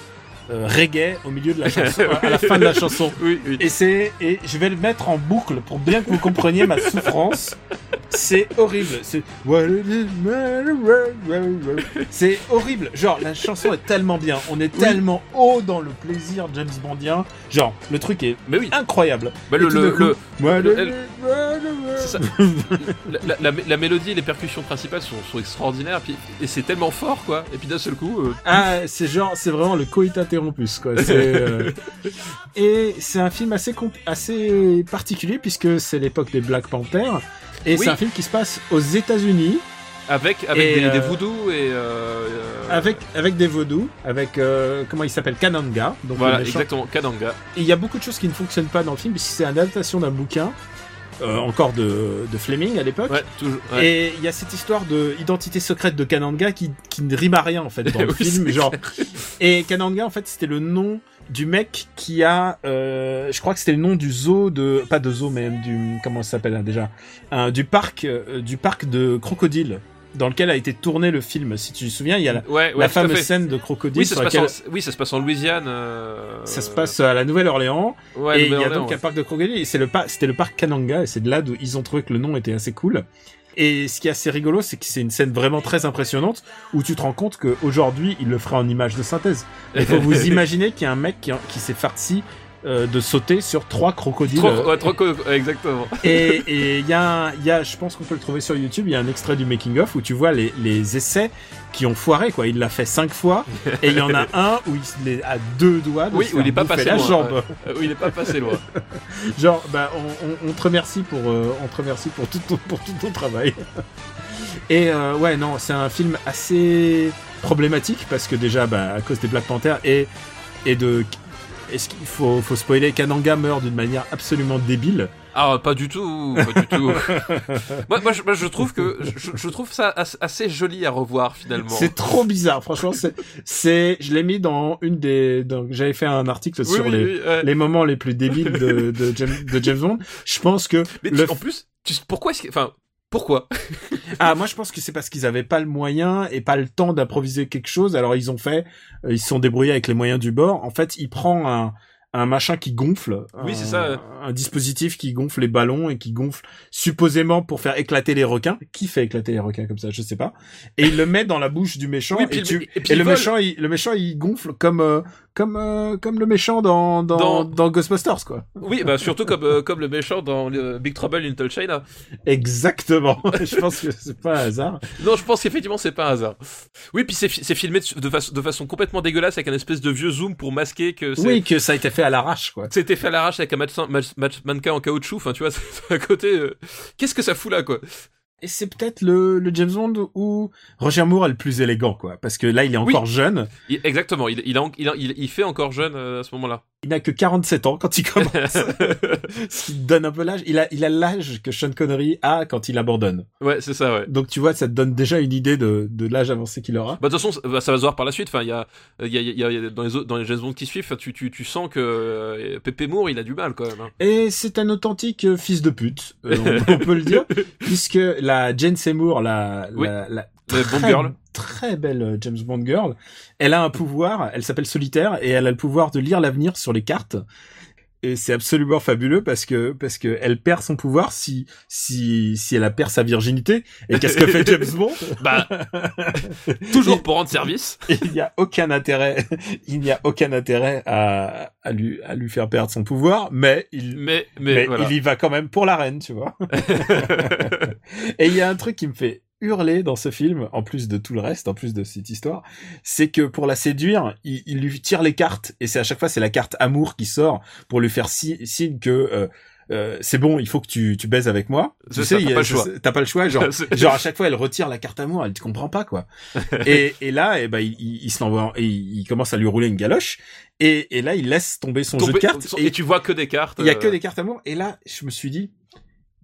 [SPEAKER 1] euh, reggae au milieu de la chanson, à la fin de la chanson.
[SPEAKER 2] Oui, oui.
[SPEAKER 1] Et c'est et je vais le mettre en boucle pour bien que vous compreniez ma souffrance. C'est horrible. C'est c'est horrible. Genre la chanson est tellement bien. On est tellement haut dans le plaisir James Bondien. Genre le truc est
[SPEAKER 2] Mais oui,
[SPEAKER 1] incroyable.
[SPEAKER 2] bah, le, le,
[SPEAKER 1] d'un coup,
[SPEAKER 2] le-
[SPEAKER 1] Moi,
[SPEAKER 2] le-
[SPEAKER 1] le-
[SPEAKER 2] c'est ça. la, la- la mélodie et les percussions principales sont, sont extraordinaires, puis, et c'est tellement fort, quoi. Et puis d'un seul coup, euh,
[SPEAKER 1] Ah, c'est genre, c'est vraiment le coit interrompus, quoi. Euh, Et c'est un film assez, assez particulier puisque c'est l'époque des Black Panthers. Et
[SPEAKER 2] Oui.
[SPEAKER 1] c'est un film qui se passe aux États-Unis
[SPEAKER 2] avec, avec des,
[SPEAKER 1] euh,
[SPEAKER 2] des voodoos et. euh, euh,
[SPEAKER 1] avec, avec des vaudous, avec, euh, comment il s'appelle, Kananga. Donc
[SPEAKER 2] Voilà, exactement, Kananga.
[SPEAKER 1] Il y a beaucoup de choses qui ne fonctionnent pas dans le film puisque c'est une adaptation d'un bouquin, euh, encore de, de Fleming à l'époque.
[SPEAKER 2] Ouais, toujours. ouais.
[SPEAKER 1] Et il y a cette histoire de identité secrète de Kananga qui, qui ne rime à rien en fait dans le
[SPEAKER 2] Oui,
[SPEAKER 1] film, genre. Et Kananga en fait c'était le nom du mec qui a, euh, je crois que c'était le nom du zoo de, pas de zoo mais du, comment ça s'appelle hein, déjà, Un- du parc, euh, du parc de crocodiles dans lequel a été tourné le film. Si tu te souviens, il y a la,
[SPEAKER 2] Ouais, ouais,
[SPEAKER 1] la
[SPEAKER 2] tout à
[SPEAKER 1] fameuse scène de crocodile
[SPEAKER 2] Oui ça,
[SPEAKER 1] sur
[SPEAKER 2] se passe
[SPEAKER 1] laquelle
[SPEAKER 2] en, oui, ça se passe en Louisiane. euh,
[SPEAKER 1] ça se passe à la Nouvelle-Orléans.
[SPEAKER 2] Ouais,
[SPEAKER 1] et il y a donc un parc de crocodiles le par- c'était le parc Kananga et c'est de là d'où ils ont trouvé que le nom était assez cool. Et ce qui est assez rigolo, c'est que c'est une scène vraiment très impressionnante où tu te rends compte qu'aujourd'hui, il le ferait en image de synthèse. Il faut vous imaginer qu'il y a un mec qui, qui s'est farci euh, de sauter sur trois crocodiles.
[SPEAKER 2] Trop,
[SPEAKER 1] euh,
[SPEAKER 2] ouais, trop exactement.
[SPEAKER 1] et il y a, y a, je pense qu'on peut le trouver sur YouTube, il y a un extrait du making of où tu vois les, les essais qui ont foiré quoi. Il l'a fait cinq fois et il y en a un où il est à deux doigts de
[SPEAKER 2] Oui,
[SPEAKER 1] se
[SPEAKER 2] où il est pas passé
[SPEAKER 1] la
[SPEAKER 2] loin,
[SPEAKER 1] jambe.
[SPEAKER 2] Euh, il est pas passé loin.
[SPEAKER 1] Genre, bah, on, on- on te remercie pour, euh, on te remercie pour tout ton, pour tout ton travail. Et euh, ouais, non, c'est un film assez problématique parce que déjà, bah, à cause des Black Panthers et et de, est-ce qu'il faut, faut spoiler, Kananga meurt d'une manière absolument débile.
[SPEAKER 2] Ah, pas du tout, pas du tout. moi, moi, je, moi, je trouve que je, je trouve ça as- assez joli à revoir finalement.
[SPEAKER 1] C'est trop bizarre, franchement. C'est, c'est, je l'ai mis dans une des, dans- j'avais fait un article
[SPEAKER 2] Oui,
[SPEAKER 1] sur
[SPEAKER 2] oui,
[SPEAKER 1] les,
[SPEAKER 2] oui, ouais.
[SPEAKER 1] les moments les plus débiles de, de, James, de James Bond. Je pense que
[SPEAKER 2] Mais
[SPEAKER 1] le
[SPEAKER 2] en plus, tu, pourquoi est-ce que, enfin, pourquoi
[SPEAKER 1] Ah, moi je pense que c'est parce qu'ils avaient pas le moyen et pas le temps d'improviser quelque chose. Alors ils ont fait, euh, ils se sont débrouillés avec les moyens du bord. En fait, il prend un un machin qui gonfle.
[SPEAKER 2] Oui,
[SPEAKER 1] un-
[SPEAKER 2] c'est ça.
[SPEAKER 1] Un dispositif qui gonfle les ballons et qui gonfle supposément pour faire éclater les requins. Qui fait éclater les requins comme ça Je sais pas. Et il le met dans la bouche du méchant.
[SPEAKER 2] Oui,
[SPEAKER 1] et,
[SPEAKER 2] le-
[SPEAKER 1] tu-
[SPEAKER 2] et puis
[SPEAKER 1] et
[SPEAKER 2] il
[SPEAKER 1] le
[SPEAKER 2] vole.
[SPEAKER 1] méchant, il, le méchant, il gonfle comme euh, comme euh, comme le méchant dans dans,
[SPEAKER 2] Dans-
[SPEAKER 1] dans Ghostbusters quoi.
[SPEAKER 2] Oui, bah surtout comme euh, comme le méchant dans Big Trouble in Little China.
[SPEAKER 1] Exactement. je pense que c'est pas un hasard.
[SPEAKER 2] Non, je pense qu'effectivement c'est pas un hasard. Oui, puis c'est fi- c'est filmé de, façon- de façon complètement dégueulasse avec un espèce de vieux zoom pour masquer que
[SPEAKER 1] Oui, que ça a été fait à l'arrache quoi.
[SPEAKER 2] c'était fait à l'arrache avec un match- match- match- mannequin en caoutchouc. Enfin, tu vois, c'est à côté. euh, Qu'est-ce que ça fout là, quoi?
[SPEAKER 1] Et c'est peut-être le, le James Bond où Roger Moore est le plus élégant, quoi. Parce que là, il est
[SPEAKER 2] Oui.
[SPEAKER 1] encore jeune.
[SPEAKER 2] Il- Exactement. Il, il, a en- il, a- il, il fait encore jeune euh, à ce moment-là.
[SPEAKER 1] Il n'a que 47 ans quand il commence. Ce qui donne un peu l'âge. Il a, il a l'âge que Sean Connery a quand il abandonne.
[SPEAKER 2] ouais, c'est ça. Ouais.
[SPEAKER 1] Donc tu vois, ça te donne déjà une idée de, de l'âge avancé qu'il aura.
[SPEAKER 2] Bah, de toute façon, ça va se voir par la suite. Enfin, il y a, il y a, y a- y a- dans les dans les James Bond qui suivent, tu, tu, tu sens que euh, Pepe Moore, il a du mal quand même. hein.
[SPEAKER 1] Et c'est un authentique euh, fils de pute, euh, on, on peut le dire, puisque la Jane Seymour, la,
[SPEAKER 2] Oui.
[SPEAKER 1] la, la
[SPEAKER 2] La
[SPEAKER 1] très,
[SPEAKER 2] Bond girl.
[SPEAKER 1] très belle euh, James Bond girl, elle a un pouvoir, elle s'appelle Solitaire, et elle a le pouvoir de lire l'avenir sur les cartes. et c'est absolument fabuleux parce que parce que elle perd son pouvoir si si si elle a perd sa virginité et qu'est-ce que fait James Bond?
[SPEAKER 2] Bah, toujours pour rendre service.
[SPEAKER 1] il n'y a aucun intérêt il n'y a aucun intérêt à à lui à lui faire perdre son pouvoir mais il
[SPEAKER 2] Mais, mais,
[SPEAKER 1] mais
[SPEAKER 2] voilà.
[SPEAKER 1] il y va quand même pour la reine tu vois et il y a un truc qui me fait hurler dans ce film, en plus de tout le reste, en plus de cette histoire, c'est que pour la séduire, il, il lui tire les cartes, et c'est à chaque fois c'est la carte amour qui sort pour lui faire si- signe que euh, euh, c'est bon, il faut que tu, tu baises avec moi. Tu sais,
[SPEAKER 2] t'as pas le choix.
[SPEAKER 1] T'as pas le choix, genre, genre à chaque fois elle retire la carte amour, elle te comprend pas quoi. et, et là, eh ben il, il, il se l'envoie, et il, il commence à lui rouler une galoche, et, et là il laisse tomber son jeu de cartes,
[SPEAKER 2] et, tu vois que des cartes.
[SPEAKER 1] il y a que
[SPEAKER 2] euh,
[SPEAKER 1] des cartes amour. Et là, je me suis dit,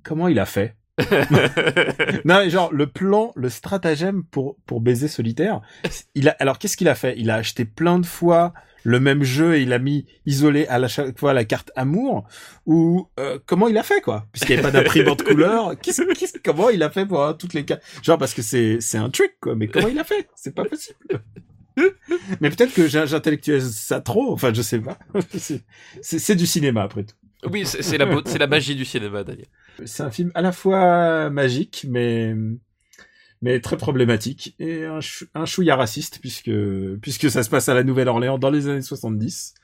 [SPEAKER 1] comment il a fait? Non, mais genre le plan, le stratagème pour pour baiser solitaire. Il a alors qu'est-ce qu'il a fait? Il a acheté plein de fois le même jeu et il a mis isolé à la chaque fois la carte amour ou euh, comment il a fait quoi? Puisqu'il n'y avait pas d'imprimante couleur, qu'est-ce, qu'est-ce- comment il a fait pour avoir toutes les cartes Genre parce que c'est c'est un trick quoi, mais comment il a fait? C'est pas possible. mais peut-être que j'intellectualise ça trop, enfin je sais pas. C'est- c'est c'est du cinéma après tout.
[SPEAKER 2] Oui, c'est la, c'est la magie du cinéma, Daniel.
[SPEAKER 1] C'est un film à la fois magique, mais mais très problématique et un, chou- un chouïa raciste puisque puisque ça se passe à la Nouvelle-Orléans dans les années 70.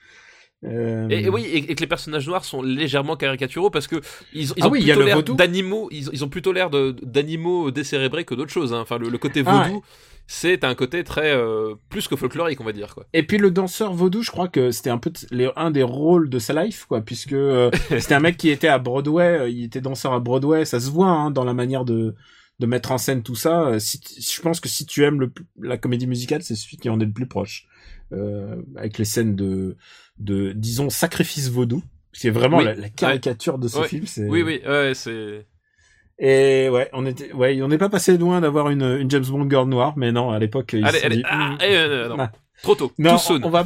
[SPEAKER 1] Euh,
[SPEAKER 2] Et, et oui, et, et que les personnages noirs sont légèrement caricaturaux parce que ils, ils
[SPEAKER 1] Ah
[SPEAKER 2] ont
[SPEAKER 1] oui,
[SPEAKER 2] plutôt l'air d'animaux. Ils, ils ont plutôt l'air d'animaux décérébrés que d'autres choses. hein. Enfin, le, le côté
[SPEAKER 1] Ah
[SPEAKER 2] vaudou, c'est un côté très euh, plus que folklorique, on va dire quoi.
[SPEAKER 1] Et puis le danseur vaudou, je crois que c'était un peu les- un des rôles de sa life, quoi, puisque euh, c'était un mec qui était à Broadway, euh, il était danseur à Broadway, ça se voit hein, dans la manière de de mettre en scène tout ça. Euh, Si, je pense que si tu aimes le, la comédie musicale, c'est celui qui en est le plus proche, euh, avec les scènes de de disons sacrifice vaudou. C'est vraiment
[SPEAKER 2] Oui.
[SPEAKER 1] la, la caricature de ce
[SPEAKER 2] Ouais.
[SPEAKER 1] film. C'est...
[SPEAKER 2] Oui, oui, ouais, c'est.
[SPEAKER 1] Et ouais, on était, ouais, on n'est pas passé loin d'avoir une, une James Bond girl noire, mais non, à l'époque, ils se
[SPEAKER 2] Allez,
[SPEAKER 1] sont
[SPEAKER 2] allez,
[SPEAKER 1] dit,
[SPEAKER 2] ah,
[SPEAKER 1] Hmm,
[SPEAKER 2] eh, euh, non.
[SPEAKER 1] Ah.
[SPEAKER 2] trop tôt,
[SPEAKER 1] non, on va,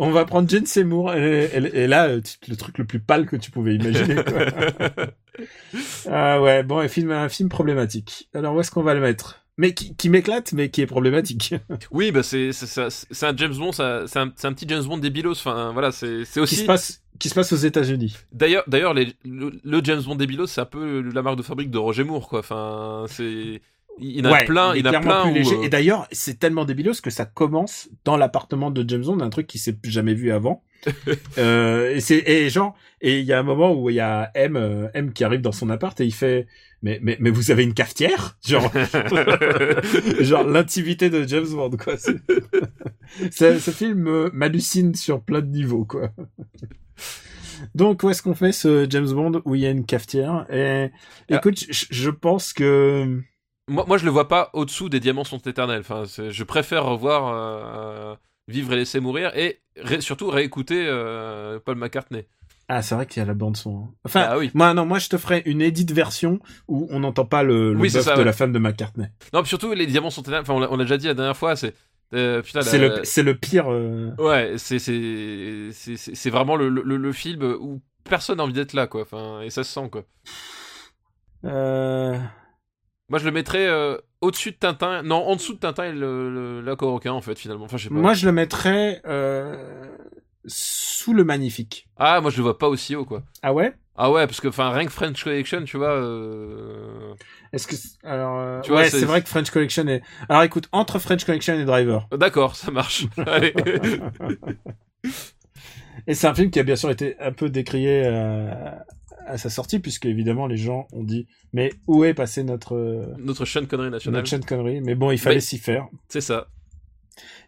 [SPEAKER 1] on va prendre Jane Seymour. Et, et- et là, euh, le truc le plus pâle que tu pouvais imaginer. quoi. ah ouais, bon, un film, un film problématique. Alors où est-ce qu'on va le mettre? Mais qui, qui m'éclate, mais qui est problématique.
[SPEAKER 2] Oui, bah c'est un James Bond, c'est un, petit James Bond débilos. Enfin, voilà, c'est c'est
[SPEAKER 1] qui
[SPEAKER 2] aussi.
[SPEAKER 1] se passe, qui se passe aux États-Unis.
[SPEAKER 2] D'ailleurs, d'ailleurs, le, le James Bond débilos, c'est un peu la marque de fabrique de Roger Moore, quoi. Enfin, c'est. Il y en a plein,
[SPEAKER 1] il
[SPEAKER 2] il a plein
[SPEAKER 1] plus
[SPEAKER 2] où,
[SPEAKER 1] léger.
[SPEAKER 2] euh,
[SPEAKER 1] Et d'ailleurs, c'est tellement débilos que ça commence dans l'appartement de James Bond, un truc qui s'est jamais vu avant. euh, et c'est et genre et il y a un moment où il y a M euh, M qui arrive dans son appart et il fait mais mais mais vous avez une cafetière? Genre genre l'intimité de James Bond quoi. Ce, ce film euh, m'hallucine sur plein de niveaux quoi. Donc où est-ce qu'on fait ce James Bond où il y a une cafetière? Et
[SPEAKER 2] Ah.
[SPEAKER 1] écoute je, je pense que
[SPEAKER 2] moi, moi, je le vois pas au-dessous des diamants sont éternels. Enfin, je préfère revoir euh, euh, Vivre et laisser mourir et ré- surtout réécouter euh, Paul McCartney.
[SPEAKER 1] Ah, c'est vrai qu'il y a la bande son. hein. Enfin,
[SPEAKER 2] Ah oui.
[SPEAKER 1] moi, non, moi, je te ferai une edit version où on n'entend pas le, le
[SPEAKER 2] Oui, ça,
[SPEAKER 1] de
[SPEAKER 2] ouais.
[SPEAKER 1] la femme de McCartney.
[SPEAKER 2] Non, puis surtout les diamants sont éternels. Enfin, on l'a déjà dit la dernière fois. C'est euh.
[SPEAKER 1] C'est
[SPEAKER 2] la-
[SPEAKER 1] le, pire. euh,
[SPEAKER 2] Ouais, c'est vraiment le, le, le film où personne n'a envie d'être là, quoi. Enfin, et ça se sent, quoi.
[SPEAKER 1] euh,
[SPEAKER 2] Moi, je le mettrais au-dessus de Tintin. Non, en dessous de Tintin et le, le, en fait, finalement. Enfin, je sais pas.
[SPEAKER 1] Moi, je le mettrais sous le magnifique.
[SPEAKER 2] Ah, moi, je le vois pas aussi haut, quoi.
[SPEAKER 1] Ah ouais?
[SPEAKER 2] Ah ouais, parce que, enfin, rien que French Connection, tu vois. euh,
[SPEAKER 1] Est-ce que alors euh,
[SPEAKER 2] Tu vois,
[SPEAKER 1] ouais,
[SPEAKER 2] c'est-
[SPEAKER 1] vrai que French Collection est. Alors écoute, entre French Collection et Driver.
[SPEAKER 2] D'accord, ça marche. Allez.
[SPEAKER 1] Et c'est un film qui a bien sûr été un peu décrié euh, à sa sortie, puisque évidemment les gens ont dit mais où est passé notre euh,
[SPEAKER 2] Notre Sean Connery national.
[SPEAKER 1] notre chaîne connerie Mais bon, il fallait s'y faire.
[SPEAKER 2] C'est ça.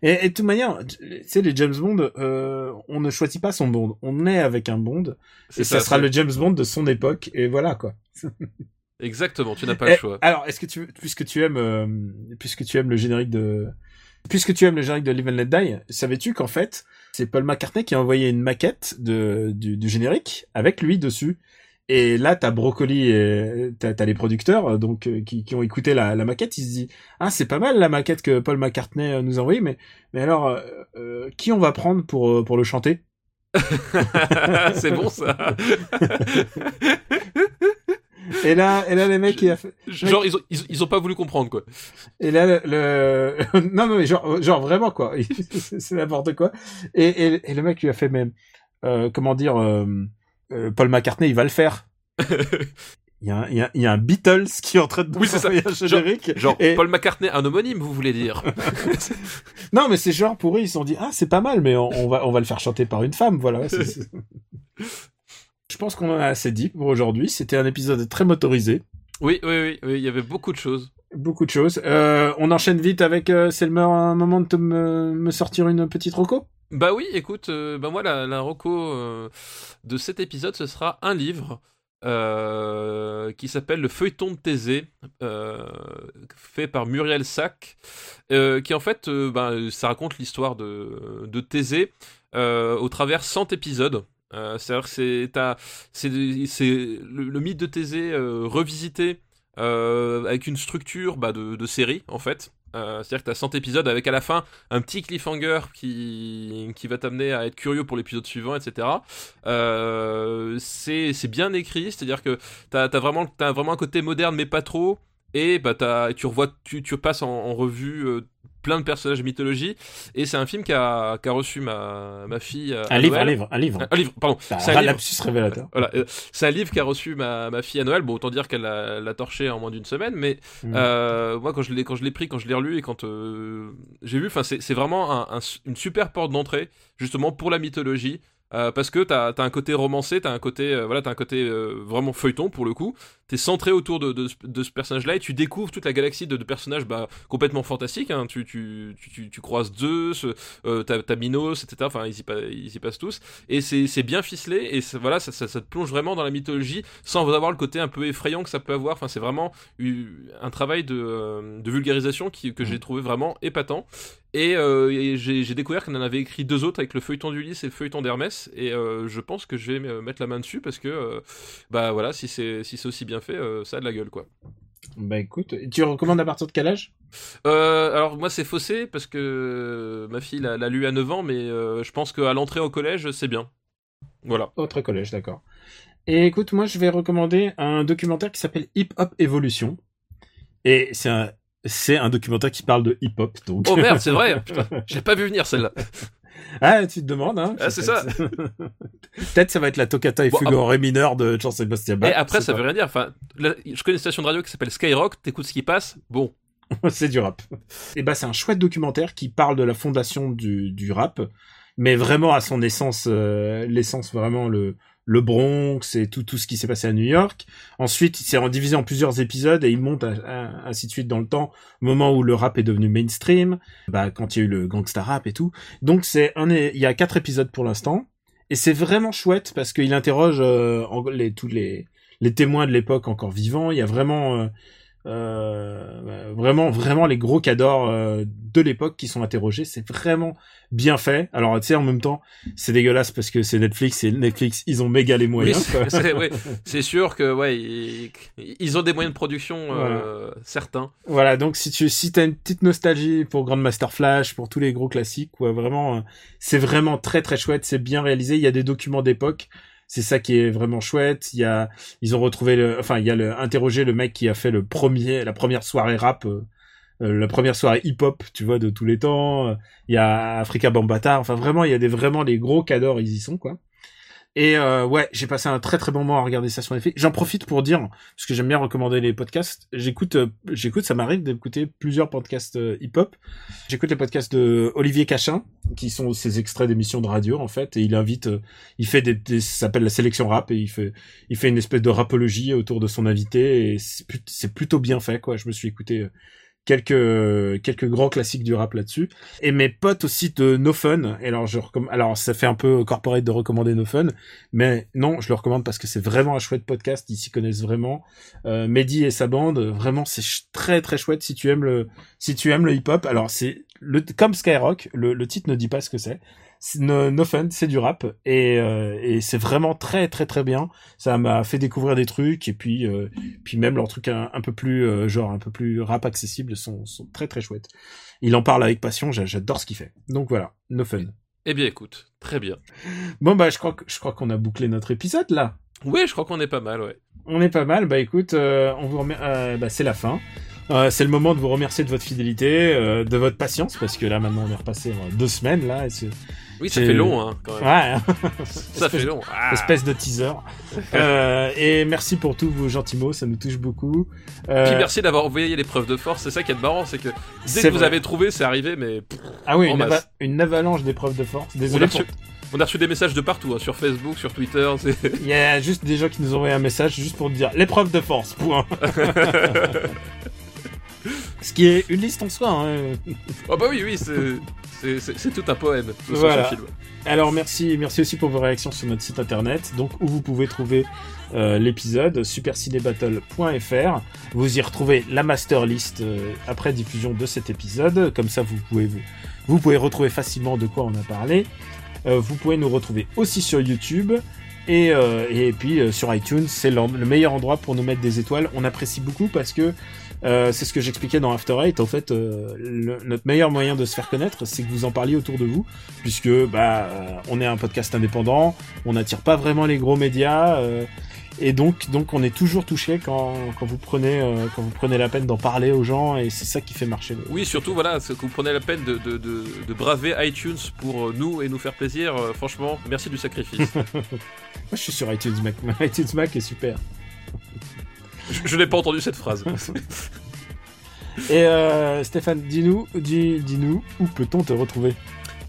[SPEAKER 1] Et, et de toute manière, tu sais, les James Bond, euh, on ne choisit pas son Bond. On est avec un Bond. Et ça, sera le James Bond de son époque. Et voilà, quoi.
[SPEAKER 2] Exactement, tu n'as pas le choix.
[SPEAKER 1] Alors, est-ce que tu, puisque tu aimes, euh, puisque tu aimes le générique de, puisque tu aimes le générique de Live and Let Die, savais-tu qu'en fait, c'est Paul McCartney qui a envoyé une maquette de, du, du générique avec lui dessus? Et là, t'as Brocoli et t'as, t'as les producteurs euh, donc euh, qui, qui ont écouté la, la maquette. Ils se disent ah c'est pas mal la maquette que Paul McCartney euh, nous a envoyée, mais mais alors euh, qui on va prendre pour pour le chanter?
[SPEAKER 2] C'est bon, ça.
[SPEAKER 1] Et là et là les mecs
[SPEAKER 2] Genre, ils ont, ils, ils ont pas voulu comprendre, quoi.
[SPEAKER 1] Et là, le, le- non, non, mais genre, genre vraiment quoi, c'est c'est n'importe quoi. Et, et, et le mec lui a fait même, euh, comment dire, euh, euh, Paul McCartney, il va le faire. Il y, a un, il, y a, il y a un Beatles qui est en train de
[SPEAKER 2] Oui, c'est ça.
[SPEAKER 1] générique.
[SPEAKER 2] Genre
[SPEAKER 1] Et-
[SPEAKER 2] Paul McCartney, un homonyme, vous voulez dire
[SPEAKER 1] Non, mais c'est genre pour eux, ils se sont dit ah c'est pas mal, mais on, on va on va le faire chanter par une femme, voilà. ouais, c'est- c'est- Je pense qu'on en a assez dit pour aujourd'hui. C'était un épisode très motorisé,
[SPEAKER 2] Oui, oui, oui, oui, il y avait beaucoup de choses.
[SPEAKER 1] beaucoup de choses. Euh, on enchaîne vite avec. Euh, c'est le moment de te me, me sortir une petite roco?
[SPEAKER 2] Bah oui, écoute, euh, bah moi la, la reco euh, de cet épisode, ce sera un livre euh, qui s'appelle Le feuilleton de Thésée, fait par Muriel Sack, qui en fait, bah, ça raconte l'histoire de, de Thésée au travers 100 épisodes. C'est-à-dire que c'est le, mythe de Thésée revisité avec une structure bah, de série en fait. Euh, C'est-à-dire que tu as 100 épisodes avec à la fin un petit cliffhanger qui, qui va t'amener à être curieux pour l'épisode suivant, etc. Euh, c'est bien écrit, c'est-à-dire que tu as, vraiment, vraiment un côté moderne, mais pas trop. Et bah, tu revois, tu, tu passes en, en revue euh, plein de personnages de mythologie. Et c'est un film qui a, qui a reçu ma, ma fille. euh,
[SPEAKER 1] Un livre, un livre, un livre.
[SPEAKER 2] Un, livre, pardon.
[SPEAKER 1] Bah,
[SPEAKER 2] C'est un livre.
[SPEAKER 1] lapsus révélateur.
[SPEAKER 2] Voilà, euh, c'est un livre qui a reçu ma, ma fille à Noël. Bon, autant dire qu'elle l'a torché en moins d'une semaine, mais
[SPEAKER 1] Mm.
[SPEAKER 2] euh, moi, quand je l'ai quand je l'ai pris, quand je l'ai relu et quand euh, j'ai vu, enfin, c'est c'est vraiment un- un- une super porte d'entrée justement pour la mythologie. Euh, parce que t'as as un côté romancé, t'as un côté euh, voilà, t'as un côté euh, vraiment feuilleton pour le coup. T'es centré autour de, de, ce- de ce personnage-là et tu découvres toute la galaxie de, de personnages bah, complètement fantastiques. hein. Tu, tu, tu, tu, croises Zeus, t'as Minos, etc. Enfin, ils y, pa- ils y passent tous et c'est bien ficelé et voilà ça, ça, ça te plonge vraiment dans la mythologie sans avoir le côté un peu effrayant que ça peut avoir enfin c'est vraiment un travail de, de vulgarisation qui, que j'ai trouvé vraiment épatant et, euh, et j'ai découvert qu'on en avait écrit deux autres avec le feuilleton d'Ulysse et le feuilleton d'Hermès. Et euh, je pense que je vais me mettre la main dessus parce que euh, bah voilà si c'est si c'est aussi bien fait euh, ça a de la gueule quoi.
[SPEAKER 1] Bah écoute, tu recommandes à partir de quel âge?
[SPEAKER 2] Euh, alors moi c'est faussé parce que ma fille l'a l'a lu à 9 ans mais euh, je pense qu'à l'entrée au collège c'est bien. Voilà.
[SPEAKER 1] Autre collège, d'accord. Et écoute, moi je vais recommander un documentaire qui s'appelle Hip Hop Evolution. Et c'est un, c'est un documentaire qui parle de hip hop. Donc...
[SPEAKER 2] oh merde c'est vrai putain je l'ai pas vu venir celle-là
[SPEAKER 1] ah, tu te demandes, hein
[SPEAKER 2] Ah, c'est
[SPEAKER 1] peut-être- Peut-être ça va être la toccata et
[SPEAKER 2] Bon,
[SPEAKER 1] fugue en ré mineur de Jean-Sébastien
[SPEAKER 2] Et
[SPEAKER 1] Bach.
[SPEAKER 2] après,
[SPEAKER 1] c'est
[SPEAKER 2] ça
[SPEAKER 1] pas-
[SPEAKER 2] veut rien dire. Enfin, là, je connais une station de radio qui s'appelle Skyrock. T'écoutes ce qui passe. Bon,
[SPEAKER 1] c'est du rap. Et bah c'est un chouette documentaire qui parle de la fondation du, du rap, mais vraiment à son essence, euh, l'essence vraiment le le Bronx et tout tout ce qui s'est passé à New York. Ensuite, il s'est divisé en plusieurs épisodes et il monte à- ainsi de suite dans le temps, moment où le rap est devenu mainstream, bah quand il y a eu le gangsta rap et tout. Donc c'est un, il y a quatre épisodes pour l'instant et c'est vraiment chouette parce qu'il interroge euh, tous les les témoins de l'époque encore vivants. Il y a vraiment euh, euh, vraiment vraiment les gros cadors euh, de l'époque qui sont interrogés c'est vraiment bien fait. Alors tu sais en même temps c'est dégueulasse parce que c'est Netflix et Netflix ils ont méga les moyens
[SPEAKER 2] c'est ouais, sûr que ouais, ils, ils ont des moyens de production euh, certains.
[SPEAKER 1] voilà donc si tu si t'as une petite nostalgie pour Grandmaster Flash pour tous les gros classiques quoi vraiment euh, c'est vraiment très très chouette c'est bien réalisé. Il y a des documents d'époque c'est ça qui est vraiment chouette il y a ils ont retrouvé le enfin il y a le interrogé le mec qui a fait le premier la première soirée rap euh, euh, la première soirée hip-hop, tu vois, de tous les temps. Il y a Africa Bambata. Enfin, vraiment, il y a des vraiment les gros cadors, ils y sont, quoi. Et euh, ouais, j'ai passé un très très bon moment à regarder ça sur Netflix. J'en profite pour dire, parce que j'aime bien recommander les podcasts. J'écoute, euh, j'écoute, ça m'arrive d'écouter plusieurs podcasts euh, hip-hop. J'écoute les podcasts de Olivier Cachin, qui sont ces extraits d'émissions de radio en fait, et il invite, euh, il fait des, des ça s'appelle la sélection rap, et il fait, il fait une espèce de rapologie autour de son invité, et c'est plut- c'est plutôt bien fait quoi. Je me suis écouté quelques quelques grands classiques du rap là-dessus. Et mes potes aussi de No Fun. Alors je recomm- alors ça fait un peu corporate de recommander No Fun. Mais non je le recommande parce que c'est vraiment un chouette podcast. Ils s'y connaissent vraiment. Euh, Mehdi et sa bande vraiment c'est très très chouette si tu aimes le si tu aimes le hip hop alors c'est le comme Skyrock le, le titre ne dit pas ce que C'est- no, no Fun c'est du rap et euh, et c'est vraiment très très très bien ça m'a fait découvrir des trucs et puis euh, puis même leurs trucs un, un peu plus euh, genre un peu plus rap accessible sont, sont très très chouettes. Il en parle avec passion, j'a- j'adore ce qu'il fait. Donc voilà, no fun.
[SPEAKER 2] Eh bien, écoute, très bien.
[SPEAKER 1] Bon bah je crois que je crois qu'on a bouclé notre épisode là.
[SPEAKER 2] Oui, je crois qu'on est pas mal, ouais.
[SPEAKER 1] On est pas mal. Bah écoute, euh, on vous remer- euh, bah, c'est la fin. Euh, c'est le moment de vous remercier de votre fidélité, euh, de votre patience, parce que là maintenant on est repassé deux semaines là. et
[SPEAKER 2] Oui, ça fait long, hein, quand même.
[SPEAKER 1] Ouais,
[SPEAKER 2] Ça fait long. Ah.
[SPEAKER 1] espèce de teaser. Euh, et merci pour tous vos gentils mots, ça nous touche beaucoup. Euh,
[SPEAKER 2] Puis merci d'avoir envoyé les preuves de force. C'est ça qui est marrant, c'est que dès que vous
[SPEAKER 1] vrai.
[SPEAKER 2] avez trouvé, c'est arrivé, mais
[SPEAKER 1] ah oui, une, ava- une avalanche d'épreuves de force.
[SPEAKER 2] on,
[SPEAKER 1] Désolé
[SPEAKER 2] a
[SPEAKER 1] pour...
[SPEAKER 2] reçu, on a reçu des messages de partout, hein, sur Facebook, sur Twitter.
[SPEAKER 1] Il y a juste des gens qui nous ont envoyé un message juste pour dire l'épreuve de force, point. Ce qui est une liste en soi. Hein.
[SPEAKER 2] Oh bah oui, oui, c'est- tout un poème.
[SPEAKER 1] Voilà.
[SPEAKER 2] film.
[SPEAKER 1] Alors merci, merci aussi pour vos réactions sur notre site internet, donc où vous pouvez trouver euh, l'épisode supercinébattle.fr. Vous y retrouvez la master list euh, après diffusion de cet épisode, comme ça vous pouvez vous, vous pouvez retrouver facilement de quoi on a parlé. Euh, vous pouvez nous retrouver aussi sur YouTube. Et, euh, et puis euh, sur iTunes, c'est le meilleur endroit pour nous mettre des étoiles. On apprécie beaucoup parce que euh, c'est ce que j'expliquais dans After Eight. En fait, euh, le- notre meilleur moyen de se faire connaître, c'est que vous en parliez autour de vous, puisque bah euh, on est un podcast indépendant, on n'attire pas vraiment les gros médias, euh, et donc donc on est toujours touché quand, quand vous prenez euh, quand vous prenez la peine d'en parler aux gens, et c'est ça qui fait marcher.
[SPEAKER 2] Oui, surtout, voilà, que vous prenez la peine de, de, de, de braver iTunes pour nous et nous faire plaisir. euh, franchement, merci du sacrifice.
[SPEAKER 1] Moi, je suis sur iTunes Mac. iTunes Mac est super.
[SPEAKER 2] Je n'ai pas entendu cette phrase.
[SPEAKER 1] Et euh, Stéphane, dis-nous, dis, dis-nous, où peut-on te retrouver?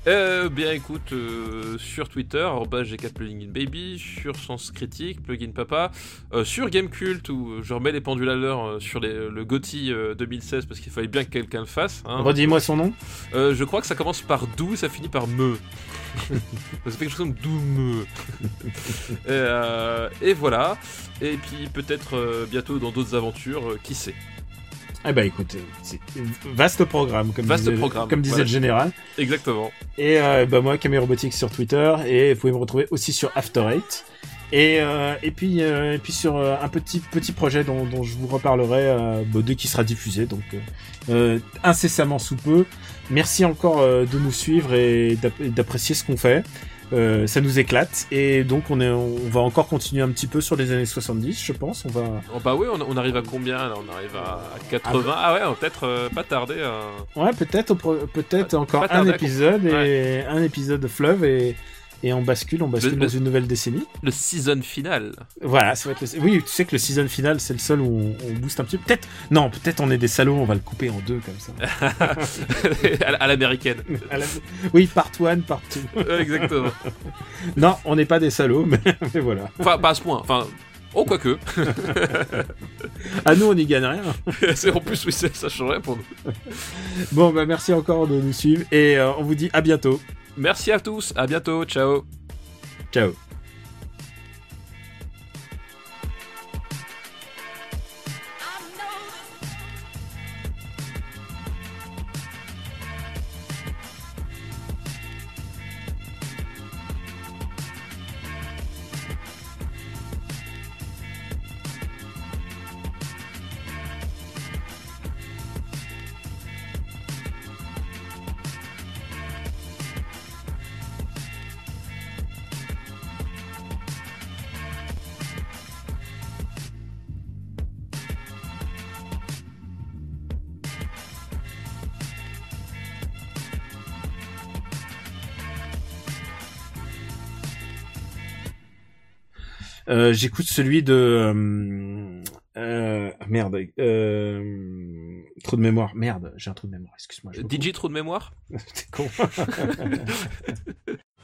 [SPEAKER 2] Euh, bien écoute, euh, sur Twitter, arobase G4 plugin baby, sur Sens Critique, plugin papa, euh, sur Gamecult où je remets les pendules à l'heure euh, sur les- le euh, 2016 parce qu'il fallait bien que quelqu'un le fasse. hein.
[SPEAKER 1] Redis-moi son nom.
[SPEAKER 2] Euh, je crois que ça commence par dou et ça finit par me. ça fait quelque chose comme dou me. et, euh, et voilà. Et puis peut-être euh, bientôt dans d'autres aventures, euh, qui sait.
[SPEAKER 1] Eh ben écoute, c'est vaste programme, comme
[SPEAKER 2] Vaste
[SPEAKER 1] disait,
[SPEAKER 2] programme,
[SPEAKER 1] comme disait
[SPEAKER 2] voilà.
[SPEAKER 1] le général.
[SPEAKER 2] Exactement.
[SPEAKER 1] Et euh, bah moi, Camille Robotics sur Twitter, et vous pouvez me retrouver aussi sur After Eight. Et, euh, et puis euh, et puis sur euh, un petit petit projet dont, dont je vous reparlerai euh, bah, dès qu'il sera diffusé, donc incessamment sous peu. Merci encore de nous suivre et d'apprécier ce qu'on fait. Euh, ça nous éclate et donc on est on va encore continuer un petit peu sur les années 70, je pense. On va
[SPEAKER 2] Oh, bah oui, on, on arrive à combien là? On arrive à, à 80. Ah, ouais, on va peut-être euh, pas tarder à.
[SPEAKER 1] Ouais, peut-être, peut-être encore un
[SPEAKER 2] à
[SPEAKER 1] épisode et un épisode de fleuve et, et on bascule, on bascule
[SPEAKER 2] Le-
[SPEAKER 1] dans
[SPEAKER 2] le-
[SPEAKER 1] une nouvelle décennie.
[SPEAKER 2] Le season final.
[SPEAKER 1] Voilà, ça va être le... Oui, tu sais que le season final, c'est le seul où on, on booste un petit peu. Peut-être, non, peut-être on est des salauds, on va le couper en deux comme ça.
[SPEAKER 2] à la- à l'américaine.
[SPEAKER 1] La- Oui, part one, part two.
[SPEAKER 2] Euh, Exactement.
[SPEAKER 1] Non, on n'est pas des salauds, mais, mais voilà.
[SPEAKER 2] Enfin, pas à ce point. Enfin. Oh, quoique.
[SPEAKER 1] À nous, on n'y gagne rien.
[SPEAKER 2] C'est- en plus, oui, ça ça changerait pour nous.
[SPEAKER 1] Bon, bah merci encore de nous suivre et euh, on vous dit à bientôt.
[SPEAKER 2] Merci à tous. À bientôt. Ciao.
[SPEAKER 1] Ciao. Euh, J'écoute celui de euh, euh, merde, euh, trou de mémoire. Merde, j'ai un trou de mémoire. Excuse-moi.
[SPEAKER 2] DJ trou de mémoire?
[SPEAKER 1] T'es con.